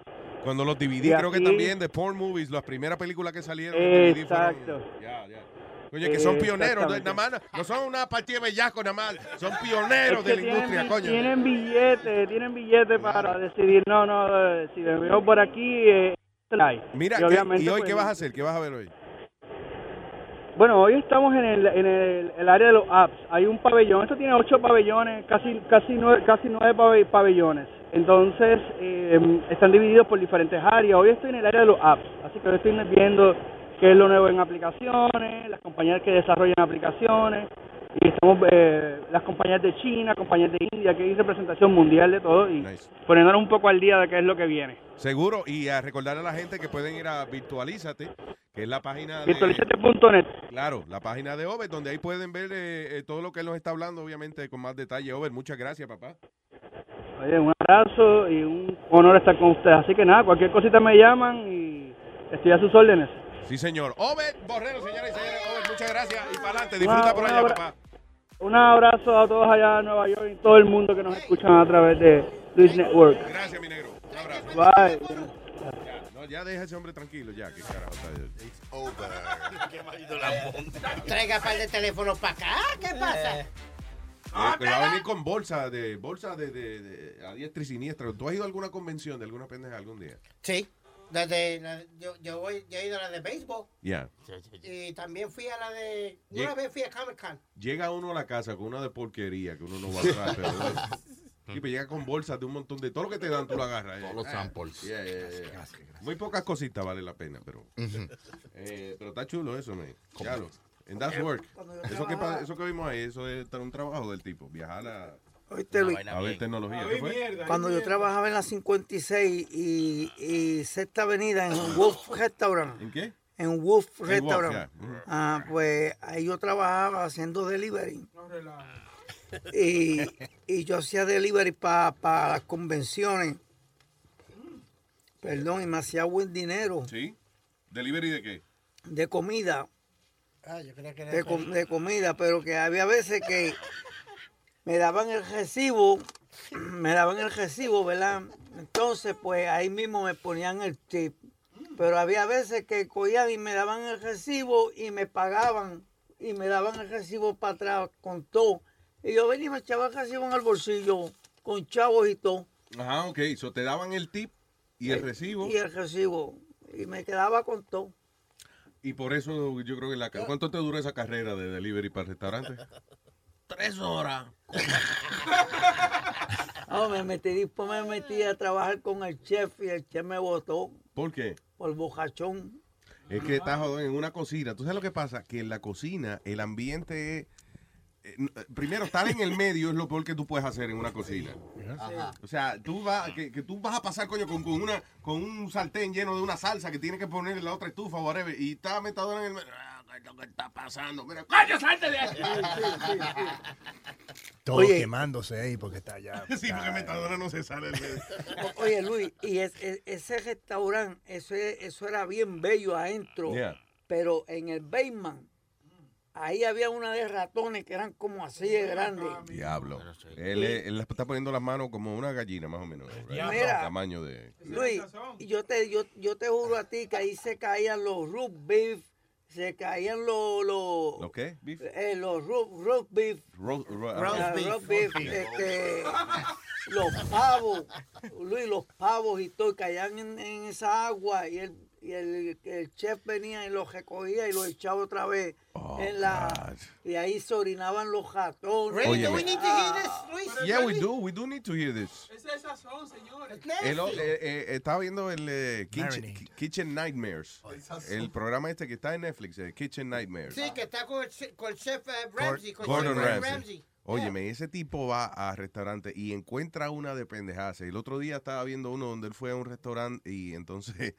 Cuando los DVD, Y creo que también de porn movies, las primeras películas que salieron. DVD fueron- Exacto. Ya, ya. Oye, que son pioneros, nada más, no son una partida de bellaco nada más, son pioneros Es que de la tienen, industria, coño. tienen billetes, tienen billetes para decidir, no, no, eh, si me veo por aquí, eh, hay. Mira, Y ¿qué- obviamente, ¿y hoy pues, qué vas a hacer? ¿Qué vas a ver hoy? Bueno, hoy estamos en el, en el, área de los apps. Hay un pabellón. Esto tiene ocho pabellones, casi casi nueve, casi nueve pabe- pabellones. Entonces eh, están divididos por diferentes áreas. Hoy estoy en el área de los apps, así que hoy estoy viendo qué es lo nuevo en aplicaciones, las compañías que desarrollan aplicaciones y estamos eh, las compañías de China, compañías de India, que hay representación mundial de todo y poniéndonos un poco al día de qué es lo que viene. Seguro, y a recordar a la gente que pueden ir a Virtualízate, que es la página de... Virtualizate.net. Claro, la página de Over, donde ahí pueden ver eh, eh, todo lo que él nos está hablando, obviamente, con más detalle. Over, muchas gracias, papá. Oye, un abrazo y un honor estar con ustedes. Así que nada, cualquier cosita me llaman y estoy a sus órdenes. Sí, señor. Over Borrero, señoras y señores. Over, muchas gracias. Y para adelante, disfruta Una- por allá, papá. Un abrazo a todos allá en Nueva York y todo el mundo que nos escuchan a través de Luis Network. Gracias, mi negro. Un abrazo. Bye. No, ya deja a ese hombre tranquilo, ya. ¿Qué carajo está Qué marido lambón. Traiga par de teléfonos para acá. ¿Qué pasa? Eh, que va a venir con bolsa de bolsa de, de, de a diestra y siniestra. ¿Tú has ido a alguna convención de alguna pendeja algún día? Sí. Desde la- yo, yo, voy, yo he ido a la de béisbol. Ya. Y también fui a la de. Una vez fui a Comic Con. Llega uno a la casa con una de porquería que uno no va a atrás, pero Sí, pero llega con bolsas de un montón de todo lo que te dan, tú lo agarras. Todos los Ah, samples. yeah, yeah, yeah. Muy pocas cositas vale la pena, pero. eh, pero está chulo eso, me. En That's Work. Eso que, eso que vimos ahí, eso es un trabajo del tipo. Viajar a, Oíste, Luis. a ver tecnología. ¿Qué fue? Cuando yo trabajaba en la 56 y, y Sexta Avenida en Wolf Restaurant. ¿En qué? En Wolf En Restaurant. Ah, pues ahí yo trabajaba haciendo delivery. Y, y yo hacía delivery para las convenciones. Perdón, y me hacía buen dinero ¿Sí? ¿Delivery de qué? de comida. Ah, yo creía que era. de, com- de comida, pero que había veces que me daban el recibo, me daban el recibo, ¿verdad? Entonces, pues ahí mismo me ponían el tip. Pero había veces que cogían y me daban el recibo y me pagaban y me daban el recibo para atrás con todo. Y yo venía y me echaba el recibo en el bolsillo con chavos y todo. Ajá, ok. So te daban el tip y el recibo. Y el recibo. Y me quedaba con todo. Y por eso yo creo que la... ¿Cuánto te duró esa carrera de delivery para restaurantes? Tres horas. No, me metí, después me metí a trabajar con el chef y el chef me votó ¿Por qué? por bojachón. Es que estás jodón en una cocina. ¿Tú sabes lo que pasa? Que en la cocina el ambiente es... eh, eh, Primero, estar en el medio es lo peor que tú puedes hacer en una cocina. Ajá. O sea, tú vas, que, que tú vas a pasar, coño, con, con una, con un sartén lleno de una salsa que tienes que poner en la otra estufa o whatever, y está metadora en el medio. Ah, ¿qué es lo que está pasando? Mira, coño, salte de aquí. Todo Oye. quemándose ahí porque está allá. Sí, porque metadora no se sale Oye, Luis, y es- es- ese restaurante, eso, es- eso era bien bello adentro, Yeah. pero en el basement, ahí había una de ratones que eran como así de grandes. Diablo. Él, es- él está poniendo las manos como una gallina, más o menos. Mira. Tamaño de... Luis, y yo te, yo, yo te juro a ti que ahí se caían los root beef, se caían los... los ¿Lo qué? Beef? eh, los root beef, Ro- ro- Ah, ajá. roast beef, este, los pavos, Luis, los pavos y todo, caían en, en esa agua y el, y el, el chef venía y los recogía y los echaba otra vez en la y ahí se orinaban los ratones. Really? Do we need to hear this, Luis? Yeah, we do. We do need to hear this. Ese es sazón, señores. El eh, eh, estaba viendo el eh, Kitchen, Nightmares. El programa este que está en Netflix, eh, Kitchen Nightmares. Sí, que está con el, con el chef eh, Ramsey. Con Gordon chef Ramsay. Óyeme, ese tipo va a restaurante y encuentra una de pendejadas. El otro día estaba viendo uno donde él fue a un restaurante y entonces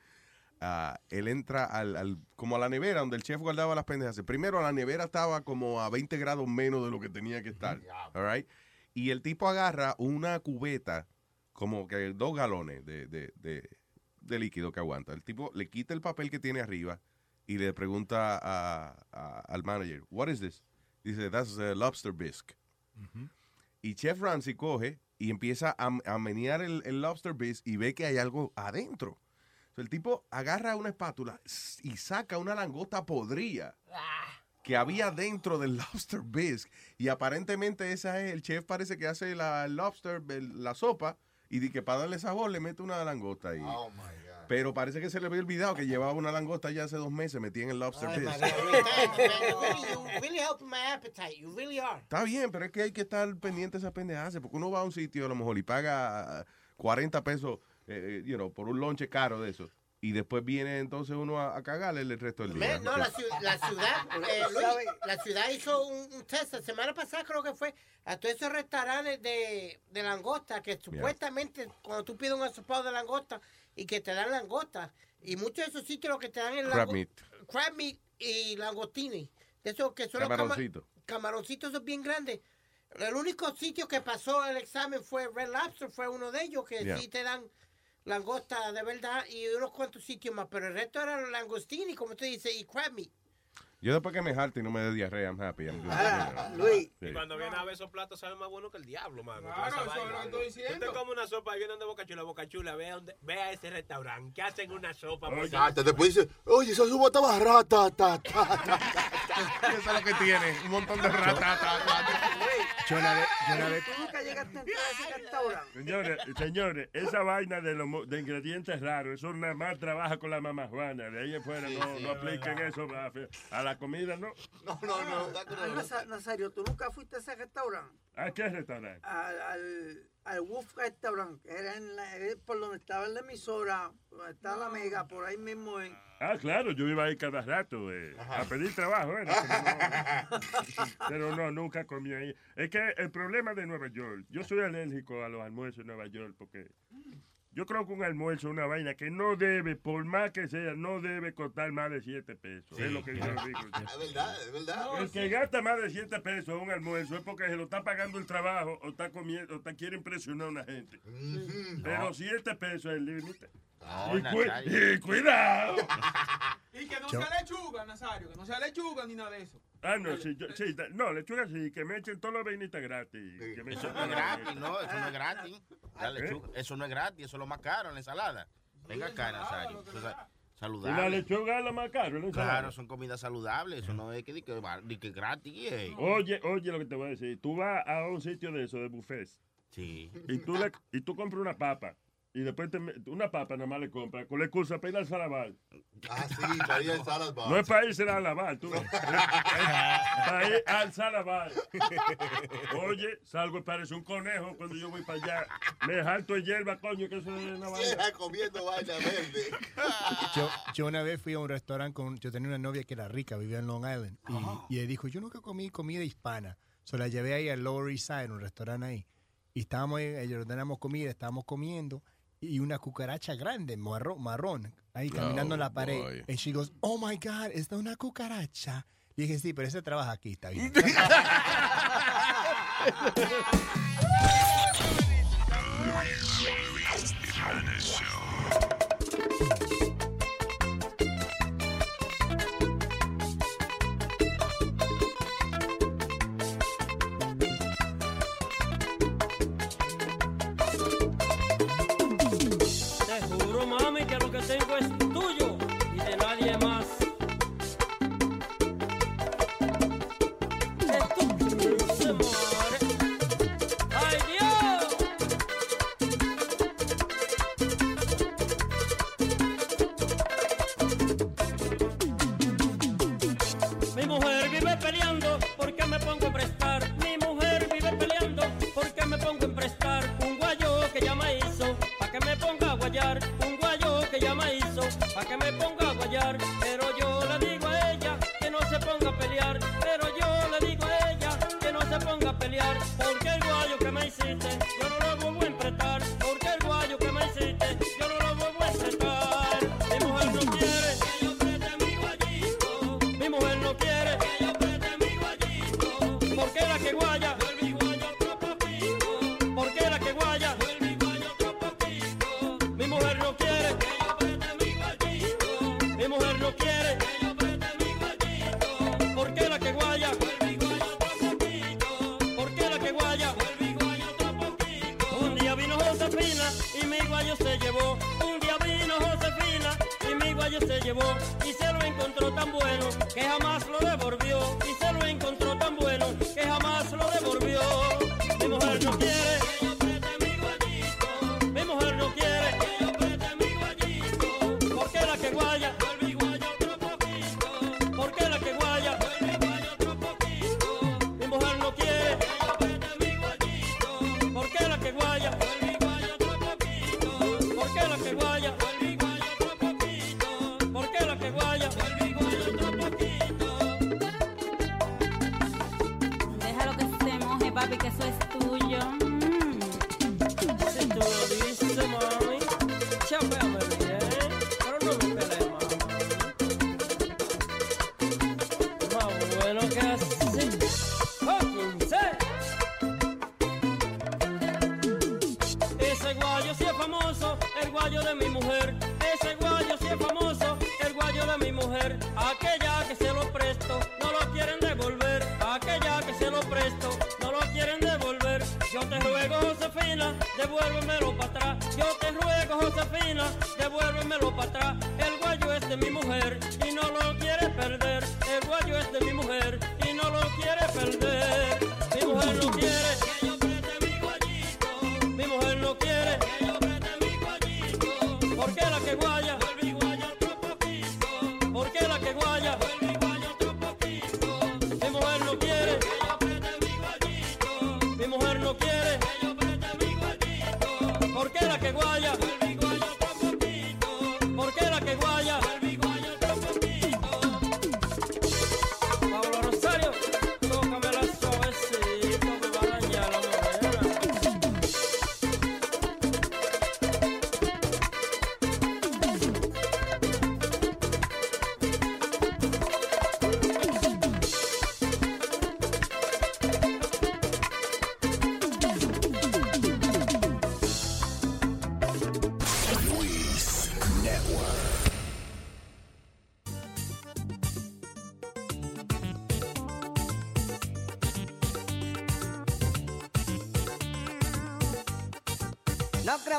ah, él entra al, al- como a la nevera donde el chef guardaba las pendejas. Primero la nevera estaba como a 20 grados menos de lo que tenía que estar. all right? Y el tipo agarra una cubeta, como que dos galones de, de- de- de líquido que aguanta. El tipo le quita el papel que tiene arriba y le pregunta a- a- al manager, what is this? Dice, that's a lobster bisque. Y Chef Ramsay coge y empieza a, a menear el, el lobster bisque y ve que hay algo adentro. So, el tipo agarra una espátula y saca una langosta podrida que había dentro del lobster bisque. Y aparentemente esa es, el chef parece que hace la lobster, la sopa, y di que para darle sabor le mete una langosta ahí. Oh my God. Pero parece que se le había olvidado que llevaba una langosta ya hace dos meses metida en el lobster Ay, bisque. Really, really. Está bien, pero es que hay que estar pendiente de esas pendejadas, porque uno va a un sitio a lo mejor y paga 40 pesos eh, you know, por un lonche caro de eso. Y después viene entonces uno a, a cagarle el resto del día. No, la, la ciudad, eh, Luis, la ciudad hizo un, un test la semana pasada creo que fue a todos esos restaurantes de, de langosta que supuestamente cuando tú pides un asopado de langosta y que te dan langosta y muchos de esos sitios lo que te dan es Crab meat. crab meat y langostini de esos que son los cama- Camaroncito. camaroncitos esos bien grandes el único sitio que pasó el examen fue Red Lobster fue uno de ellos que Yeah. sí te dan langosta de verdad y unos cuantos sitios más, pero el resto eran langostini, como usted dice, y crab. Yo después que me jarte y no me dé diarrea, I'm happy. I'm good. Ah, Luis. Sí. Y cuando viene a ver esos platos saben más bueno que el diablo, mano. Claro, eso es lo vaina. que estoy diciendo. Usted come una sopa y viene de Boca Chula, Boca Chula, ve a, donde- ve a ese restaurante, que hacen una sopa. Exacto, después dice, oye, esa suba está barata, ta, ta, ta. Eso es lo que tiene, un montón de ratatas. Yo una vez, yo una vez, ¿Tú nunca llegaste a ese restaurante? Señores, señores, esa vaina de, los mo- de ingredientes raros, eso nada más trabaja con la mamá Juana. De ahí en fuera Sí, no, sí, no apliquen eso a, a la comida, ¿no? No, no, no. Ah, no. Nazario, ¿tú nunca fuiste a ese restaurante? ¿A qué restaurante? Al, al, al Wolf Restaurant, que era en la- por donde estaba la emisora, donde está la mega, por ahí mismo en... Ah, claro, yo iba ahí cada rato eh, a pedir trabajo, ¿eh? Pero no, pero no, nunca comí ahí. Es que el problema de Nueva York, yo soy alérgico a los almuerzos en Nueva York porque yo creo que un almuerzo es una vaina que no debe, por más que sea, no debe costar más de 7 pesos. Es lo que yo digo. Es verdad, es verdad. El que gasta más de 7 pesos un almuerzo es porque se lo está pagando el trabajo o está comiendo, o está, quiere impresionar a una gente. Pero 7 pesos es el límite. No, y, cu- Nazario. y cuidado. Y que no Yo- sea lechuga, Nazario, que no sea lechuga ni nada de eso. Ah, no, sí, yo- sí, no, lechuga sí, que me echen todas las vainitas gratis. que me Eso no es gratis, no, eso no es gratis. La ¿Eh? Eso no es gratis, eso es lo más caro en la ensalada. Venga acá, Nazario. Es Y la saludable. lechuga es la más cara, la ensalada. Claro, son comidas saludables, eso no es que, di que, di que gratis. eh. Oye, oye lo que te voy a decir. Tú vas a un sitio de eso, de buffets, Sí. y tú, le, y tú compras una papa, y después te, una papa nada más le compras, con la excusa para ir al salabar. Ah, sí, para ir al salad bar. No es para irse a lavar, tú. Para ir al salabar. Oye, salgo y parece un conejo cuando yo voy para allá. Me jalto de hierba, coño, que eso es una vaina. Comiendo vaina verde. yo, yo una vez fui a un restaurante con, yo tenía una novia que era rica, vivía en Long Island, y, y ella dijo, yo nunca comí comida hispana. So la llevé ahí al Lower East Side, un restaurante ahí. Y estábamos ahí, ellos ordenamos comida, estábamos comiendo, y una cucaracha grande, marrón, marrón ahí caminando en la pared. boy. Y she goes, oh my God, ¿es una cucaracha? Y dije, sí, pero ese trabaja aquí, está bien. yo no lo vuelvo a emprestar.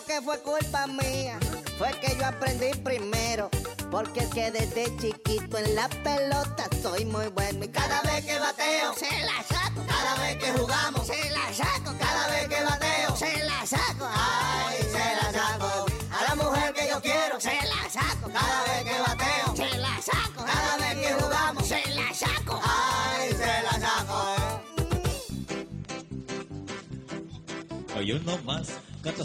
Que fue culpa mía, fue que yo aprendí primero. Porque es que desde chiquito en la pelota soy muy bueno. Y cada vez que bateo, se la saco. Cada vez que jugamos, se la saco. Cada vez que bateo, se la saco. Ay, se la saco. A la mujer que yo quiero, se la saco. Cada vez que bateo, se la saco. Cada vez que jugamos, se la saco. Ay, se la saco. Oye, uno más,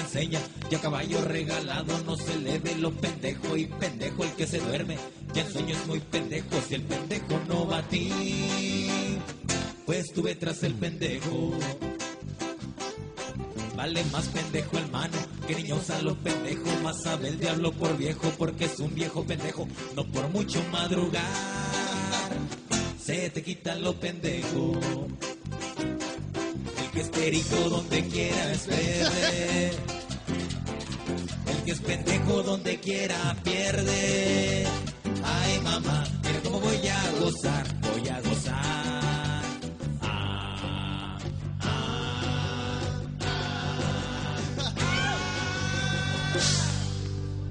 Enseña. Y a caballo regalado no se le ve lo pendejo. Y pendejo el que se duerme. Ya en sueño es muy pendejo. Si el pendejo no va a ti, pues tuve tras el pendejo. Vale más pendejo el mano que niño usa los pendejos. Más sabe el diablo por viejo porque es un viejo pendejo. No por mucho madrugar, se te quitan los pendejos. El que es perico donde quiera es pendejo donde quiera pierde. Ay mamá, mira cómo voy a gozar, voy a gozar. Ah,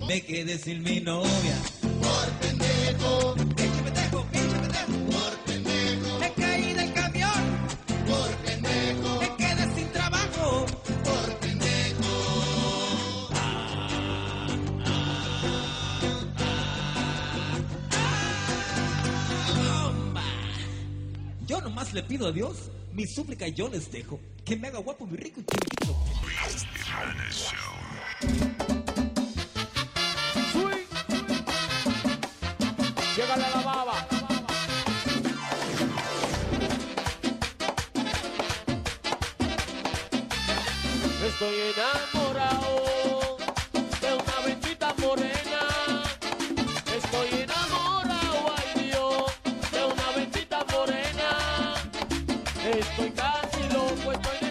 Me quedé sin mi novia. Súplica yo les dejo. Que me haga guapo, muy rico y casi loco, estoy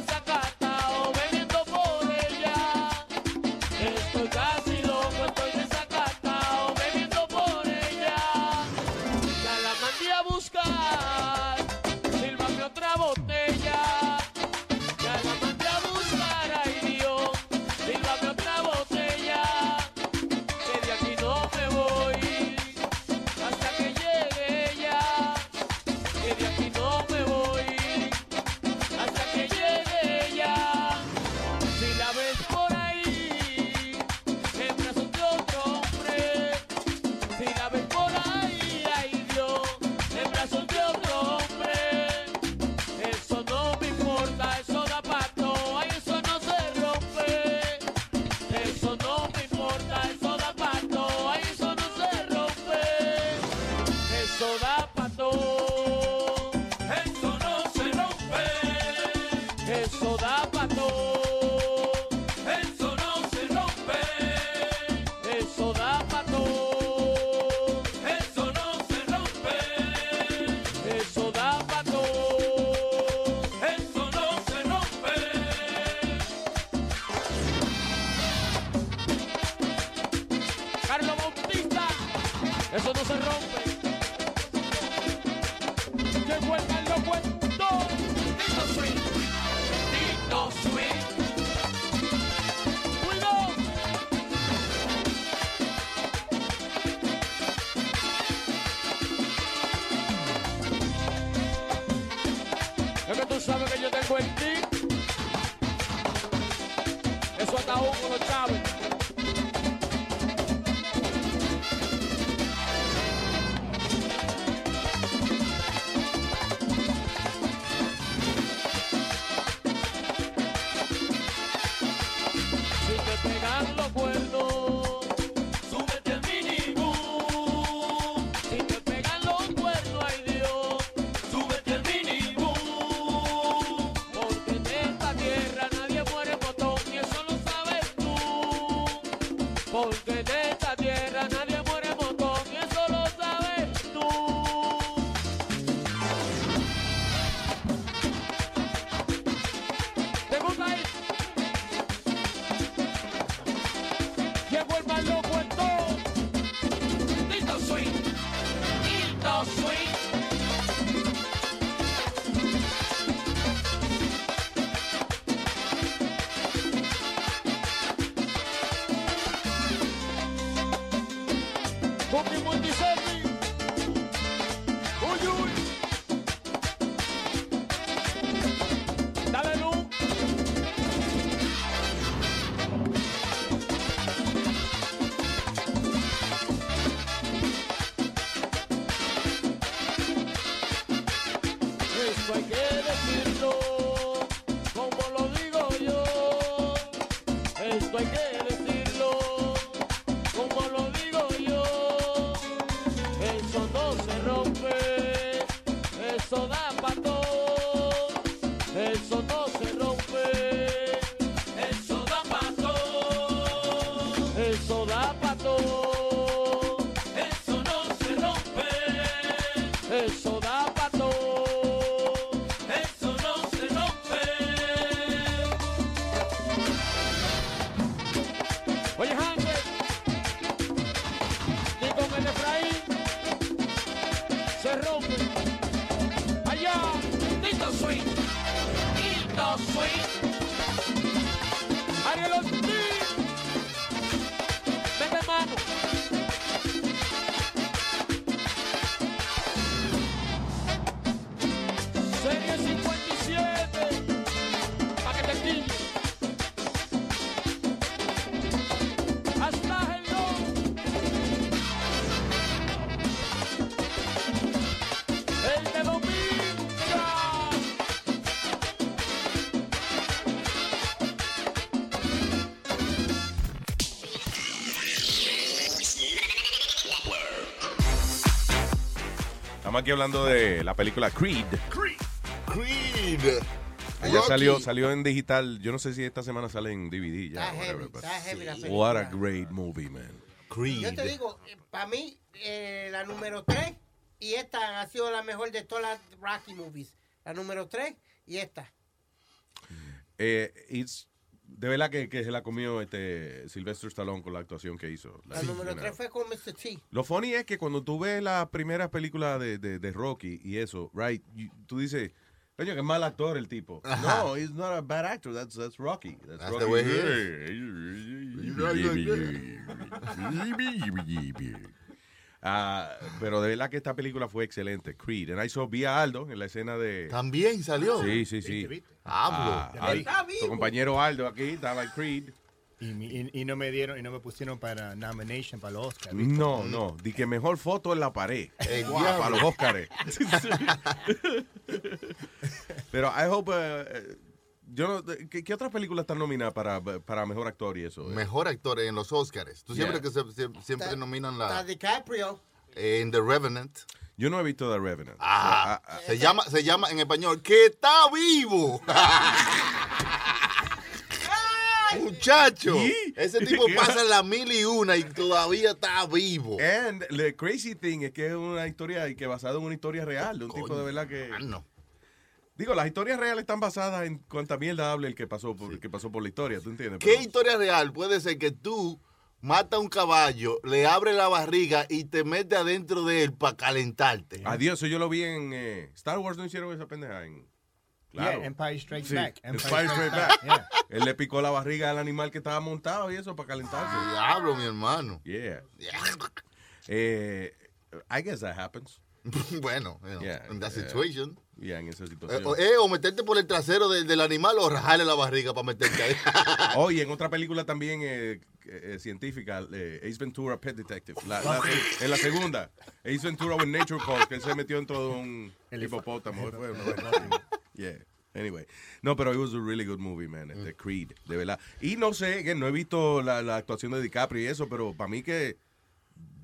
Estamos aquí hablando de la película Creed. Creed. Ya Rocky. salió, salió en digital. Yo no sé si esta semana sale en DVD. Ya, Está whatever, heavy, but- está heavy la What a great movie, man. Yo te digo, para mí, eh, la número 3 y esta ha sido la mejor de todas las Rocky movies. La número 3 y esta. Eh, it's- de verdad que, que se la comió este Sylvester Stallone con la actuación que hizo. La Like, número you know. 3 fue con Mr. T. Lo funny es que cuando tú ves las primeras películas de, de, de Rocky y eso, right, you- tú dices, coño, que mal actor el tipo. Ajá. No, he's not a bad actor. That's, that's Rocky. That's, That's Rocky. the way he Ah, pero de verdad que esta película fue excelente, Creed. And I saw, vi a Aldo en la escena de... También salió. Sí, sí, sí. Hablo. Ah, tu compañero Aldo aquí estaba en Creed. Y, mi- y- y no me dieron y no me pusieron para nomination para los Oscars. No, no, di que mejor foto en la pared. Wow, diablo. para los Óscares. Pero I hope, eh, yo no, ¿qué, qué otras películas están nominadas para, para mejor actor y eso? eh? Mejor actor en los Oscars. Tú siempre Yeah. que se- siempre Está- nominan Está la DiCaprio. en The Revenant. Yo no he visto The Revenant. Ah, Ah, ah, se llama se llama en español que está vivo. Muchacho, ese tipo pasa la mil y una y todavía está vivo. And the crazy thing es que es una historia y que basada en una historia real de un tipo de verdad que Digo, las historias reales están basadas en cuánta mierda hable el que pasó por, el que pasó por la historia, ¿tú entiendes? ¿Qué historia real puede ser que tú matas a un caballo, le abres la barriga y te metes adentro de él para calentarte? Adiós, eso yo lo vi en eh, Star Wars, no hicieron esa pendeja en... Claro. Yeah, Empire Strikes Sí, Back. Empire Empire Strikes Back. Él le picó la barriga al animal que estaba montado y eso para calentarse. Diablo, mi hermano. Yeah. Eh, I guess that happens. bueno, you know, Yeah, in that situation. Yeah, en esa Eh, situación. o, eh, o meterte por el trasero del, del animal o rajarle la barriga para meterte ahí. Oye, en otra película también eh, eh, científica, eh, Ace Ventura Pet Detective. La- la- en la segunda, Ace Ventura with Nature Calls, que él se metió dentro de un hipopótamo. Yeah. Anyway. No, pero it was a really good movie, man. Este Creed, de verdad. Y no sé, que no he visto la, la actuación de DiCaprio y eso, pero para mí que de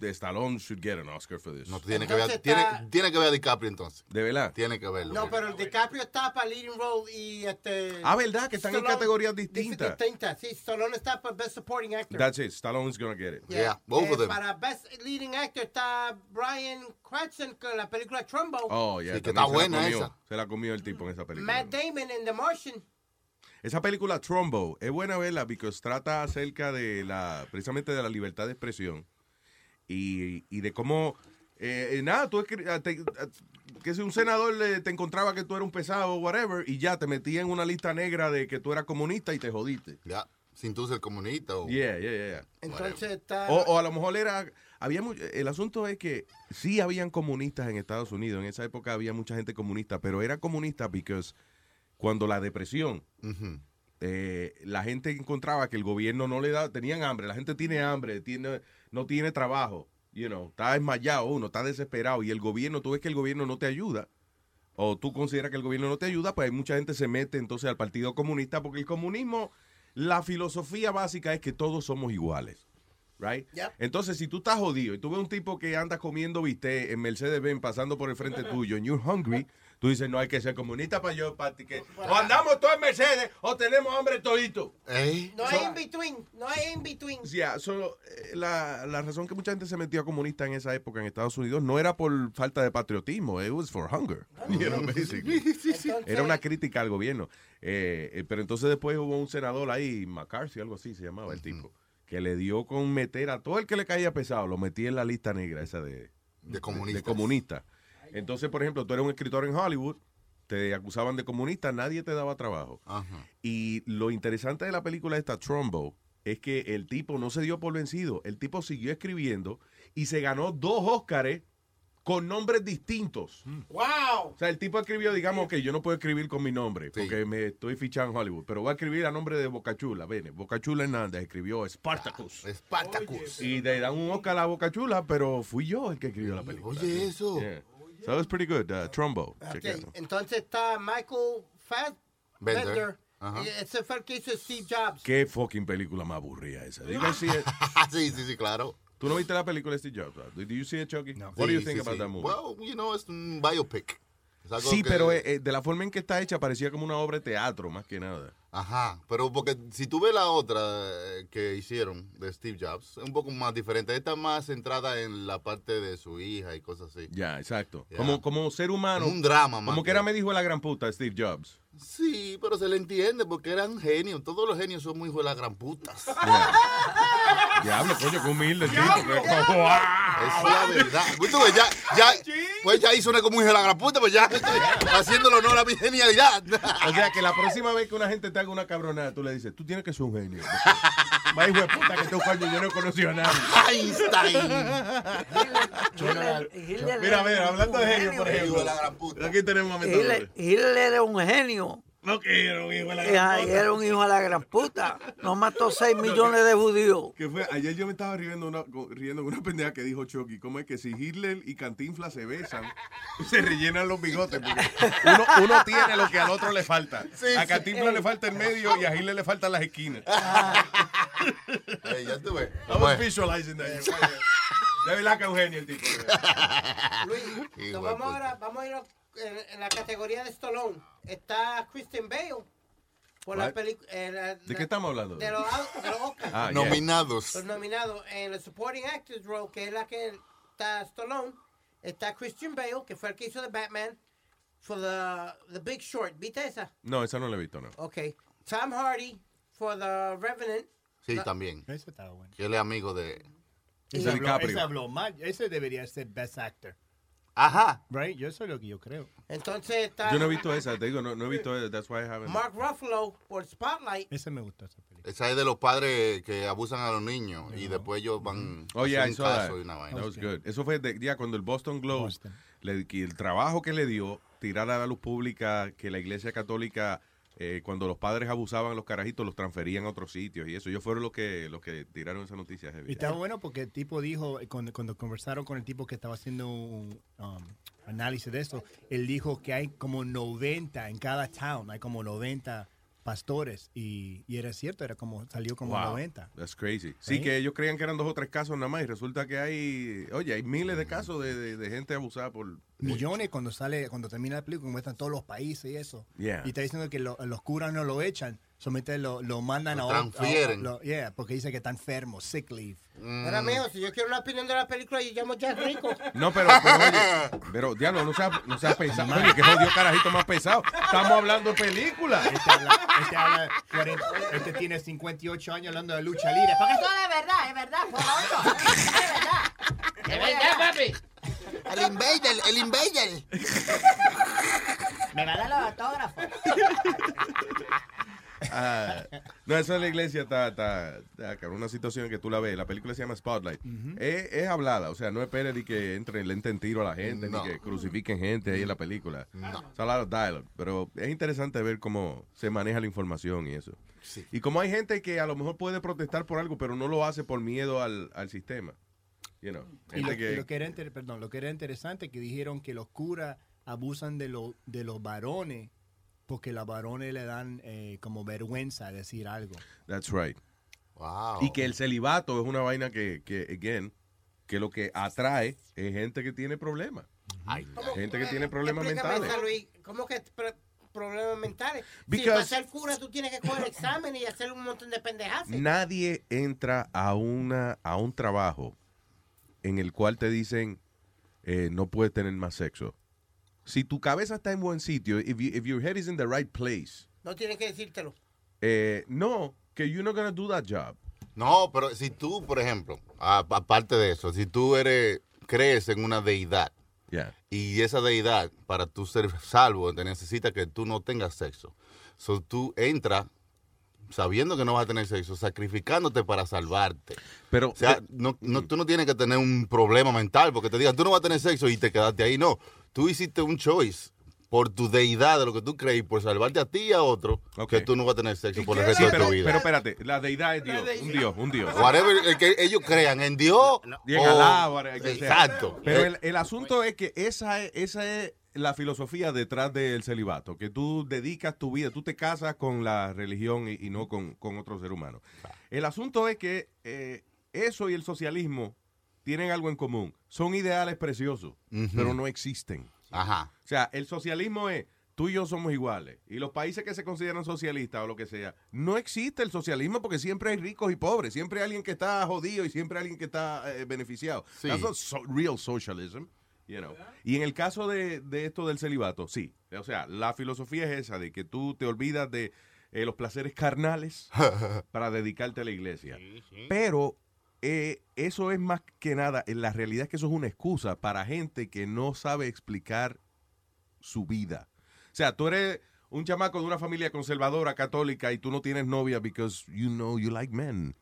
Stallone should get an Oscar for this. No, tiene que, ver, tiene, tiene que ver a DiCaprio entonces. De verdad. Tiene que verlo. No, pero el DiCaprio está para leading role y este. Ah, ¿verdad? Que están en categorías distintas. Distintas, sí. Stallone está para Best Supporting Actor. That's it. Stallone's gonna get it. Eh, Para Best Leading Actor está Brian Cranston con la película Trumbo. Oh, yeah. Sí, que está se la buena comió. esa. Se la comió el tipo en esa película. Matt Damon en The Martian. Esa película Trumbo es buena verla porque trata acerca de la, precisamente de la libertad de expresión y, y de cómo, eh, eh, nada, tú ah, te- ah, que si un senador le- te encontraba que tú eras un pesado o whatever y ya te metía en una lista negra de que tú eras comunista y te jodiste. Ya, sin tú ser comunista o... Yeah, yeah, yeah. Entonces está. O, o a lo mejor era, había el asunto es que sí habían comunistas en Estados Unidos, en esa época había mucha gente comunista, pero era comunista porque cuando la depresión, eh, la gente encontraba que el gobierno no le da, tenían hambre, la gente tiene hambre, tiene, no tiene trabajo, you know, está desmayado uno, está desesperado y el gobierno, tú ves que el gobierno no te ayuda o tú consideras que el gobierno no te ayuda, pues hay mucha gente se mete entonces al Partido Comunista porque el comunismo, la filosofía básica es que todos somos iguales. Right? Entonces, si tú estás jodido y tú ves un tipo que anda comiendo bistec en Mercedes-Benz pasando por el frente tuyo and you're hungry, tú dices, no hay que ser comunista para yo, para que... O andamos todos en Mercedes o tenemos hambre todito. No hay in between. No hay in between. Yeah, so, eh, la, la razón que mucha gente se metió a comunista en esa época en Estados Unidos no era por falta de patriotismo, it was for hunger. you know, basically. Era una crítica al gobierno. Eh, eh, pero entonces después hubo un senador ahí, McCarthy, algo así se llamaba el tipo, que le dio con meter a todo el que le caía pesado, lo metía en la lista negra esa de, De comunistas. comunista. Entonces, por ejemplo, tú eres un escritor en Hollywood, te acusaban de comunista, nadie te daba trabajo. Ajá. Y lo interesante de la película esta, Trumbo, es que el tipo no se dio por vencido. El tipo siguió escribiendo y se ganó dos Óscares con nombres distintos. ¡Wow! O sea, el tipo escribió, digamos que yo no puedo escribir con mi nombre porque me estoy fichado en Hollywood, pero voy a escribir a nombre de Bocachula. Ven, Bocachula Hernández escribió Spartacus. Spartacus. Y le dan un Oscar a Bocachula, pero fui yo el que escribió la película. Oye, eso. Yeah. So it's pretty good. Uh, Trumbo. Ok, Chequealo. Entonces está Michael Bender. Fassbender. Ajá. Ese fue el que hizo Steve Jobs. Qué fucking película más aburrida esa. Digo, sí, sí, sí, sí, claro. ¿Tú no viste la película de Steve Jobs? right? Did you see it, Chucky? What do you think sí, about sí. that movie? Well, you know, es un biopic. Es Sí, que- pero eh, eh, de la forma en que está hecha parecía como una obra de teatro, más que nada. Ajá, pero porque si tú ves la otra eh, que hicieron de Steve Jobs, es un poco más diferente. Esta es más centrada en la parte de su hija y cosas así. Ya, exacto. Ya. Como, como ser humano. Un drama, más Como que- era me dijo la gran puta Steve Jobs. Sí, pero se le entiende porque eran genios. Todos los genios son muy hijos de la gran putas. Diablo, coño, qué humilde el tipo. que- Es la verdad. Pues ya, ya, pues ya hizo una como hijo de la gran puta, pues ya estoy haciéndole honor a mi genialidad. O sea, que la próxima vez que una gente te haga una cabronada, tú le dices, tú tienes que ser un genio. Va hijo de puta que este coño yo no he conocido a nadie. Mira, mira, hablando de genio, por ejemplo. Aquí tenemos a Hitler, Hitler era un genio. No que era un hijo de la gran ahí puta. era un hijo de la gran puta. No mató 6 millones de judíos. Que fue, ayer yo me estaba riendo una, con- riendo una pendeja que dijo Chucky. ¿Cómo es que si Hitler y Cantinflas se besan, se rellenan los bigotes? Porque uno, uno tiene lo que al otro le falta. Sí, a sí. Cantinflas le falta el medio y a Hitler le faltan las esquinas. Ey, ya tú ves. I was visualizing that. De verdad que es un genio el tipo. Luis, nos vamos ahora, vamos a ir a- en, en la categoría de Stallone. Está Christian Bale por la What? película. ¿De qué estamos hablando? De los, de los Oscars. Ah, yeah. Nominados. Los nominados en el Supporting Actors Role, que es la que está Stallone, está Christian Bale, que fue el que hizo de Batman, for the, the Big Short. ¿Viste esa? No, esa no la he visto, no. Ok. Tom Hardy for The Revenant. Sí, también. Ese estaba bueno. Que él es amigo de... Ese De habló, DiCaprio. ese habló mal. Ese debería ser Best Actor. Ajá. Right? Yo eso es lo que yo creo. Entonces está Yo no he visto esa, te digo, no, no he visto esa. That's why I haven't. Mark Ruffalo por Spotlight. Ese me gustó. Esa película. Esa es de los padres que abusan a los niños y después ellos van Oh, yeah, a I saw that. caso y una vaina. That was good. Eso fue de- ya cuando el Boston Globe, le- el trabajo que le dio, tirar a la luz pública que la iglesia católica, eh, cuando los padres abusaban a los carajitos, los transferían a otros sitios y eso. Ellos fueron los que, los que tiraron esa noticia. heavy. Y estaba bueno porque el tipo dijo, eh, cuando, cuando conversaron con el tipo que estaba haciendo un um, análisis de esto, él dijo que hay como 90 en cada town, hay como 90 pastores. Y, y era cierto, era como, salió como Wow, 90. That's crazy. Sí, ¿Eh? que ellos creían que eran dos o tres casos nada más y resulta que hay, oye, hay miles de casos de, de- de gente abusada por... Millones cuando sale, cuando termina la película, muestran todos los países y eso. Yeah. Y está diciendo que lo- los curas no lo echan, solamente lo, lo mandan Lo a otro- transfieren. a- lo- yeah, porque dice que está enfermo, sick leave. Ahora, mijo, si yo quiero una opinión de la película, yo llamo a Jack Rico. No, pero, pero oye, pero diablo, no seas no sea pesado. Oye, que jodido carajito más pesado. Estamos hablando de película. Este, habla- este habla 40 este tiene 58 años hablando de lucha libre. ¿Para qué Eso es verdad, es verdad, por otro. Es verdad. ¿De verdad, papi? El invader, el invader. Me va a dar los autógrafos. Ah, no, eso de la iglesia está, está, está, una situación que tú la ves. La película se llama Spotlight. es, es hablada, o sea, no espere ni que entre, le enten tiro a la gente, No. ni que crucifiquen gente ahí en la película. No. It's a lot of dialogue, pero es interesante ver cómo se maneja la información y eso. Y como hay gente que a lo mejor puede protestar por algo, pero no lo hace por miedo al, al sistema. You know, Y lo, que- lo que era inter- perdón, lo que era interesante que dijeron que los curas abusan de, lo- de los varones porque los varones le dan eh, como vergüenza decir algo. That's right. Wow. Y que el celibato es una vaina que, que again, que lo que atrae es gente que tiene problemas. Gente que tiene problemas mentales. esa, Luis. ¿Cómo que pro- problemas mentales? Si Because- para ser cura tú tienes que coger examen y hacer un montón de pendejadas. Nadie entra a, una, a un trabajo en el cual te dicen eh, no puedes tener más sexo. Si tu cabeza está en buen sitio, if, you- if your head is in the right place, No tienen que decírtelo. eh, no, que you're not gonna do that job. No, pero si tú, por ejemplo, aparte de eso, si tú eres, crees en una deidad Yeah. y esa deidad, para tú ser salvo, te necesita que tú no tengas sexo. So, tú entras sabiendo que no vas a tener sexo, sacrificándote para salvarte. Pero, o sea, no, no- tú no tienes que tener un problema mental porque te digan, tú no vas a tener sexo y te quedaste ahí. No, tú hiciste un choice por tu deidad, de lo que tú crees, por salvarte a ti y a otro, que tú no vas a tener sexo por el resto Sí, de pero, tu vida. pero espérate, la deidad es Dios, un Dios, un Dios. Whatever, el que ellos crean en Dios. Y en o- Alá, whatever, que sea. Exacto. Pero Eh, el, el asunto es que esa es, esa es la filosofía detrás del celibato, que tú dedicas tu vida, tú te casas con la religión y, y no con, con otro ser humano. El asunto es que eh, eso y el socialismo tienen algo en común. Son ideales preciosos, pero no existen. Ajá. O sea, el socialismo es tú y yo somos iguales. Y los países que se consideran socialistas o lo que sea, no existe el socialismo porque siempre hay ricos y pobres. Siempre hay alguien que está jodido y siempre hay alguien que está eh, beneficiado. Sí. That's not so- real socialism. You know. Y en el caso de, de esto del celibato, sí. O sea, la filosofía es esa, de que tú te olvidas de eh, los placeres carnales para dedicarte a la iglesia. Pero eh, eso es más que nada, en la realidad es que eso es una excusa para gente que no sabe explicar su vida. O sea, tú eres un chamaco de una familia conservadora católica y tú no tienes novia because you know you like men.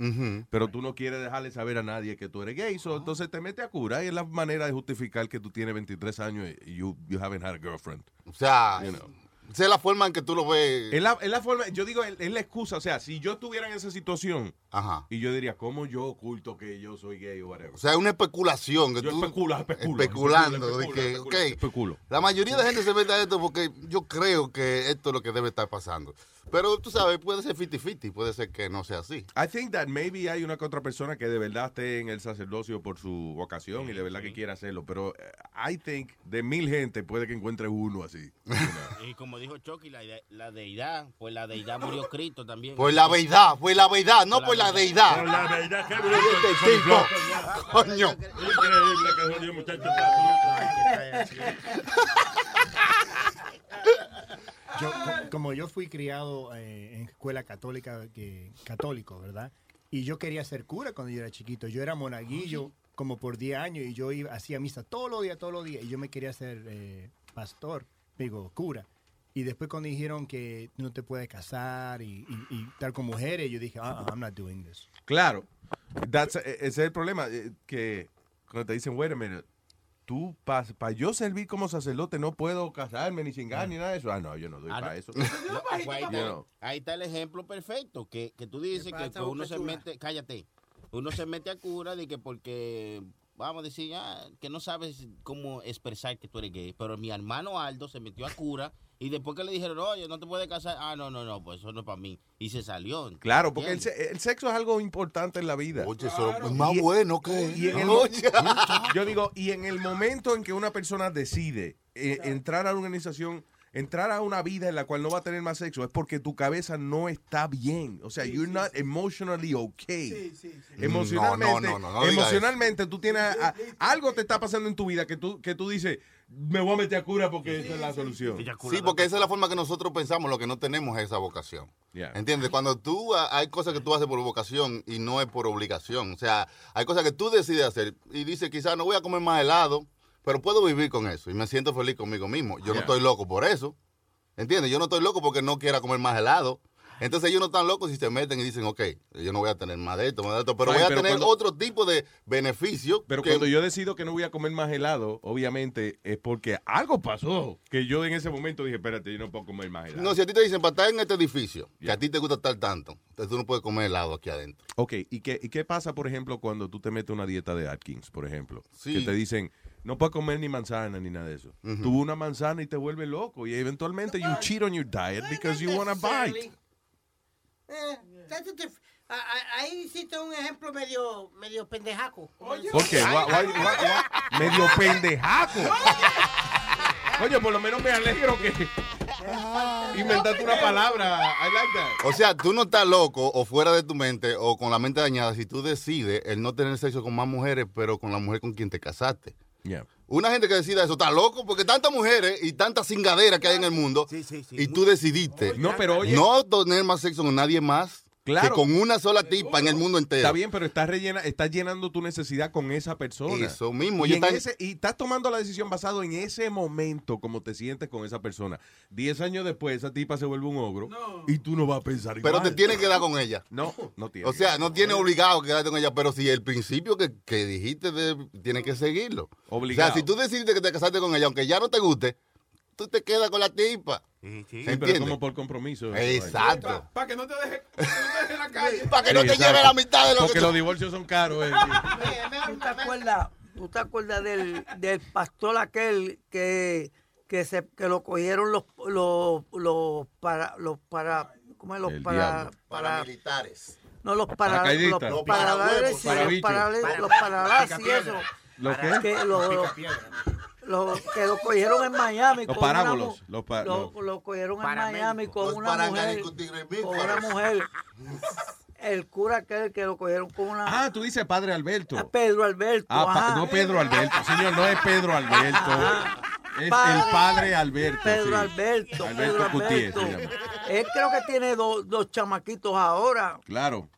Pero tú no quieres dejarle saber a nadie que tú eres gay, so, entonces te mete a cura y es la manera de justificar que tú tienes 23 años y you, you haven't had a girlfriend. O sea, You know. Esa es la forma en que tú lo ves. Es la, es la forma, yo digo, es, la excusa. O sea, si yo estuviera en esa situación Ajá. y yo diría, ¿cómo yo oculto que yo soy gay o whatever? O sea, es una especulación. Que Yo tú especulando. de que, especulo, ok, especulo. La mayoría de gente se mete a esto porque yo creo que esto es lo que debe estar pasando. Pero tú sabes, puede ser 50-50, puede ser que no sea así. I think that maybe hay una que otra persona que de verdad esté en el sacerdocio por su vocación y de verdad que quiera hacerlo. Pero eh, I think de mil gente puede que encuentre uno así. Y como dijo Chucky, la, la deidad, pues la deidad murió Cristo también. Por la deidad, por la deidad, no por la deidad. Por la deidad, qué Este tipo, coño. Increíble que jodido muchacho. Yo, co- como yo fui criado eh, en escuela católica, que, católico, ¿verdad? Y yo quería ser cura cuando yo era chiquito. Yo era monaguillo como por 10 años y yo iba, hacía misa todos los días, todos los días. Y yo me quería ser eh, pastor, digo, cura. Y después cuando dijeron que no te puedes casar y, y- y estar con mujeres, yo dije, ah, I'm not doing this. Claro. That's- eh, ese es el problema. eh, Que cuando te dicen, wait a minute, tú, para yo servir como sacerdote, no puedo casarme ni cingar ni nada de eso. Ah, no, yo no doy Ah, para no. eso. No, ahí, está, know. ahí está el ejemplo perfecto, que, que tú dices que, que uno se mete, cállate, uno se mete a cura de que porque, vamos a decir, ah, que no sabes cómo expresar que tú eres gay, pero mi hermano Aldo se metió a cura y después que le dijeron, oye, no te puedes casar, ah, no, no, no, pues eso no es para mí, y se salió. Claro, porque el, el sexo es algo importante en la vida. Oye, eso es más bueno que. Y en el- yo digo, y en el momento en que una persona decide eh, entrar a una organización, entrar a una vida en la cual no va a tener más sexo, es porque tu cabeza no está bien. O sea, you're not emotionally okay. Emocionalmente, No, no, no, no, no emocionalmente tú tienes a- algo te está pasando en tu vida que tú que tú dices, me voy a meter a cura porque esa es la solución. Sí, porque esa es la forma que nosotros pensamos, lo que no tenemos es esa vocación. Yeah. ¿Entiendes? Cuando tú, hay cosas que tú haces por vocación y no es por obligación. O sea, hay cosas que tú decides hacer y dices, quizás no voy a comer más helado, pero puedo vivir con eso y me siento feliz conmigo mismo. Yo no estoy loco por eso. ¿Entiendes? Yo no estoy loco porque no quiera comer más helado. Entonces ellos no están locos si se meten y dicen, ok, yo no voy a tener más de esto, más de esto, pero voy a pero tener cuando- otro tipo de beneficio. Pero que- cuando yo decido que no voy a comer más helado, obviamente es porque algo pasó. Que yo en ese momento dije, espérate, yo no puedo comer más helado. No, si a ti te dicen, para estar en este edificio, que a ti te gusta estar tanto, entonces tú no puedes comer helado aquí adentro. Ok, ¿y qué, ¿y qué pasa, por ejemplo, cuando tú te metes una dieta de Atkins, por ejemplo? Sí. Que te dicen, no puedes comer ni manzana ni nada de eso. Tú una manzana y te vuelve loco y eventualmente you cheat on your diet because you want to bite. Eh, ahí hiciste un ejemplo medio, medio pendejaco. ¿Por qué? Why- why- why- why? Medio pendejaco. Oye, por lo menos me alegro que inventaste una palabra. I like that. O sea, tú no estás loco o fuera de tu mente o con la mente dañada si tú decides el no tener sexo con más mujeres, pero con la mujer con quien te casaste. Yeah. Una gente que decida eso está loco porque tantas mujeres y tantas cingaderas que hay en el mundo y tú decidiste No, pero oye- no tener más sexo con nadie más Claro. que con una sola tipa en el mundo entero. Está bien, pero estás, rellena, estás llenando tu necesidad con esa persona. Eso mismo, Y, en ese- y estás tomando la decisión basado en ese momento, como te sientes con esa persona. Diez años después, esa tipa se vuelve un ogro y tú no vas a pensar Pero igual. te tienes que dar con ella. No, no tiene. O sea, no tienes obligado que quedarte con ella, pero si el principio que, que dijiste de- tienes que seguirlo. Obligado. O sea, si tú decidiste que te casaste con ella, aunque ya no te guste, tú te quedas con la tipa. Sí, ¿Se pero entiende? como por compromiso. Exacto. Para que no te deje, pa' no la calle. Para que no te Exacto. lleve la mitad de lo Porque que tú- los divorcios son caros. eh. ¿Tú te acuerdas, tú te acuerdas del, del pastor aquel que, que, se, que lo cogieron los, los, los para, los para, ¿cómo es? Los El para, para, Paramilitares. no los para, los, los Para los para, los paraladas y eso. ¿Lo qué? Que lo- lo- Lo, que lo cogieron en Miami. Los con una parábolos. Los pa- lo, los- lo cogieron en. Miami con Los una mujer. Con una mujer. El cura aquel que lo cogieron con una. Ah, tú dices Padre Alberto. Pedro Alberto. Ah, ajá. no Pedro Alberto, señor, no es Pedro Alberto. Es Padre- el padre Alberto. Pedro sí. Alberto. Alberto Pedro Alberto. Él creo que tiene dos, dos chamaquitos ahora. Claro.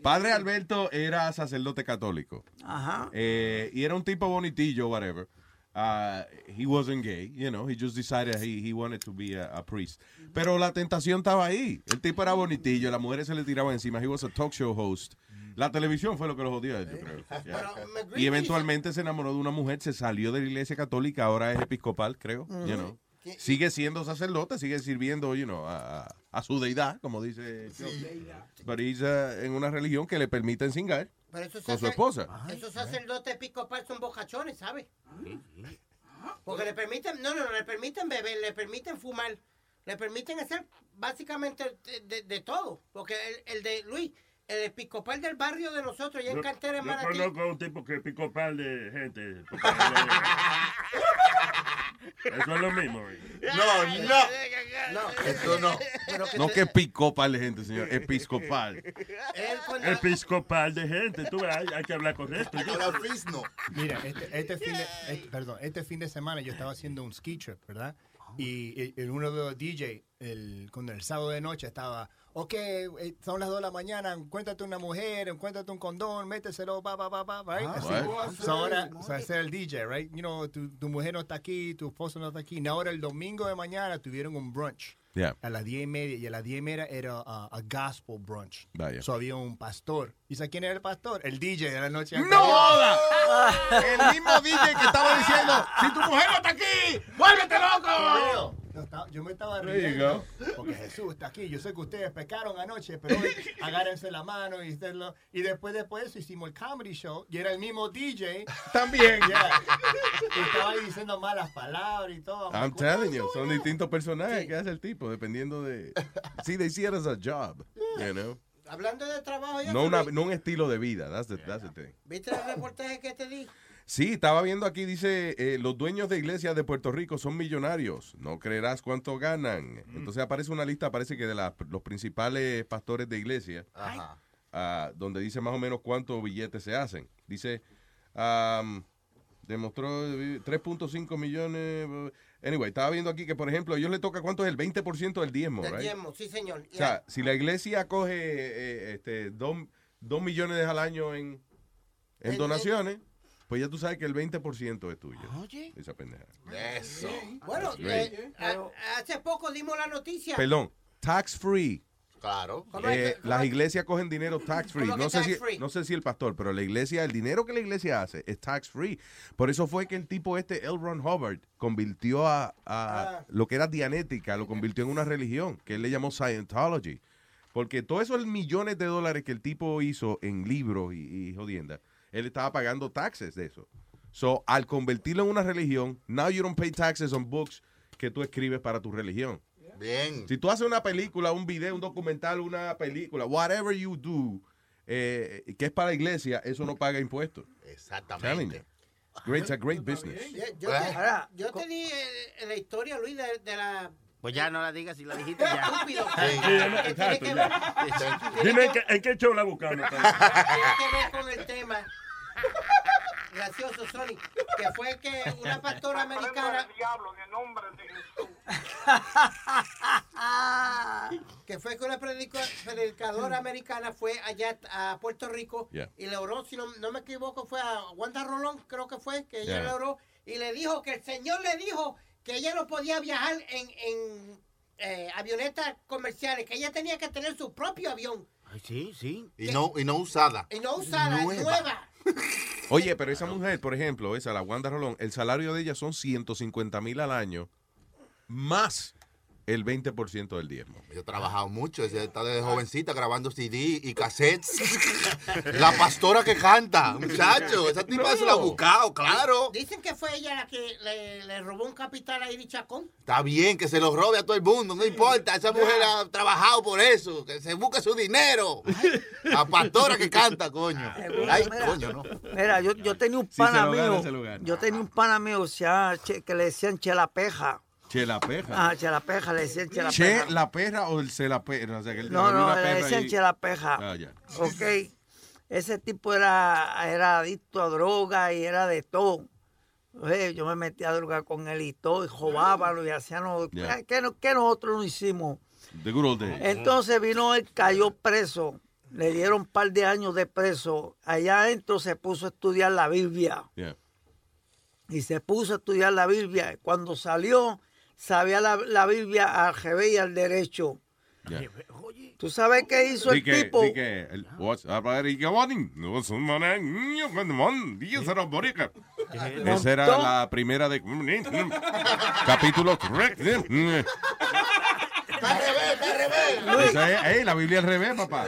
Padre Alberto era sacerdote católico. Ajá. Eh, y era un tipo bonitillo, whatever. Uh, he wasn't gay, you know, he just decided he, he wanted to be a, a priest. Pero la tentación estaba ahí. El tipo era bonitillo, las mujeres se le tiraban encima. He was a talk show host. La televisión fue lo que lo jodió, yo creo. Yeah. Y eventualmente se enamoró de una mujer, se salió de la iglesia católica, ahora es episcopal, creo. you know. Sigue siendo sacerdote, sigue sirviendo, you know, a, a- su deidad, como dice. Pero he's, uh, en una religión que le permiten singar Pero esos con su esposa. Esos sacerdotes episcopales son bocachones, ¿sabes? Porque le permiten, no, no, no, le permiten beber, le permiten fumar, le permiten hacer básicamente de, de- de todo. Porque el, el de Luis, el episcopal del barrio de nosotros, ya en Yo, Cantera, en yo Manatí. conozco a un tipo que picó par de gente. Eso es lo mismo. No, no. No, Esto no. Que No te- que episcopal de gente, señor, episcopal. Episcopal de gente, tú ves, hay, hay que hablar correcto. Mira, este, este fin de, este- perdón, este fin de semana yo estaba haciendo un ski trip, ¿verdad? Y, y- y uno de los DJ, el, cuando el sábado de noche estaba, ok, eh, son las 2 de la mañana, encuéntrate una mujer, encuéntrate un condón, méteselo, pa, pa, pa, pa, right? Ah, Así. what? So ahora, so ese era el DJ, right? You know, tu, tu mujer no está aquí, tu esposo no está aquí. Y ahora el domingo de mañana tuvieron un brunch. Yeah. A las 10 y media, y a las 10 y media era uh, a gospel brunch. Vaya. So había un pastor. ¿Y sabes quién era el pastor? El DJ de la noche ¡No joda! El mismo DJ que estaba diciendo, si tu mujer no está aquí, ¡vuélvete loco! Yo, me estaba riendo porque Jesús está aquí. Yo sé que ustedes pecaron anoche, pero hoy agárrense la mano y hacerlo. Y después, después de eso hicimos el comedy show y era el mismo DJ. También. Yeah. Y estaba ahí diciendo malas palabras y todo. I'm telling you, son distintos personajes que hace el tipo, dependiendo de... Sí, they see it as a job, you know. Hablando de trabajo, ya No, una- no un estilo de vida, that's the, that's the thing. ¿viste el reportaje que te di? Sí, estaba viendo aquí, dice, eh, los dueños de iglesias de Puerto Rico son millonarios, no creerás cuánto ganan. Entonces aparece una lista, parece que de las- los principales pastores de iglesia, Ajá. ah, donde dice más o menos cuántos billetes se hacen. Dice, am, demostró eh, 3.5 millones. eh, Anyway, estaba viendo aquí que, por ejemplo, a ellos le toca cuánto es el 20% del diezmo, Del right? diezmo, sí, señor. O sea, si la iglesia coge eh, este, dos, dos millones al año en, en En- donaciones, pues ya tú sabes que el 20% es tuyo. Oye. Esa pendeja. Eso. Bueno, eh, a- hace poco dimos la noticia. Perdón, tax free. Claro. ¿Cómo Eh, las cómo- iglesias cogen dinero tax free. ¿Cómo que No sé, tax si, free? no sé si el pastor, pero la iglesia, el dinero que la iglesia hace es tax free. Por eso fue que el tipo este, L. Ron Hubbard, convirtió a, a Ah. lo que era dianética, lo convirtió en una religión, que él le llamó Scientology. Porque todos esos millones de dólares que el tipo hizo en libros y, y jodienda, él estaba pagando taxes de eso. So, al convertirlo en una religión, now you don't pay taxes on books que tú escribes para tu religión. Bien. Si tú haces una película, un video, un documental, una película, whatever you do, eh, que es para la iglesia, eso no paga impuestos. Telling Exactamente. you. It's great, it's a great business. Yo, yo te, yo te di la historia, Luis, de, de la... Pues ya no la digas si la dijiste ya. Estúpido. Sí, Que tiene exacto, que ya. ver- Dime en qué, en qué show la buscamos. tiene que ver con el tema gracioso, Sony, que fue que una pastora americana que fue que una predicadora americana fue allá a Puerto Rico Yeah. y le oró, si no, no me equivoco, fue a Wanda Rolón, creo que fue, que ella Yeah. le oró y le dijo que el Señor le dijo que ella no podía viajar en, en eh, avionetas comerciales, que ella tenía que tener su propio avión Ay, sí, sí. Y no, y no usada. y no usada, Nueva. nueva. Oye, pero esa mujer, por ejemplo, esa, la Wanda Rolón, el salario de ella son 150 mil al año, más el 20% del diezmo. Yo he trabajado mucho, ella está desde jovencita grabando CD y cassettes. la pastora que canta, muchacho, esa tipa se la ha buscado, claro. Dicen que fue ella la que le, le robó un capital a Iri Chacón. Está bien que se lo robe a todo el mundo, no importa, esa mujer ha trabajado por eso, que se busque su dinero. La pastora que canta, coño. Ay, coño, no. Mira, yo, yo tenía un Sí, pana gana, mío. Yo tenía un pana mío se llama Che- que le decían Chelapeja. Chelapeja. Ah, Chelapeja, le decían Che Chelapeja. la perra o el se la perra. O sea, que No, no, le decían y- Chelapeja. Ah, ya. Ok. Ese tipo era, era adicto a droga y era de todo. Oye, yo me metí a droga con él y todo, y robábalo y hacíamos. Yeah. ¿Qué, no- qué nosotros no hicimos? The good old days. Entonces vino él, cayó preso. Le dieron un par de años de preso. Allá adentro se puso a estudiar la Biblia. Yeah. Y se puso a estudiar la Biblia. Cuando salió, sabía la, la Biblia al revés y al derecho. Yeah. ¿Tú sabes qué hizo el que, tipo? di que, el. Esa era la primera de... Capítulo... Esa es, ey, la Biblia al revés, papá.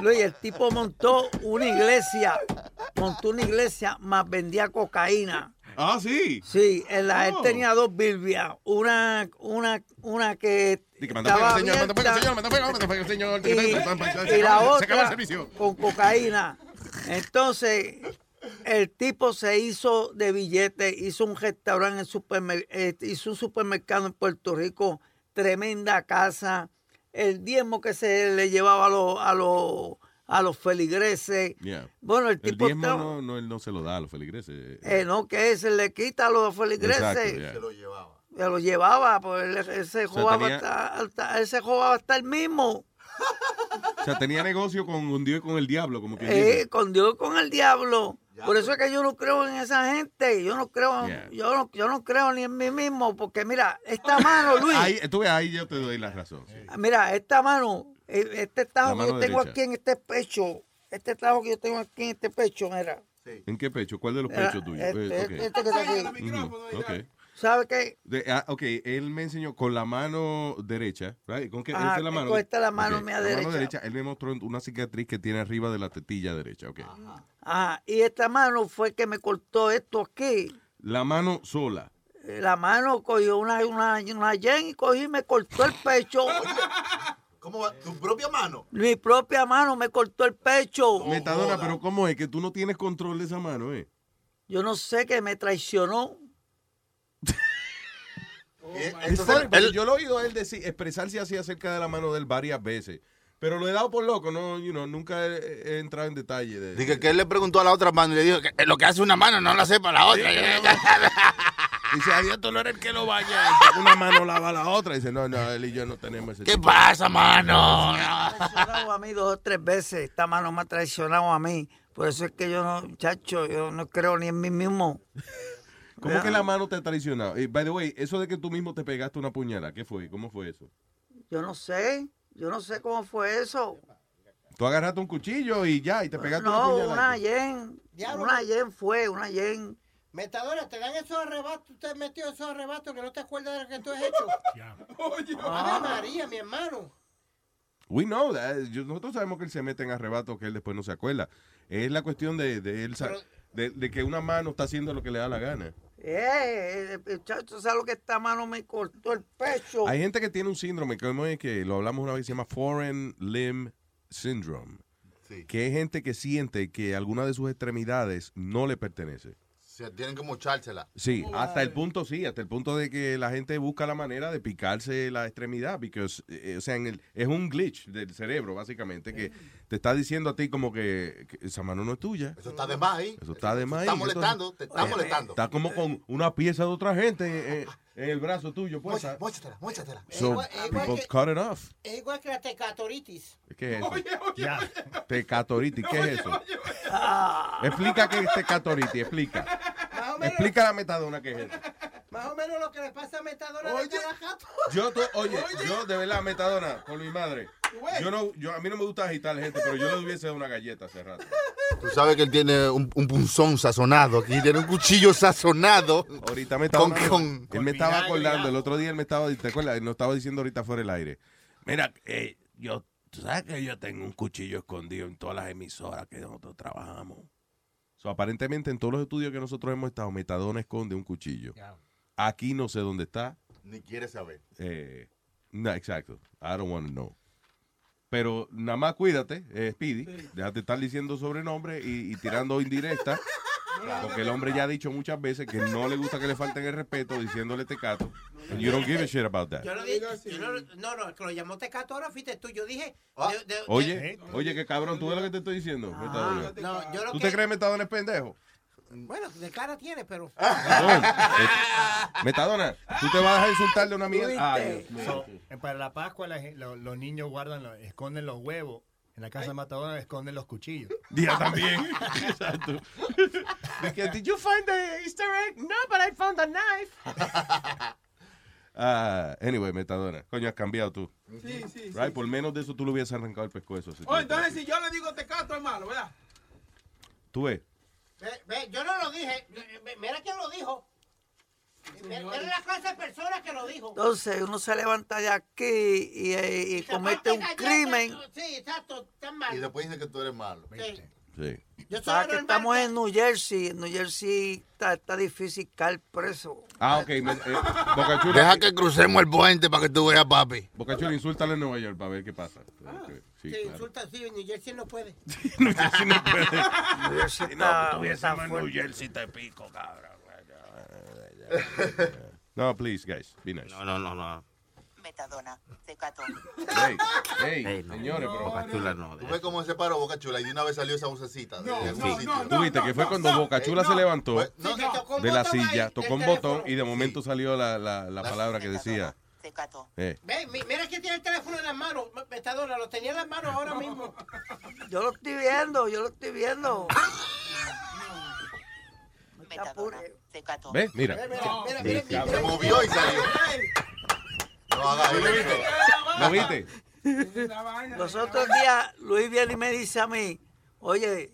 Luis, el tipo montó una iglesia, montó una iglesia, más vendía cocaína. Ah, sí. Sí, en la, él Oh. tenía dos Biblias, una, una, una que estaba y, y la otra con cocaína. Entonces, el tipo se hizo de billete, hizo un restaurante, en supermer- eh, hizo un supermercado en Puerto Rico, tremenda casa, el diezmo que se le llevaba a los, a los, a los feligreses. Yeah. Bueno, el El tipo diezmo estaba- no, no, él no se lo da a los feligreses. eh, no, que se le quita a los feligreses. Exacto, yeah. Se lo llevaba, pues él, él se sea, hasta, hasta- él se jugaba hasta el mismo. O sea, tenía negocio con un Dios y con el diablo, como que Eh, con Dios, con el diablo. Por eso es que yo no creo en esa gente. Yo no creo, Yeah. yo no, yo no creo ni en mí mismo, porque mira, esta mano, Luis, Ahí, tú ves, ahí yo te doy la razón. sí. mira, esta mano, eh, este La tajo que yo tengo derecha. aquí en este pecho, este tajo que yo tengo aquí en este pecho, mira. ¿En qué pecho? ¿Cuál de los Mira, pechos tuyos? este, Eh, ok. este, este que está aquí. ¿Sabe qué? De- ah, ok, él me enseñó con la mano derecha, right? ¿Con qué? Ah, Esta es la mano. con esta la mano Ok, mía la mano derecha. Él me mostró una cicatriz que tiene arriba de la tetilla derecha, ok. Ajá, y esta mano fue que me cortó esto aquí. La mano sola. Eh, La mano cogió una, una, una yen y cogí y me cortó el pecho. ¿Cómo va? ¿Tu propia mano? Mi propia mano me cortó el pecho. Metadona, pero ¿cómo es que tú no tienes control de esa mano, eh? Yo no sé que me traicionó. Es funny, porque yo lo he oído a él decir, expresarse así acerca de la mano de él varias veces. Pero lo he dado por loco, no, you know, nunca he, he entrado en detalle. De, Dije que él le preguntó a la otra mano y le dijo que lo que hace una mano no lo hace para la otra. Dice, adiós, tú no eres el que lo vaya. Entonces, Una mano lava la otra. Dice, no, no, él y yo no tenemos ese ¿Qué tipo. pasa, mano? Me ha traicionado a mí dos o tres veces. Esta mano me ha traicionado a mí. Por eso es que yo no, chacho, yo no creo ni en mí mismo. ¿Cómo que la mano te ha traicionado? Y, by the way, eso de que tú mismo te pegaste una puñalada, ¿qué fue? ¿Cómo fue eso? Yo no sé. Yo no sé cómo fue eso. Tú agarraste un cuchillo y ya, y te pegaste una No, puñalada. una yen. Diablo. Una yen fue, una yen. Metadona, te dan esos arrebatos, usted metió esos arrebatos que no te acuerdas de lo que tú has hecho. Ah. Ave María, mi hermano. We know that. Nosotros sabemos que él se mete en arrebatos que él después no se acuerda. Es la cuestión de, de él de, de que una mano está haciendo lo que le da la gana. Eh, eh, chacho, ¿sabes lo que esta mano me cortó el pecho? Hay gente que tiene un síndrome, es que lo hablamos una vez, se llama Foreign Limb Syndrome. Que es gente que siente que alguna de sus extremidades no le pertenece. Se tienen que mochársela. Sí, hasta el punto, sí, hasta el punto de que la gente busca la manera de picarse la extremidad, porque, o sea, en el- es un glitch del cerebro, básicamente, que te está diciendo a ti como que, que esa mano no es tuya. Eso está de más ahí. Eso está de más. Está ahí, molestando, entonces- te está molestando. Está como con una pieza de otra gente en, en- el brazo tuyo, pues. Móchatela, móchatela, móchatela. So, Igual- igual people que- cut it off. Es igual que la tecatoritis. ¿Qué es eso? Oye, oye, Ya. oye. Tecatoritis, ¿qué es eso? Ah. Explica qué es tecatoritis, explica. Menos, Explica la metadona que es eso. más o menos lo que le pasa a Metadona de Guanajuato. Yo, to- oye, yo de verdad, metadona, con mi madre. Yo no, yo, a mí no me gusta agitar gente, pero yo le hubiese dado una galleta hace rato. Tú sabes que él tiene un, un punzón sazonado. Aquí tiene un cuchillo sazonado. Ahorita me estaba, Con- con- él me estaba acordando, el otro día él me estaba, ¿te acuerdas? Él nos estaba diciendo ahorita fuera del aire. Mira, eh, yo, tú sabes que yo tengo un cuchillo escondido en todas las emisoras que nosotros trabajamos. So, aparentemente en todos los estudios que nosotros hemos estado, Metadona esconde un cuchillo. Aquí no sé dónde está. Ni quiere saber. Eh, no, exacto. I don't want to know. Pero nada más cuídate, eh, Speedy. Déjate estar diciendo sobrenombre y, y tirando indirectas. Porque el hombre ya ha dicho muchas veces que no le gusta que le falten el respeto diciéndole tecato. And you don't give a shit about that. Yo no dije, yo no, no, el que lo llamó Tecato ahora fuiste tú. Yo dije. de- de- Oye, de- oye, qué cabrón, ¿tú ves lo que te estoy diciendo? Metadona? no, yo lo ¿Tú que- te crees Metadona es pendejo? Bueno, de cara tiene, pero. Eh, Metadona, ¿tú te vas a dejar insultarle a una mierda? Ay. So, eh, para la Pascua la gen- lo- los niños guardan, lo- esconden los huevos. En la casa de Matadona esconden los cuchillos. Día también. Exacto. Dije, Did you find the Easter egg? No, but I found a knife. Ah, anyway, Metadona. Coño, has cambiado tú. Sí, sí, Right? sí. Por menos de eso tú le hubieras arrancado el pescuezo. si Oh, entonces si yo le digo tecato es malo, ¿verdad? Tú ves. Ve, ve, yo no lo dije. Ve, Mira quién lo dijo. Mira la clase de personas que lo dijo. Entonces uno se levanta de aquí y, eh, y comete un crimen. Sí, exacto, está mal. Y después dice que tú eres malo. Sí. Sí. Yo Sabes que estamos en New Jersey. En New Jersey está, está difícil caer preso. Ah, ok. me- eh, Boca Chula. Deja que crucemos el puente para que tú veas, papi. Boca Chula, insúltale en Nueva York para ver qué pasa. Ok, Sí, Sí, claro. insulta, sí, en New Jersey no puede. New Jersey no puede. New Jersey no, está en New. Jersey te pico, cabrón. No, please, guys. Be nice. No, no, no, no. Metadona, tecato. Hey, hey, Ey, no. señores, pero. Boca Chula no. Tú ves cómo se paró Boca Chula y de una vez salió esa vocecita. de ese sitio. Tú viste que fue cuando Boca Chula se levantó no, de la silla, tocó un botón y de momento salió la, la, la palabra que decía. Tecato. eh, Ve, mi- mira que tiene el teléfono en las manos. Metadona, lo tenía en las manos ahora mismo. Yo lo estoy viendo, yo lo estoy viendo. Metadona, tecato. ¿Ves? Mira. Mira, mira, mira, Se movió y salió. No haga ¿Tú lo viste? ¿Lo viste? Los otros días Luis viene y me dice a mí, oye,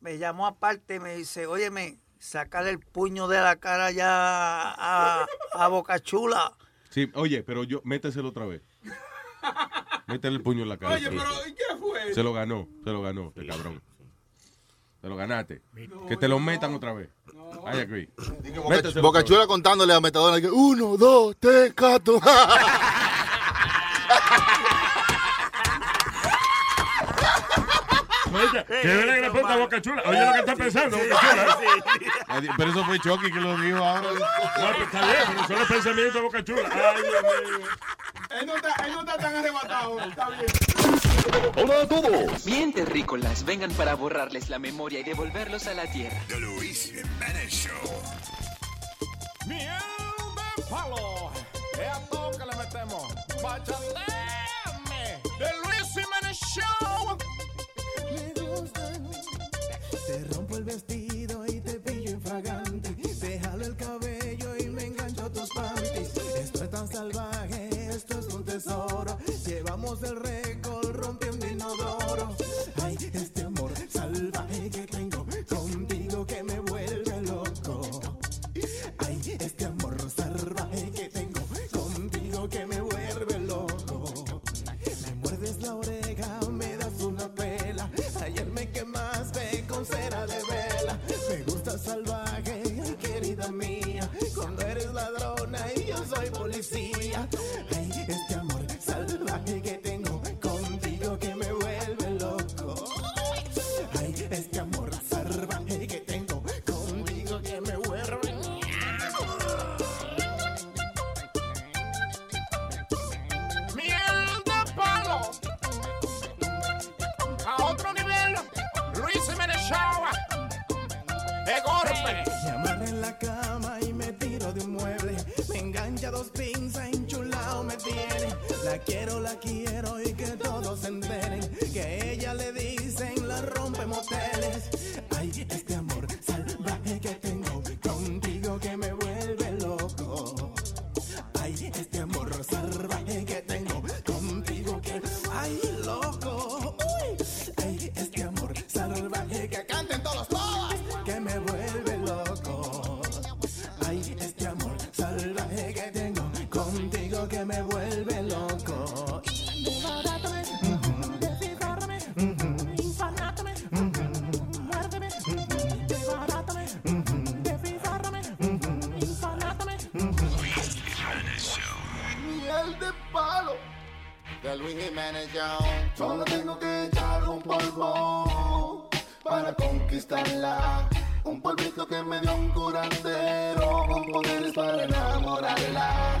me llamó aparte y me dice, óyeme, sacar el puño de la cara ya a, a Boca Chula. Sí, oye, pero yo, méteselo otra vez. Métele el puño en la cara. Oye, pero ¿y qué fue? Se lo ganó, se lo ganó, este cabrón. Se lo ganaste. Que te lo metan otra vez. I agree. Boca, contándole a Metadona que uno, dos, tres, cuatro. Oye, qué verdad que le apunta a Boca Chula. Oye lo que está pensando, Boca Chula. Pero eso fue Chucky que lo dijo ahora. No, pero está bien, pero son los pensamientos de Boca Chula. Ay, Dios mío. Él no está, él no está tan arrebatado, está bien. Hola a todos. Bien terrícolas, vengan para borrarles la memoria y devolverlos a la tierra. The Luis Jiménez Show. Miel de palo. Es a todo que le metemos. Bachateame. Vestido y te pillo infragante. Te jalo el cabello y me engancho tus panties. Esto es tan salvaje, esto es un tesoro. de palos de Luis Jiménez Solo tengo que echar un polvo para conquistarla. Un polvito que me dio un curandero con poderes para enamorarla.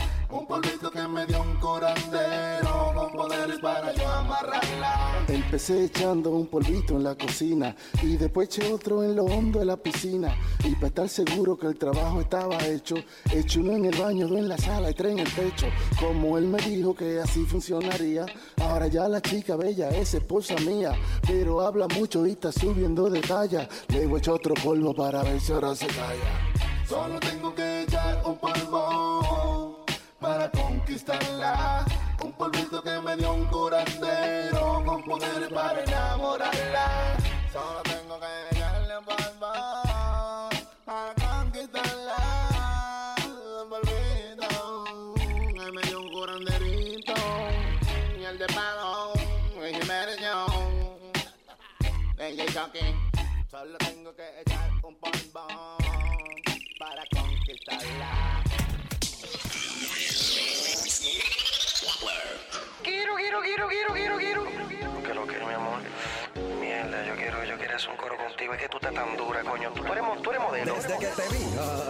Un polvito que me dio un curandero con poderes para yo amarrarla. Empecé echando un polvito en la cocina y después eché otro en lo hondo de la piscina. Y para estar seguro que el trabajo estaba hecho, eché uno en el baño, dos en la sala y tres en el techo. Como él me dijo que así funcionaría, ahora ya la chica bella es esposa mía, pero habla mucho y está subiendo de talla. Le voy a echar otro polvo para ver si ahora se calla. Solo tengo que echar un polvo para conquistarla. Un polvito que me dio un curandero con poder para enamorarla. Solo tengo que echarle un polvo para conquistarla. Un polvito que me dio un curanderito. Y el de palo, y Jiménez. DJ. Solo tengo que echar un polvo para conquistarla. Quiero, quiero, quiero, quiero, quiero, quiero. Que lo quiero, mi amor. Mierda, yo quiero, yo quiero hacer un coro contigo. Es que tú estás tan dura, coño. Tú eres, tú eres modelo. Desde que te vi, ah,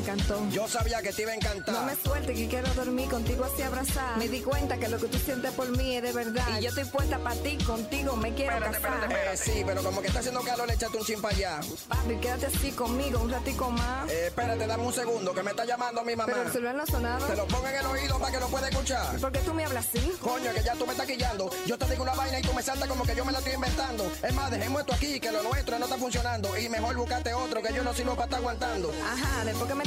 encantó. Yo sabía que te iba a encantar. No me suelte que quiero dormir contigo así abrazada. Me di cuenta que lo que tú sientes por mí es de verdad. Y yo estoy puesta para ti, contigo me quiero casar. Eh, sí, pero como que está haciendo calor, échate un chin para allá. Papi, quédate así conmigo un ratico más. Eh, espérate, dame un segundo, que me está llamando mi mamá. Pero el celular no ha sonado. Te lo pongo en el oído para que lo pueda escuchar. ¿Por qué tú me hablas así? Coño, que ya tú me estás quillando. Yo te digo una vaina y tú me saltas como que yo me la estoy inventando. Es más, dejemos esto aquí, que lo nuestro no está funcionando. Y mejor buscarte otro, que yo no sirvo para estar aguantando. Ajá, después que me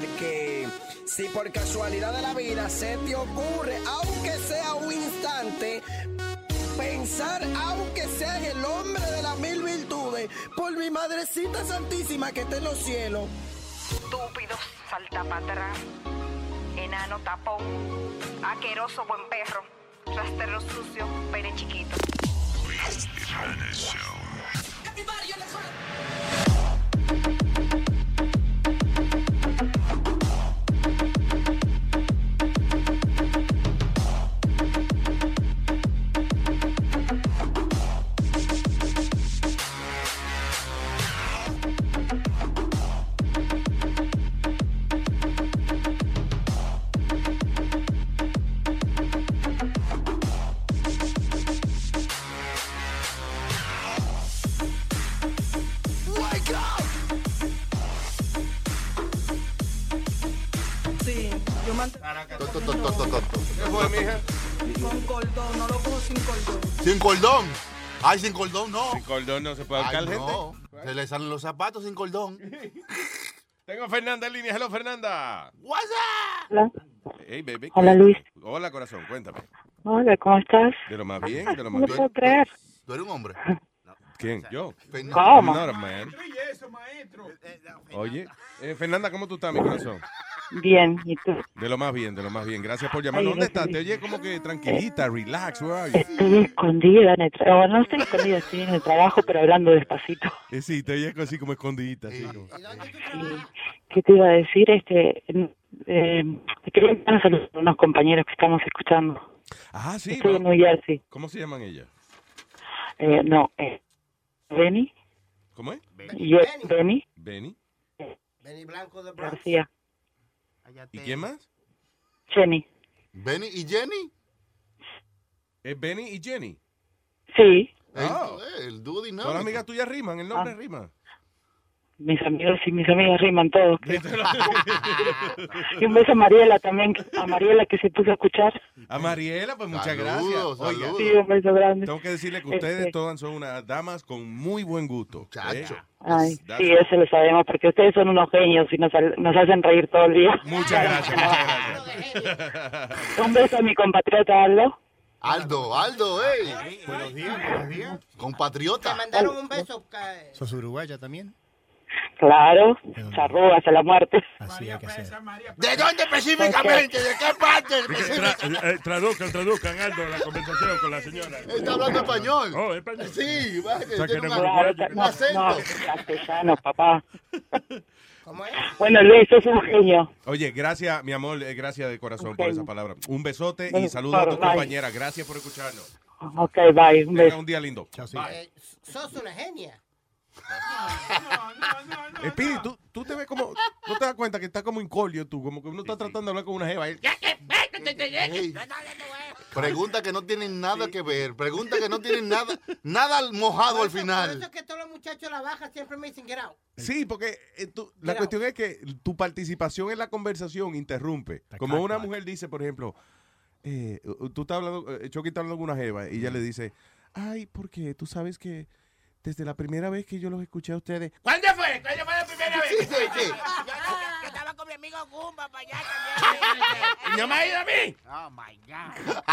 Porque si por casualidad de la vida se te ocurre, aunque sea un instante, pensar, aunque sea en el hombre de las mil virtudes, por mi madrecita santísima que está en los cielos. Estúpido, salta para atrás. Enano tapón. Aqueroso buen perro. Rastero sucio, pene chiquito. Cordón. Sin cordón. Ay, sin cordón no. Sin cordón no se puede Ay, ahorcar no. Se le salen los zapatos sin cordón. Tengo a Fernanda en línea. Hello, Fernanda. What's Hola. Hey, baby. Hola, Luis. Hola, corazón. Cuéntame. Hola, ¿cómo estás? De lo más bien, de lo No más lo puedo creer. ¿Tú eres un hombre? ¿Quién? Yo. ¿Cómo? Not a man. Oye, eh, Fernanda, ¿cómo tú estás, mi corazón? Bien, ¿y tú? De lo más bien, de lo más bien. Gracias por llamar. Ay, ¿Dónde estás? Te oye como que tranquilita, relax. Where are you? Estoy escondida en el trabajo. No estoy escondida, estoy en el trabajo, pero hablando despacito. Eh, sí, te oye así como escondidita. Así como. Sí. ¿Qué te iba a decir? Este, eh, te quería saludo a unos compañeros que estamos escuchando. Ah, sí. Estoy en. New Jersey. ¿Cómo se llaman ellas? Eh, no, eh, Benny. ¿Cómo es? y yo- Benny Benny. Benny Blanco de. García. ¿Y quién más? Jenny. ¿Benny y Jenny? ¿Es Benny y Jenny? Sí, Ah. El, el dúo ¿Son dinámico. las amigas tuyas riman? ¿El nombre Ah. rima? Mis amigos y mis amigas riman todos. creo. y un beso a Mariela también, a Mariela que se puso a escuchar. A Mariela, pues muchas Saludos, gracias. Oiga, saludos. Sí, un beso grande. tengo que decirle que ustedes Este, todas son unas damas con muy buen gusto. ¿eh? Ay, That's- sí, eso lo sabemos, porque ustedes son unos genios y nos, nos hacen reír todo el día. Muchas gracias, muchas gracias. Un beso a mi compatriota Aldo. Aldo, Aldo, ey. Buenos días, buenos días. Compatriota. Te mandaron un beso. ¿Sos uruguaya también? Claro, charrúa hasta la muerte. Así hay que ser. ¿De dónde específicamente? ¿De qué parte Tra- específicamente? eh, traduzcan, traduzcan, Aldo, la conversación con la señora. Está hablando español. Oh, español. Sí, va, que O sea, que tiene no- Claro, no, acento. no, castellano, papá. ¿Cómo es? Bueno, Luis, sos un genio. Oye, gracias, mi amor, eh, gracias de corazón por esa palabra. Un besote y Bueno, saludos a tu bye. compañera. Gracias por escucharnos. Ok, bye, un Tenga beso. un día lindo. Eh, sos una genia. Speedy, tú, tú te ves como, no te das cuenta que está como incolio tú, como que uno está tratando de hablar con una jeva. y- Ey. Pregunta que no tienen nada que ver. Pregunta que no tienen nada, nada mojado al Por eso final. es que todos los muchachos la baja siempre me dicen get out. Sí, porque eh, tú- la Mira. cuestión es que tu participación en la conversación interrumpe. Como clac, una mujer dice, por ejemplo, eh, tú estás hablando, eh, Chucky está hablando con una jeva y ella le dice, ay, porque tú sabes que desde la primera vez que yo los escuché a ustedes, ¿Cuándo fue? ¿Cuándo fue la primera vez? Sí, sí, sí. Yo estaba con mi amigo Gumba para allá también. ¿No me ha ido a mí? Oh, my God.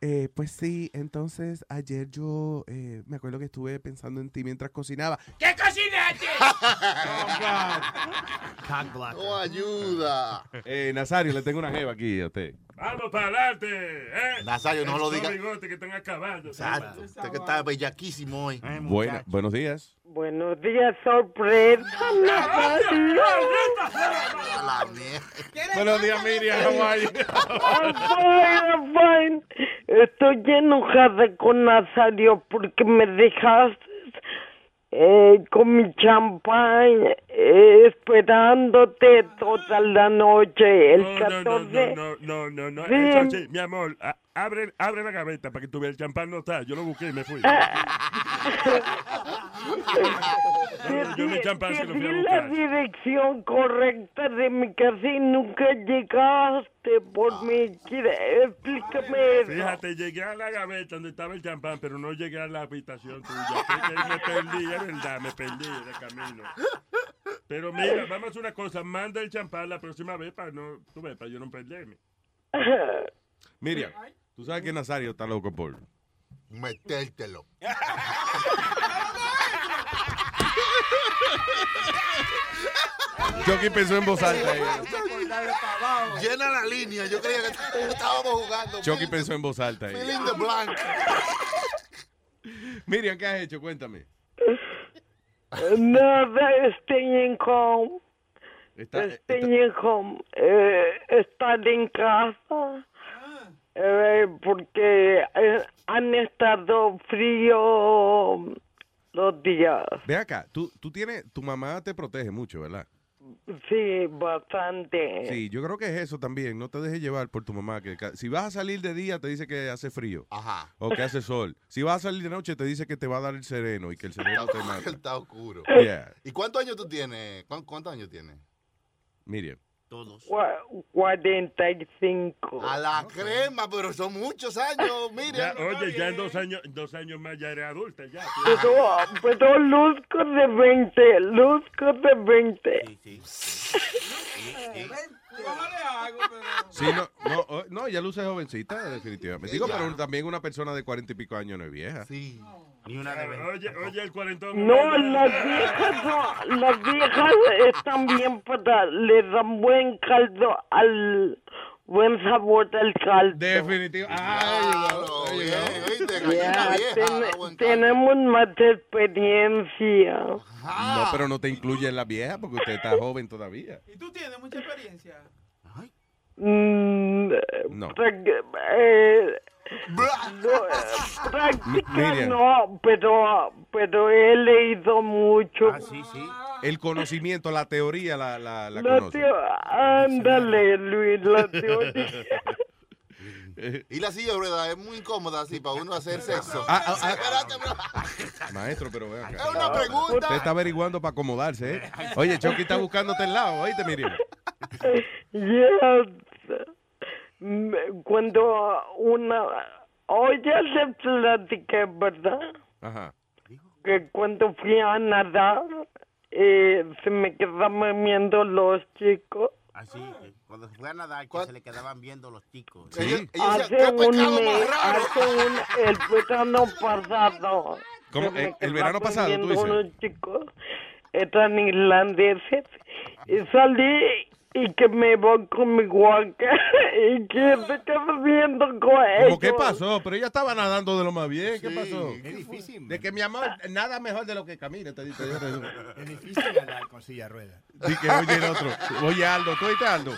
Eh, pues sí, entonces ayer yo eh, me acuerdo que estuve pensando en ti mientras cocinaba. ¿Qué cocinaste? Cock blocker. Oh, ayuda. Eh, Nazario, le tengo una jeva aquí a usted. Vamos para adelante. ¿eh? Nazario, no lo Esos diga. bigotes que están acabando. Exacto. Usted que está bellaquísimo hoy. Buena, buenos días. Buenos días, sorpresa. Buenos días, Miriam. Estoy enojada con Nazario porque me dejaste eh, con mi champán eh, esperándote toda la noche. El No, no, no, 14. no, no, no, no. Sí. Eso sí, mi amor, a- abre, abre la gaveta para que tú veas el champán no está. Yo lo busqué y me fui. yo, yo mi champán se lo fui a di la buscar. dirección correcta de mi casa y nunca llegaste por mi... Explícame eso. Fíjate, llegué a la gaveta donde estaba el champán, pero no llegué a la habitación tuya. Me perdí, es verdad, me perdí de camino. Pero mira, vamos a hacer una cosa, manda el champán la próxima vez para no, tú ves, para yo no perderme. Miriam, tú sabes que Nazario está loco por. Metértelo. Chucky pensó en voz alta. ahí. Llena la línea. Yo creía que estábamos jugando. Chucky pensó en voz alta. ahí. Feeling the blank. Miriam, ¿qué has hecho? Cuéntame. Nada, staying home. Está, Staying home. Eh, estar en casa. Eh, porque han estado frío los días. Ve acá, tú, tú tienes, tu mamá te protege mucho, ¿verdad? Sí, bastante. Sí, yo creo que es eso también. No te dejes llevar por tu mamá. Que si vas a salir de día, te dice que hace frío. Ajá. O que hace sol. Si vas a salir de noche, te dice que te va a dar el sereno y que el sereno te mata. Está oscuro. Yeah. ¿Y cuántos años tú tienes? ¿Cuán- ¿Cuántos años tienes? Miriam. Todos. Cua- 45. A la crema, pero son muchos años, mire. Oye, ya en dos años, dos años más ya eres adulta, ya. Pero, pero luzco de 20, luzco de 20. Sí, no, no, oh, no, ella luce jovencita, definitivamente. Digo, pero también una persona de cuarenta y pico años no es vieja. Sí. Ni una de Oye, oye, el cuarentón. No, las viejas, no, las viejas están bien para, le dan buen caldo al, buen sabor del caldo. Definitivo. Tenemos más experiencia. No, pero no te incluye en la vieja porque usted está joven todavía. ¿Y tú tienes mucha experiencia? Mm, No. prac- eh, no, eh, práctica Miriam. no, pero, pero he leído mucho. Ah, sí, sí. El conocimiento, la teoría la, la, la La conoce. ándale, Luis, la teoría. Y la silla de ruedas es muy incómoda así para uno hacer sexo. Ah, ah, ah. Espérate. Maestro, pero vea. Es una pregunta. Usted está averiguando para acomodarse, ¿eh? Oye, Chucky está buscándote el lado, oíste, Miriam. Yes. Mm, Cuando una... Hoy ya se platiqué, ¿verdad? Ajá. Que cuando fui a nadar, eh, se me quedaban viendo los chicos. Así, eh, cuando se fue a nadar, que se le quedaban viendo los chicos. Hace un mes, hace un, el verano pasado. ¿Cómo? me ¿El- el verano pasado, tú dices? unos chicos, eran irlandeses, y salí y que me voy con mi guaca y que se quedó viendo con ellos. ¿Cómo qué pasó? Pero ella estaba nadando de lo más bien. ¿Qué pasó? Es difícil. De que mi amor, nada mejor de lo que camina. Te dice. Es difícil nadar con silla de ruedas. Sí, que oye el otro. Oye, Aldo, ¿tú oíste, Aldo?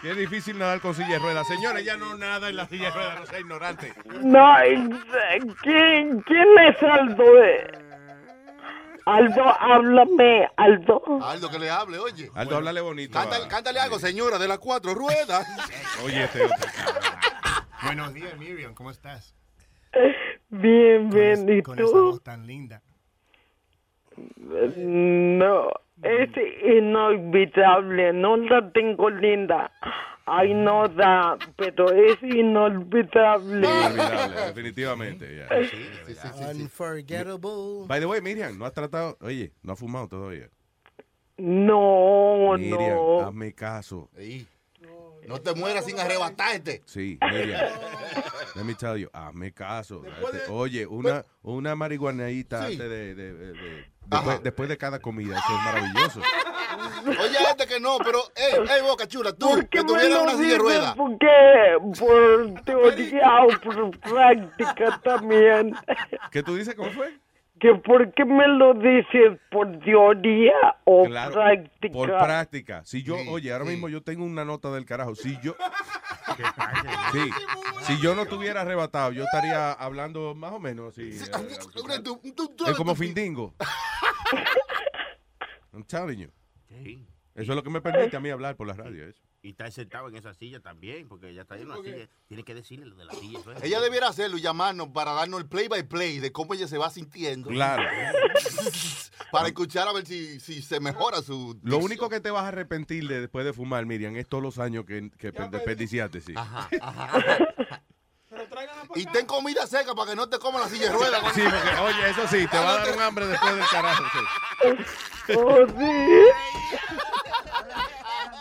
Qué difícil nadar con silla de ruedas. Señores, ella no nada en la silla de ruedas, no sea ignorante. No, eh, ¿quién, quién es Aldo? Eh, Aldo, háblame, Aldo. Aldo, que le hable, oye. Aldo, háblale bonito. Cántale, a- cántale algo, señora, de las cuatro ruedas. Oye, este otro. Buenos días, Miriam, ¿cómo estás? Bien, bien, ¿y Con esa tú? voz tan linda. No, es inolvidable, no la tengo linda. Ay, no da, pero es inolvidable. Inolvidable, definitivamente. Unforgettable. By the way, Miriam, no has tratado. Oye, no has fumado todavía. No, Miriam, no. hazme caso. No te mueras sin arrebatarte. Sí, Miriam. Let me tell you, hazme caso. Este, Oye, una, una marihuanadita Sí. antes de, de- de- de- después, después de cada comida, eso es maravilloso. Oye, este que no, pero, ey, ey, Boca Chula, tú, ¿Por que qué tuvieras una silla de dices? ruedas. Porque por teoría o por práctica también. ¿Qué tú dices? ¿Cómo fue? Que por qué me lo dices por teoría o Claro, práctica. Por práctica. Si yo, oye, ahora mismo yo tengo una nota del carajo. Si yo, sí, si yo no tuviera arrebatado, yo estaría hablando más o menos así. eh, Es como Findingo. I'm telling you. Eso es lo que me permite a mí hablar por la radio. Eso. Y está sentado en esa silla también, porque ella está en una silla. Tiene que decirle lo de la silla. eso es. Ella debiera hacerlo y llamarnos para darnos el play by play de cómo ella se va sintiendo. Claro. para escuchar a ver si, si se mejora su. Lo único que te vas a arrepentir de después de fumar, Miriam, es todos los años que, que desperdiciaste, sí. Ajá, ajá. Y ten comida seca para que no te coma la silla de ruedas. Sí, porque, oye, eso sí, te va a dar un hambre después del carajo. sí. Oh, sí.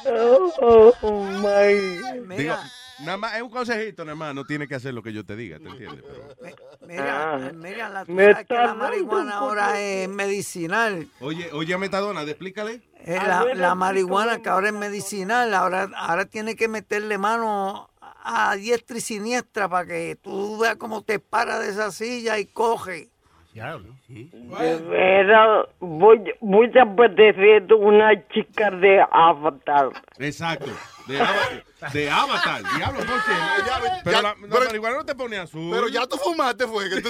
Oh, oh, my. Digo, nada más, es un consejito, nada más, no tiene que hacer lo que yo te diga, ¿te entiendes? Pero- Mira, mira, la, Me sabes que la marihuana ahora es medicinal. Oye, oye, Metadona, explícale. Eh, la, la marihuana que ahora es medicinal, ahora, ahora tiene que meterle mano a diestra y siniestra para que tú veas cómo te para de esa silla y coge. De veras, voy, voy a parecer una chica de Avatar. Exacto. De, Ava- de Avatar, diablo, ¿por qué? Pero la, la marihuana no te pone azul. Pero ya tú fumaste, fue. Que tú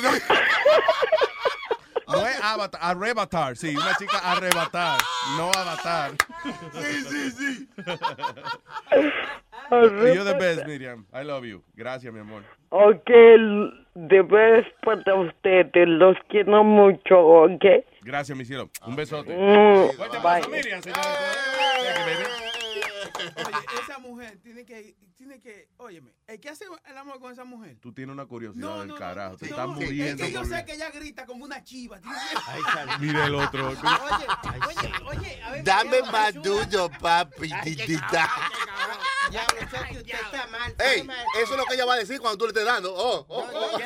No es Avatar, arrebatar, sí, una chica arrebatar, no avatar. Sí, sí, sí. You're the best, Miriam. I love you. Gracias, mi amor. Ok, de vez para ustedes, los quiero mucho, ok. Gracias, mi cielo. Un besote. Mm, bye. Baby. esa mujer tiene que, tiene que, óyeme, el que hace el amor con esa mujer. Tú tienes una curiosidad No, del no, no, carajo. Te no, estás es muriendo. que yo por- sé que ella grita como una chiva. tiene que- Mira el otro. Oye, oye, oye, a ver, Dame más tuyo, papi. titita. Chucky, usted está mal. Ey, eso es lo que ella va a decir cuando tú le estés dando. Oh, oh, oh.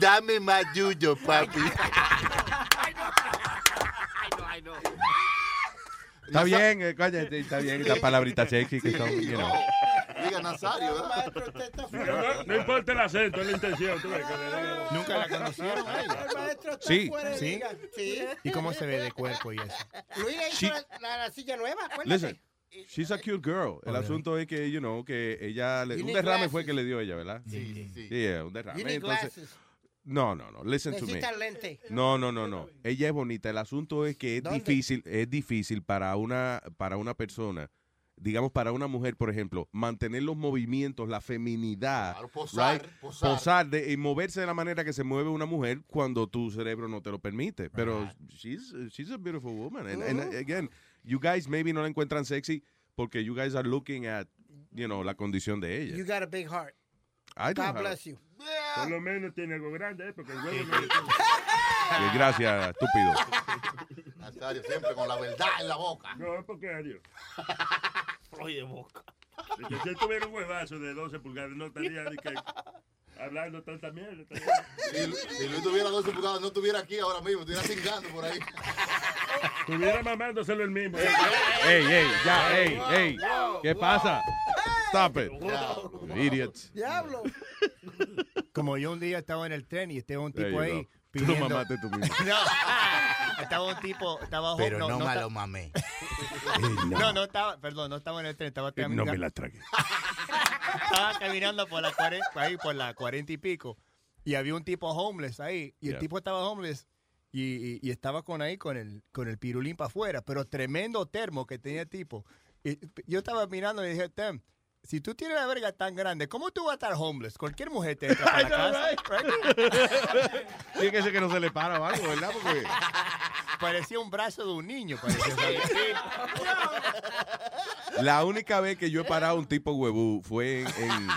Dame más yuyo, papi. Está bien, eh, cállate, está bien. Las palabritas sexy que son, you know. Diga Nazario, ¿verdad? No, no, importa el acento, es la intención. tú ves, que le den- Nunca la conocieron a ella. El maestro está Sí. fuera de ¿Sí? liga. Sí. ¿Y cómo se ve de cuerpo y eso? Luis le hizo She- la, la- la silla nueva, acuérdate. Listen, she's a cute girl. El asunto es que, you know, que ella, le- You un need derrame fue glasses. que le dio ella, ¿verdad? Sí, sí, sí. Sí, yeah, un derrame. You need Entonces, glasses. No, no, no, listen to me. Lente. No, no, no, no. Ella es bonita. El asunto es que es ¿Dónde? difícil, es difícil para una, para una persona, digamos para una mujer, por ejemplo, mantener los movimientos, la feminidad, Claro, posar, right? posar. de, y moverse de la manera que se mueve una mujer cuando tu cerebro no te lo permite. Pero she's, she's a beautiful woman. And, and again, you guys maybe no la encuentran sexy porque you guys are looking at, you know, la condición de ella. You got a big heart. I God have- bless you. Por lo menos tiene algo grande, ¿eh? porque el huevo no le Eh, Gracias, estúpido. Nazario, siempre con la verdad en la boca. No, porque adiós. Oye, boca. Que si él tuviera un huevazo de 12 pulgadas, no estaría ni que hablando tanta mierda. Si, si Luis tuviera 12 pulgadas, no estuviera aquí ahora mismo, estuviera cingando por ahí. Estuviera mamándoselo el mismo. Ey, ey, ya, ey, ey. ¿Qué pasa? Stop it. Idiots. Diablo. Como yo un día estaba en el tren y estaba un tipo you ahí go. Tú lo pidiendo... mamaste tú mismo. No, estaba un tipo, estaba Pero no, no, me esta- lo mamé. No, no estaba, perdón, no estaba en el tren, estaba No caminando, me la tragué. estaba caminando por la cuarenta, ahí por la cuarenta y pico y había un tipo homeless ahí y el Yeah. tipo estaba homeless y, y- y estaba con ahí con el con el pirulín para afuera, pero tremendo termo que tenía el tipo. Y yo estaba mirando y dije, Tem, si tú tienes la verga tan grande, ¿cómo tú vas a estar homeless? Cualquier mujer te entra para la casa. right? Tiene que ser que no se le para o algo, ¿verdad? Porque Parecía un brazo de un niño. Parecía la única vez que yo he parado un tipo huevú fue en, en-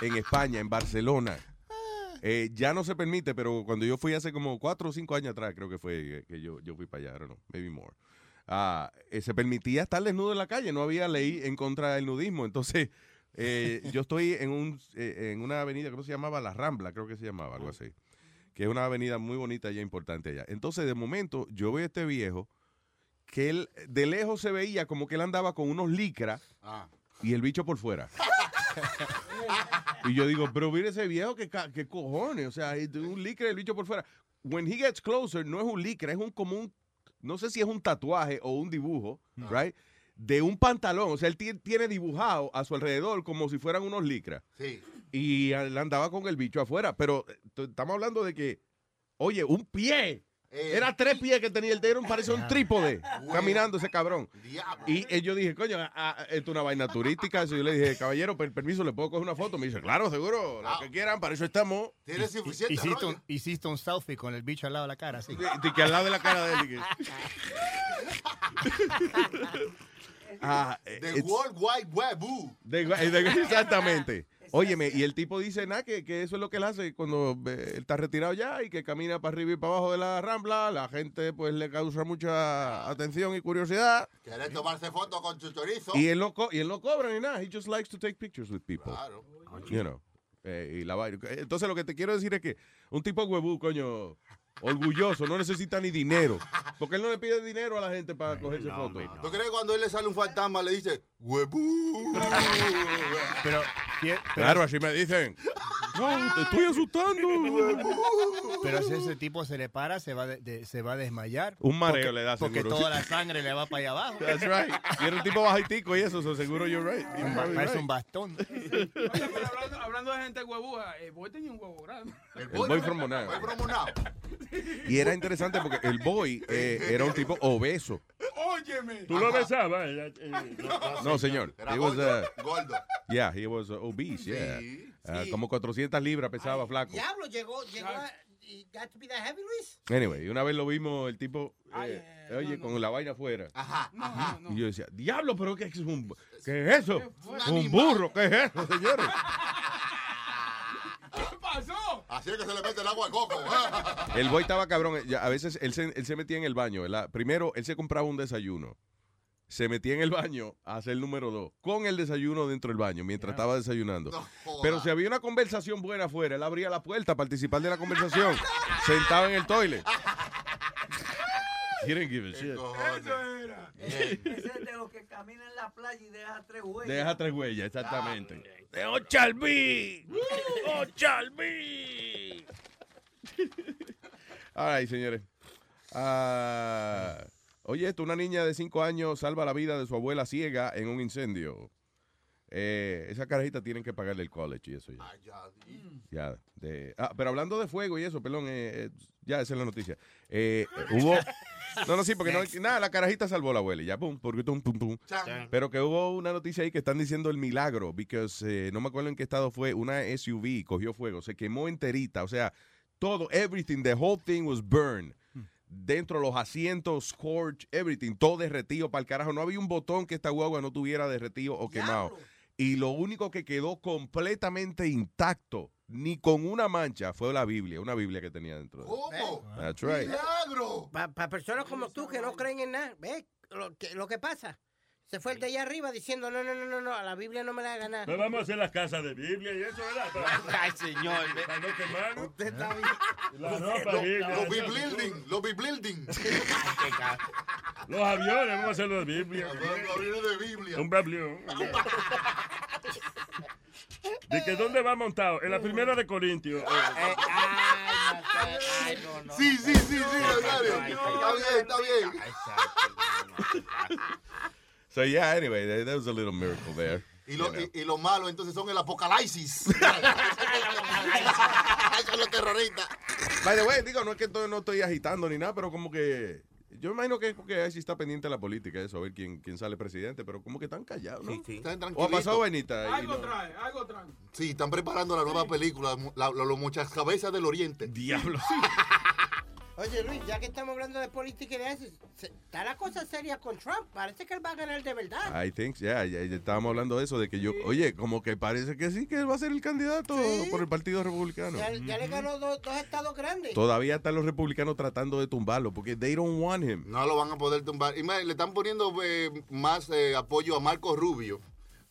en España, en Barcelona. Eh, ya no se permite, pero cuando yo fui hace como cuatro o cinco años atrás, creo que fue que yo, yo fui para allá, I don't know, maybe more. Ah, eh, se permitía estar desnudo en la calle, no había ley en contra del nudismo. Entonces, eh, yo estoy en, un, eh, en una avenida, ¿cómo se llamaba? La Rambla, creo que se llamaba, algo así. Que es una avenida muy bonita y importante allá. Entonces, de momento, yo veo a este viejo que él de lejos se veía como que él andaba con unos licras Ah. y el bicho por fuera. y yo digo, pero mire ese viejo, que qué cojones? O sea, un licra y el bicho por fuera. When he gets closer, no es un licra, es un común, no sé si es un tatuaje o un dibujo, right? De un pantalón. O sea, él ti- tiene dibujado a su alrededor como si fueran unos licras. Sí. Y él andaba con el bicho afuera. Pero eh, estamos hablando de que, oye, un pie. Eh. Era tres pies que tenía el dedo, parecía un trípode Bueno. caminando ese cabrón. Diablo. Y eh, yo dije, coño, ah, ah, esto es una vaina turística. Eso yo le dije, caballero, per- permiso, ¿le puedo coger una foto? Me dice, claro, seguro, lo que quieran, para eso estamos. Tienes suficiente Hiciste un, hiciste un selfie con el bicho al lado de la cara, así. Y que al lado de la cara de él. que- Ah, The World Wide Web. uh. de- de- exactamente. Óyeme, y el tipo dice, nada, que, que eso es lo que él hace cuando eh, está retirado ya y que camina para arriba y para abajo de la rambla. La gente, pues, le causa mucha atención y curiosidad. Quiere tomarse fotos con su chorizo. Y él, no co- y él no cobra ni nada. He just likes to take pictures with people. Claro. You know. Eh, y la. Entonces, lo que te quiero decir es que un tipo huevú, coño, orgulloso, no necesita ni dinero. Porque él no le pide dinero a la gente para cogerse fotos. ¿Tú crees que cuando él le sale un fantasma le dice, huevú? Pero, pero- Claro, así me dicen. No, te estoy asustando. Pero si ese tipo se le para, se va, de- de- se va a desmayar. Un mareo Porque- le da Porque seguro. toda la sangre le va para allá abajo. That's right. Y era un tipo bajitico y eso, so seguro you're right. You're Parece right. un bastón. Oye, pero hablando, hablando de gente huevúa, el boy tenía un huevo grande. El boy Monao. Boy from. Y era interesante porque el boy eh, era un tipo obeso. Óyeme. Tú lo besabas. eh, eh, no, No, señor. Era He was, gordo. uh, gordo. yeah, he was uh, obese, yeah. Sí, Uh, sí. como 400 libras pesaba flaco. Diablo, llegó, llegó, a, got to be that heavy, Luis? Anyway, una vez lo vimos el tipo, eh, oye, con la vaina afuera. Ajá, ajá. Y yo decía, diablo, pero ¿qué es un, qué es eso? Un Un burro, ¿qué es eso, señores? ¿Qué pasó? Así es que se le mete el agua de coco. El boy estaba cabrón. ya, A veces él se, él se metía en el baño, ¿verdad? Primero, él se compraba un desayuno. Se metía en el baño a hacer el número dos, con el desayuno dentro del baño, mientras estaba desayunando. Pero si había una conversación buena afuera, él abría la puerta a participar de la conversación, sentado en el toilet. He didn't give a shit. Ese es de los que camina en la playa y deja tres huellas. Deja tres huellas, exactamente. ¡De Ochalví! ¡Ochalví! All right, señores. Ah, oye, esto, una niña de 5 años salva la vida de su abuela ciega en un incendio. Eh, esa carajita tienen que pagarle el college y eso ya. Ya, de, ah, pero hablando de fuego y eso, perdón, eh, eh, ya esa es la noticia. Eh, hubo. No, no, sí, porque no, nada, la carajita salvó a la abuela y ya, pum, porque pum, pum, pum. Pero que hubo una noticia ahí que están diciendo el milagro, because eh, no me acuerdo en qué estado fue, una SUV cogió fuego, se quemó enterita, o sea, todo, everything, the whole thing was burned. Dentro los asientos, scorch, everything, todo derretido para el carajo. No había un botón que esta guagua no tuviera derretido o quemado. Y lo único que quedó completamente intacto, ni con una mancha, fue la Biblia, una Biblia que tenía dentro. de- ¿Cómo? That's right. ¡Milagro! Para personas como tú que no creen en nada, ¿ves lo que, lo que pasa? Se fue el de allá arriba diciendo, no, no, no, no, no, a la Biblia no me la haga nada. No vamos a hacer las casas de Biblia y eso, ¿verdad? Para, Ay, señor. para no quemarnos. Usted está bien. La ropa Lo- Biblia. Los B-Building, los B-Building. Los aviones, vamos a hacer los de Biblia. Los aviones de Biblia. Un bablión. ¿De que dónde va montado? En la primera de Corintios. Eh, ay, no sé, ay, no, no. Sí, sí, sí, sí, Rosario. Está bien, está bien. So yeah, anyway, there, there was a little miracle there. Y lo, y, y lo malo entonces son el apocalipsis. son los terroristas. By the way, digo, no es que estoy- no estoy agitando ni nada, pero como que yo imagino que es porque ahí sí está pendiente de la política, eso, a ver quién, quién sale presidente, pero como que están callados, ¿no? Están O ha pasado vainita. y Algo no- trae, algo trae. Sí, están preparando la nueva película, la- la- los muchas cabezas del oriente. Diablo. Oye, Luis, ya que estamos hablando de política y de eso, está la cosa seria con Trump. Parece que él va a ganar de verdad. I think, yeah, ya, ya estábamos hablando de eso, de que yo, oye, como que parece que sí, que él va a ser el candidato por el Partido Republicano. Ya, ya le ganó dos, dos estados grandes. Todavía están los republicanos tratando de tumbarlo, porque they don't want him. No lo van a poder tumbar. Y más, le están poniendo eh, más eh, apoyo a Marco Rubio.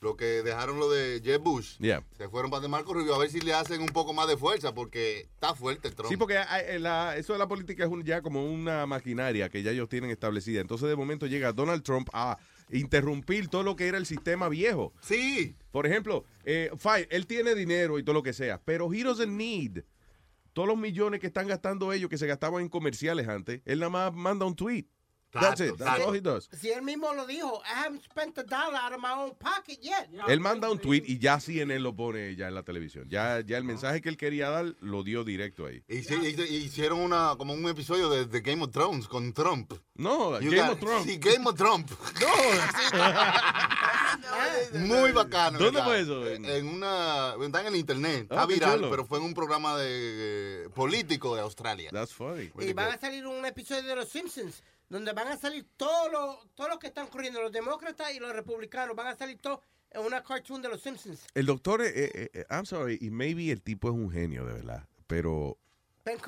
Lo que dejaron lo de Jeb Bush. Yeah. Se fueron para de Marco Rubio a ver si le hacen un poco más de fuerza porque está fuerte Trump. Sí, porque hay- eh, la- eso de la política es un- ya como una maquinaria que ya ellos tienen establecida. Entonces, de momento llega Donald Trump a interrumpir todo lo que era el sistema viejo. Sí. Por ejemplo, eh, fine, él tiene dinero y todo lo que sea, pero he doesn't need todos los millones que están gastando ellos que se gastaban en comerciales antes. Él nada más manda un tweet. That's it. That's all he does. Si él mismo lo dijo, I haven't spent a dollar out of my own pocket yet. Él manda un tweet y ya CNN lo pone ya en la televisión. Ya, ya el mensaje que él quería dar lo dio directo ahí. Hicieron una, como un episodio de, de Game of Thrones con Trump. No, You Game got- of Thrones. Sí, Game of Trump. Muy bacano. ¿Dónde fue eso? En una. Está en el internet. Ah, Está viral, chulo. pero fue en un programa de eh, político de Australia. That's funny. Y van a salir un episodio de Los Simpsons donde van a salir todos los, todos los que están corriendo, los demócratas y los republicanos, van a salir todos en una cartoon de Los Simpsons. El doctor, eh, eh, eh, I'm sorry, y maybe el tipo es un genio, de verdad, pero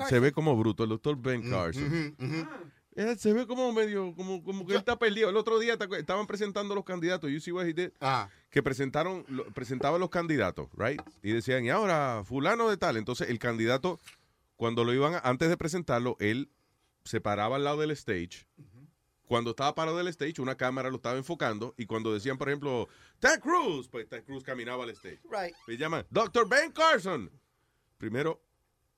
se ve como bruto, el doctor Ben Carson. Eh, se ve como medio, como, como que él está perdido. El otro día estaban presentando los candidatos, you see what he did? que presentaron, lo- presentaban los candidatos, right? Y decían, y ahora, fulano de tal. Entonces, el candidato, cuando lo iban, a- antes de presentarlo, él se paraba al lado del stage. Cuando estaba parado del stage, una cámara lo estaba enfocando. Y cuando decían, por ejemplo, Ted Cruz, pues Ted Cruz caminaba al stage. Right. Le llaman, Dr. Ben Carson. Primero,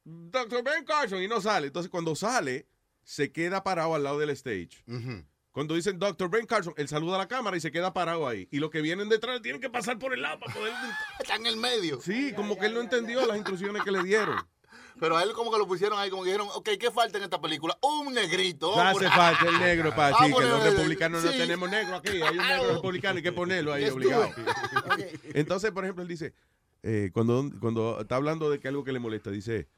Dr. Ben Carson, y no sale. Entonces, cuando sale, se queda parado al lado del stage. Cuando dicen Dr. Ben Carson, él saluda a la cámara y se queda parado ahí. Y los que vienen detrás tienen que pasar por el lado para poder. Está en el medio. Sí, como que él no entendió las instrucciones que le dieron. Pero a él como que lo pusieron ahí, como que dijeron, ok, ¿qué falta en esta película? Un negrito. No hace falta el negro para Ah, decir que los bueno, republicanos no sí. tenemos negro aquí. Hay un negro republicano, hay que ponerlo ahí obligado. Entonces, por ejemplo, él dice, eh, cuando, cuando está hablando de que algo que le molesta, dice,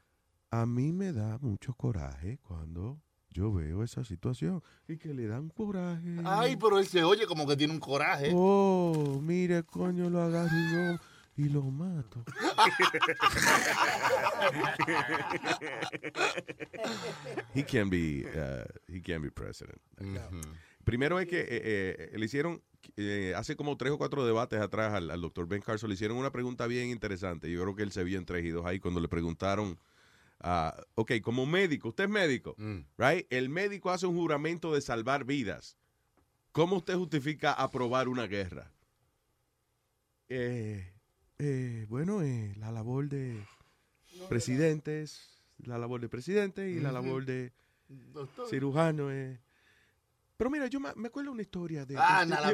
a mí me da mucho coraje cuando yo veo esa situación y que le dan coraje. Ay, pero él se oye como que tiene un coraje. Oh, mire, coño, lo agarro y lo, y lo mato. he can be, uh, he can be president. Primero es que eh, eh, le hicieron, eh, hace como tres o cuatro debates atrás al, al doctor Ben Carson, le hicieron una pregunta bien interesante. Yo creo que él se vio en tres y dos ahí cuando le preguntaron, ah, ok, como médico, usted es médico, right? El médico hace un juramento de salvar vidas. ¿Cómo usted justifica aprobar una guerra? Eh, eh, bueno, eh, la labor de presidentes, la labor de presidente y la labor de Doctor. cirujano. eh. Pero mira, yo me, acuerdo una historia de... Ah, no, la.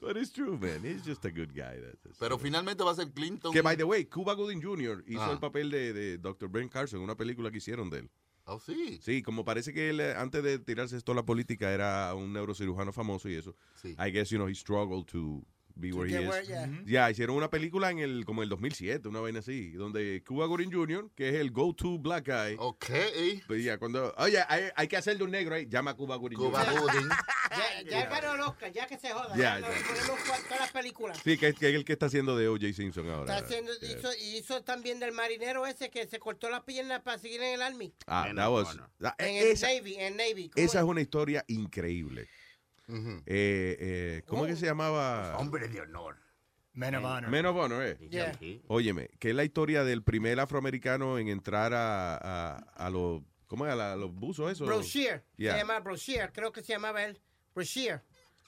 But it's true, man. He's just a good guy. Pero finalmente va a ser Clinton. Que, by the way, Cuba Gooding Jr. hizo Ah. el papel de, de Dr. Ben Carson en una película que hicieron de él. Oh, sí. Sí, como parece que él, eh, antes de tirarse esto a la política, era un neurocirujano famoso y eso. Sí. I guess, you know, he struggled to be where he is. where- yeah. Mhm. Ya, hicieron una película en el, como el 2007, una vaina así, donde Cuba Gooding Jr., que es el go-to black guy. Ok. Pues ya, cuando, oye, hay, hay que hacer de un negro ahí, llama a Cuba Gooding Cuba Jr. Gooding. Ya, ya ganó el Oscar, ya que se joda. Ya, Ya, ponemos todas las películas. Sí, que, que es el que está haciendo de O.J. Simpson ahora. Está haciendo, Yeah. hizo, y hizo también del marinero ese que se cortó las piernas para seguir en el Army. Ah, that was- En el esa, Navy, en Navy. ¿Cómo esa es una historia increíble. Eh, eh, ¿Cómo es que se llamaba? Hombre de honor. Men of Honor. Men of Honor, eh. Yeah. Óyeme, que es la historia del primer afroamericano en entrar a, a, a los, ¿cómo es? A, la- a los buzos esos. Brochure. Yeah. Se llama Brochure, creo que se llamaba él. Brochure.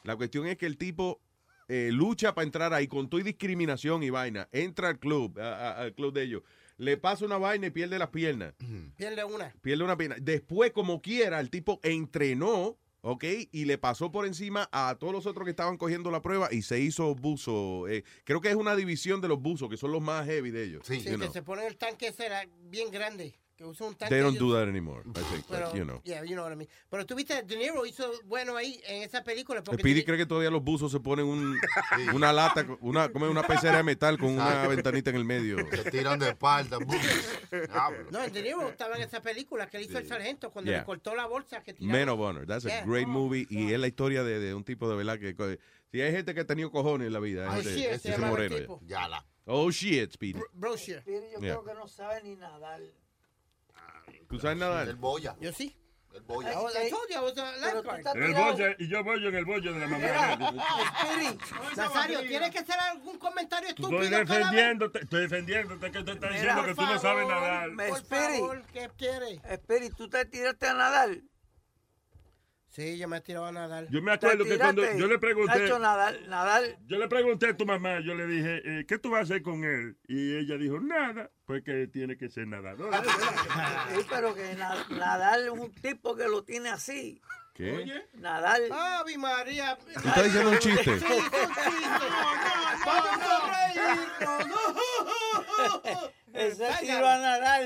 La cuestión es que el tipo eh, lucha para entrar ahí con toda y discriminación y vaina. Entra al club, a- a- al club de ellos. Le pasa una vaina y pierde las piernas. Pierde una. Pierde una pierna. Después, como quiera, el tipo entrenó, ¿ok? Y le pasó por encima a todos los otros que estaban cogiendo la prueba y se hizo buzo. Eh, creo que es una división de los buzos, que son los más heavy de ellos. Sí, you que know. se pone el tanque ese era bien grande. Que usa un tanque. They don't do that anymore, I think, Pero, but, you know. yeah, you know what I mean. Pero tú viste, De Niro hizo bueno ahí en esa película. Porque Speedy tiene- cree que todavía los buzos se ponen un, una lata, una, como una pecera de metal con una ventanita en el medio. Se tiran de espalda. No, De Niro estaba en esa película que le hizo el sargento cuando Yeah. le cortó la bolsa que tiraba. Men of Honor, that's a Yeah. great movie y es la historia de, de un tipo de verdad que si hay gente que ha tenido cojones en la vida, Oh, ese, shit, se ese el moreno. tipo. Ya la. Oh shit, Speedy. Brochure. Yo Yeah. creo que no sabe ni nadar. ¿Tú sabes nadar? El boya. Yo sí. El boya. I, was- I told you I was a Pero tú lifeguard. estás El bollo, y yo voy en el bollo de la mamá. Nazario, tienes que hacer algún comentario estúpido. Estoy cada vez. defendiéndote, estoy defendiéndote que te está diciendo que tú no sabes nadar. me- Por favor, ¿qué quiere? Espera, ¿y tú te tiraste a nadar? Sí, yo me he tirado a nadar. Yo me acuerdo que cuando yo le pregunté, Nacho, nadar, nadar. yo le pregunté a tu mamá, yo le dije, eh, ¿qué tú vas a hacer con él? Y ella dijo, nada, pues que tiene que ser nadador. Sí, pero que na- nadar es un tipo que lo tiene así. ¿Qué? Nadar. ¡Ave María! ¿Tú estás diciendo un chiste? Sí, es un chiste. ¡Vamos a reírnos! Él se tiró a nadar.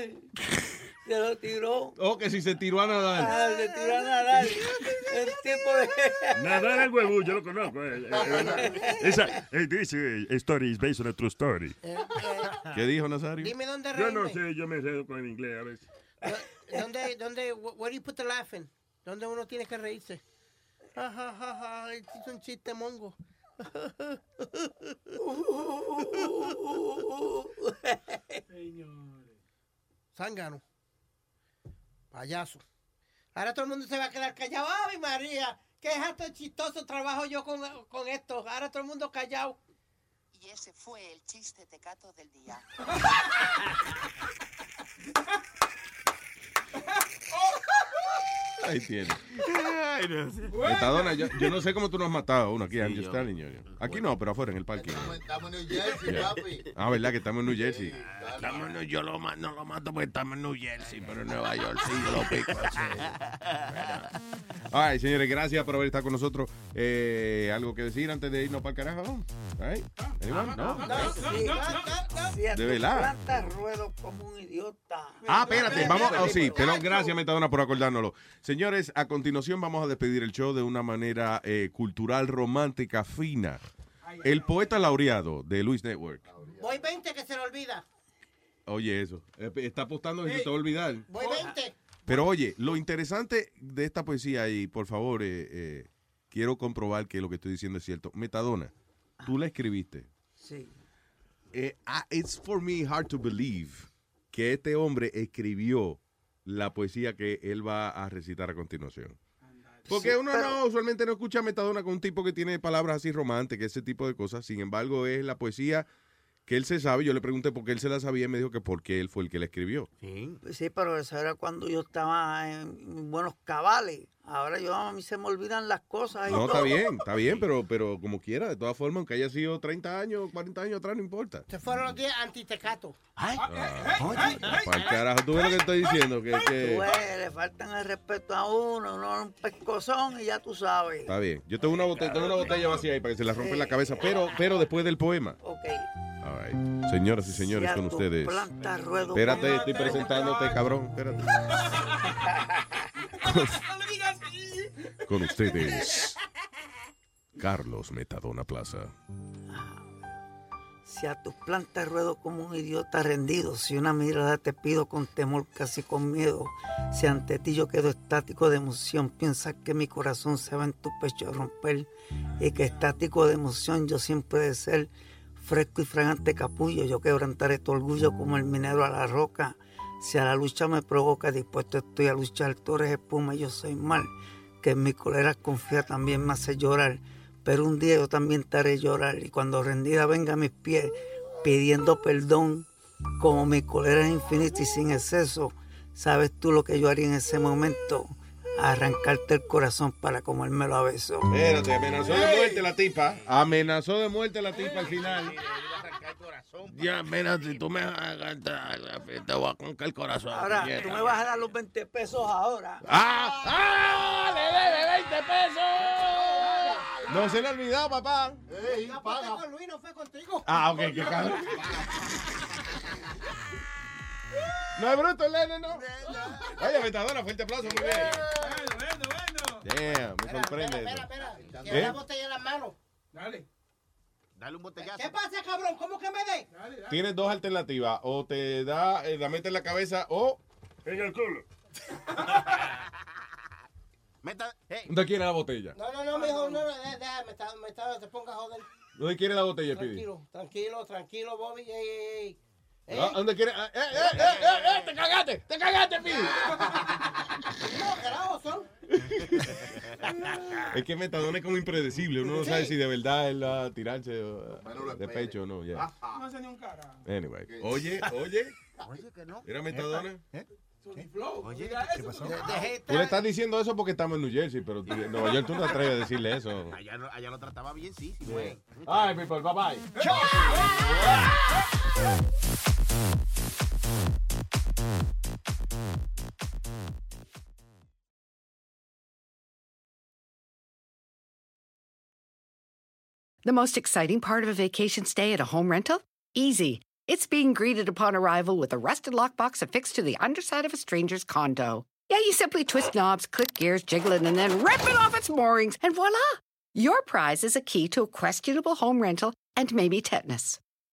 Se lo tiró. Oh, que si se tiró a nadar. Ah, se tiró a nadar. El tipo de... Nadar al huevú, yo lo conozco. eh, eh, eh, Esa, eh, this eh, story is based on a true story. ¿Qué dijo Nazario? Dime dónde Yo no reírme. sé, yo me redo con el inglés a veces. ¿Dónde, dónde, wh- where do you put the laughing? ¿Dónde uno tiene que reírse? Ja, ja, ja, ja, es un chiste mongo. Zángano. Payaso. Ahora todo el mundo se va a quedar callado. ¡Ay, María! ¿Qué es chistoso trabajo yo con, con esto? Ahora todo el mundo callado. Y ese fue el chiste tecato del día. Ahí tiene. Metadona, yo, yo no sé cómo tú no has matado a uno aquí, I'm just telling you. Aquí no, pero afuera en el parque. Estamos en New Jersey, Yeah. papi. Ah, ¿verdad? Que estamos en New Jersey. Estamos en New- yo lo, no lo mato porque estamos en New Jersey, pero en Nueva York sí yo lo pico. Ay, señores, gracias por haber estado con nosotros. Eh, ¿Algo que decir antes de irnos para el carajo? Ay, anyone? No. Sí, De verdad. Ruedo como un idiota. Ah, espérate, vamos. Oh, sí, perdón, gracias, Metadona, por acordárnoslo. Señores, a continuación vamos a despedir el show de una manera eh, cultural, romántica, fina. El poeta laureado de Luis Network. Voy 20 que se le olvida. Oye, eso. Eh, Está apostando que se te va a olvidar. Voy 20. Pero oye, lo interesante de esta poesía, y por favor, eh, eh, quiero comprobar que lo que estoy diciendo es cierto. Metadona, tú la escribiste. Sí. Eh, ah, it's for me hard to believe que este hombre escribió la poesía que él va a recitar a continuación. Porque Sí, uno no usualmente no escucha metadona con un tipo que tiene palabras así románticas, ese tipo de cosas. Sin embargo, es la poesía que él se sabe. Yo le pregunté por qué él se la sabía y me dijo que porque él fue el que la escribió. Pues Sí, pero eso era cuando yo estaba en buenos cabales. Ahora yo a mí se me olvidan las cosas. y No, está todo. bien, está bien, pero, pero como quiera, de todas formas, aunque haya sido 30 años, 40 años atrás, no importa. Se fueron los días antitecato. Ah, Para el carajo, tú ves lo que estoy diciendo, que, que- ves, le faltan el respeto a uno, uno es un pescozón y ya tú sabes. Está bien. Yo tengo una botella, tengo una botella vacía ahí para que se la rompa en la cabeza, pero, pero después del poema. Ok. All right. Señoras y señores, con ustedes. planta ruedo Espérate, estoy presentándote, cabrón. Espérate. Con ustedes, Carlos Metadona Plaza. Si a tus plantas ruedo como un idiota rendido, si una mirada te pido con temor, casi con miedo, si ante ti yo quedo estático de emoción, piensas que mi corazón se va en tu pecho a romper y que estático de emoción yo siempre de ser fresco y fragante capullo, yo quebrantaré tu orgullo como el minero a la roca. Si a la lucha me provoca, dispuesto estoy a luchar, tú eres espuma yo soy mal, que en mi cólera confía también me hace llorar pero un día yo también te haré llorar y cuando rendida venga a mis pies pidiendo perdón, como mi cólera es infinita y sin exceso, sabes tú lo que yo haría en ese momento, arrancarte el corazón para comérmelo a besos. Espérate, amenazó de muerte la tipa. Amenazó de muerte la tipa al final. Ya, mira, si tú me hagas, te voy a concar el corazón. Ahora, tú me vas a dar los 20 pesos ahora. ¡Ah! ¡Ah! ¡Le debe 20 pesos! No se le ha olvidado, papá. Aposté con Luis, no fue contigo. Ah, ok, qué cabrón. No es bruto el nene, ¿no? Oye, Metadona, fuerte aplauso, muy bien. Damn, me sorprende eso. Tiene ¿Eh? la botella en las manos. Dale. Dale un botellazo. ¿Qué pasa, cabrón? ¿Cómo que me dé? Tienes dos alternativas. O te da, eh, la mete en la cabeza o... En el culo. Meta, hey. ¿Dónde quiere la botella? No, no, no, mijo, no, no, déjame, me está, me está, te ponga a joder. ¿Dónde quiere la botella, Pidi? Tranquilo, tranquilo, tranquilo, Bobby. Ey, ey, ey. Ey. Ah, ¿Dónde quiere? Ah, ¡Eh, eh, eh, eh, eh! ¡Te cagaste! ¡Te cagaste, Pidi! No, carajo, son. Es que Metadona es como impredecible. Uno no sabe si de verdad es la tirarse o, de pecho o no. ya. No hace ni un cara. Anyway. Oye, oye. Oye, que no. ¿Era Metadona? Oye, ¿qué pasó? Tú le estás diciendo eso porque estamos en New Jersey, pero en Nueva York tú no te atreves a decirle eso. Allá, lo trataba bien, sí, sí, güey. Ay, people, bye bye. The most exciting part of a vacation stay at a home rental? Easy. It's being greeted upon arrival with a rusted lockbox affixed to the underside of a stranger's condo. Yeah, you simply twist knobs, click gears, jiggle it, and then rip it off its moorings, and voila! Your prize is a key to a questionable home rental and maybe tetanus.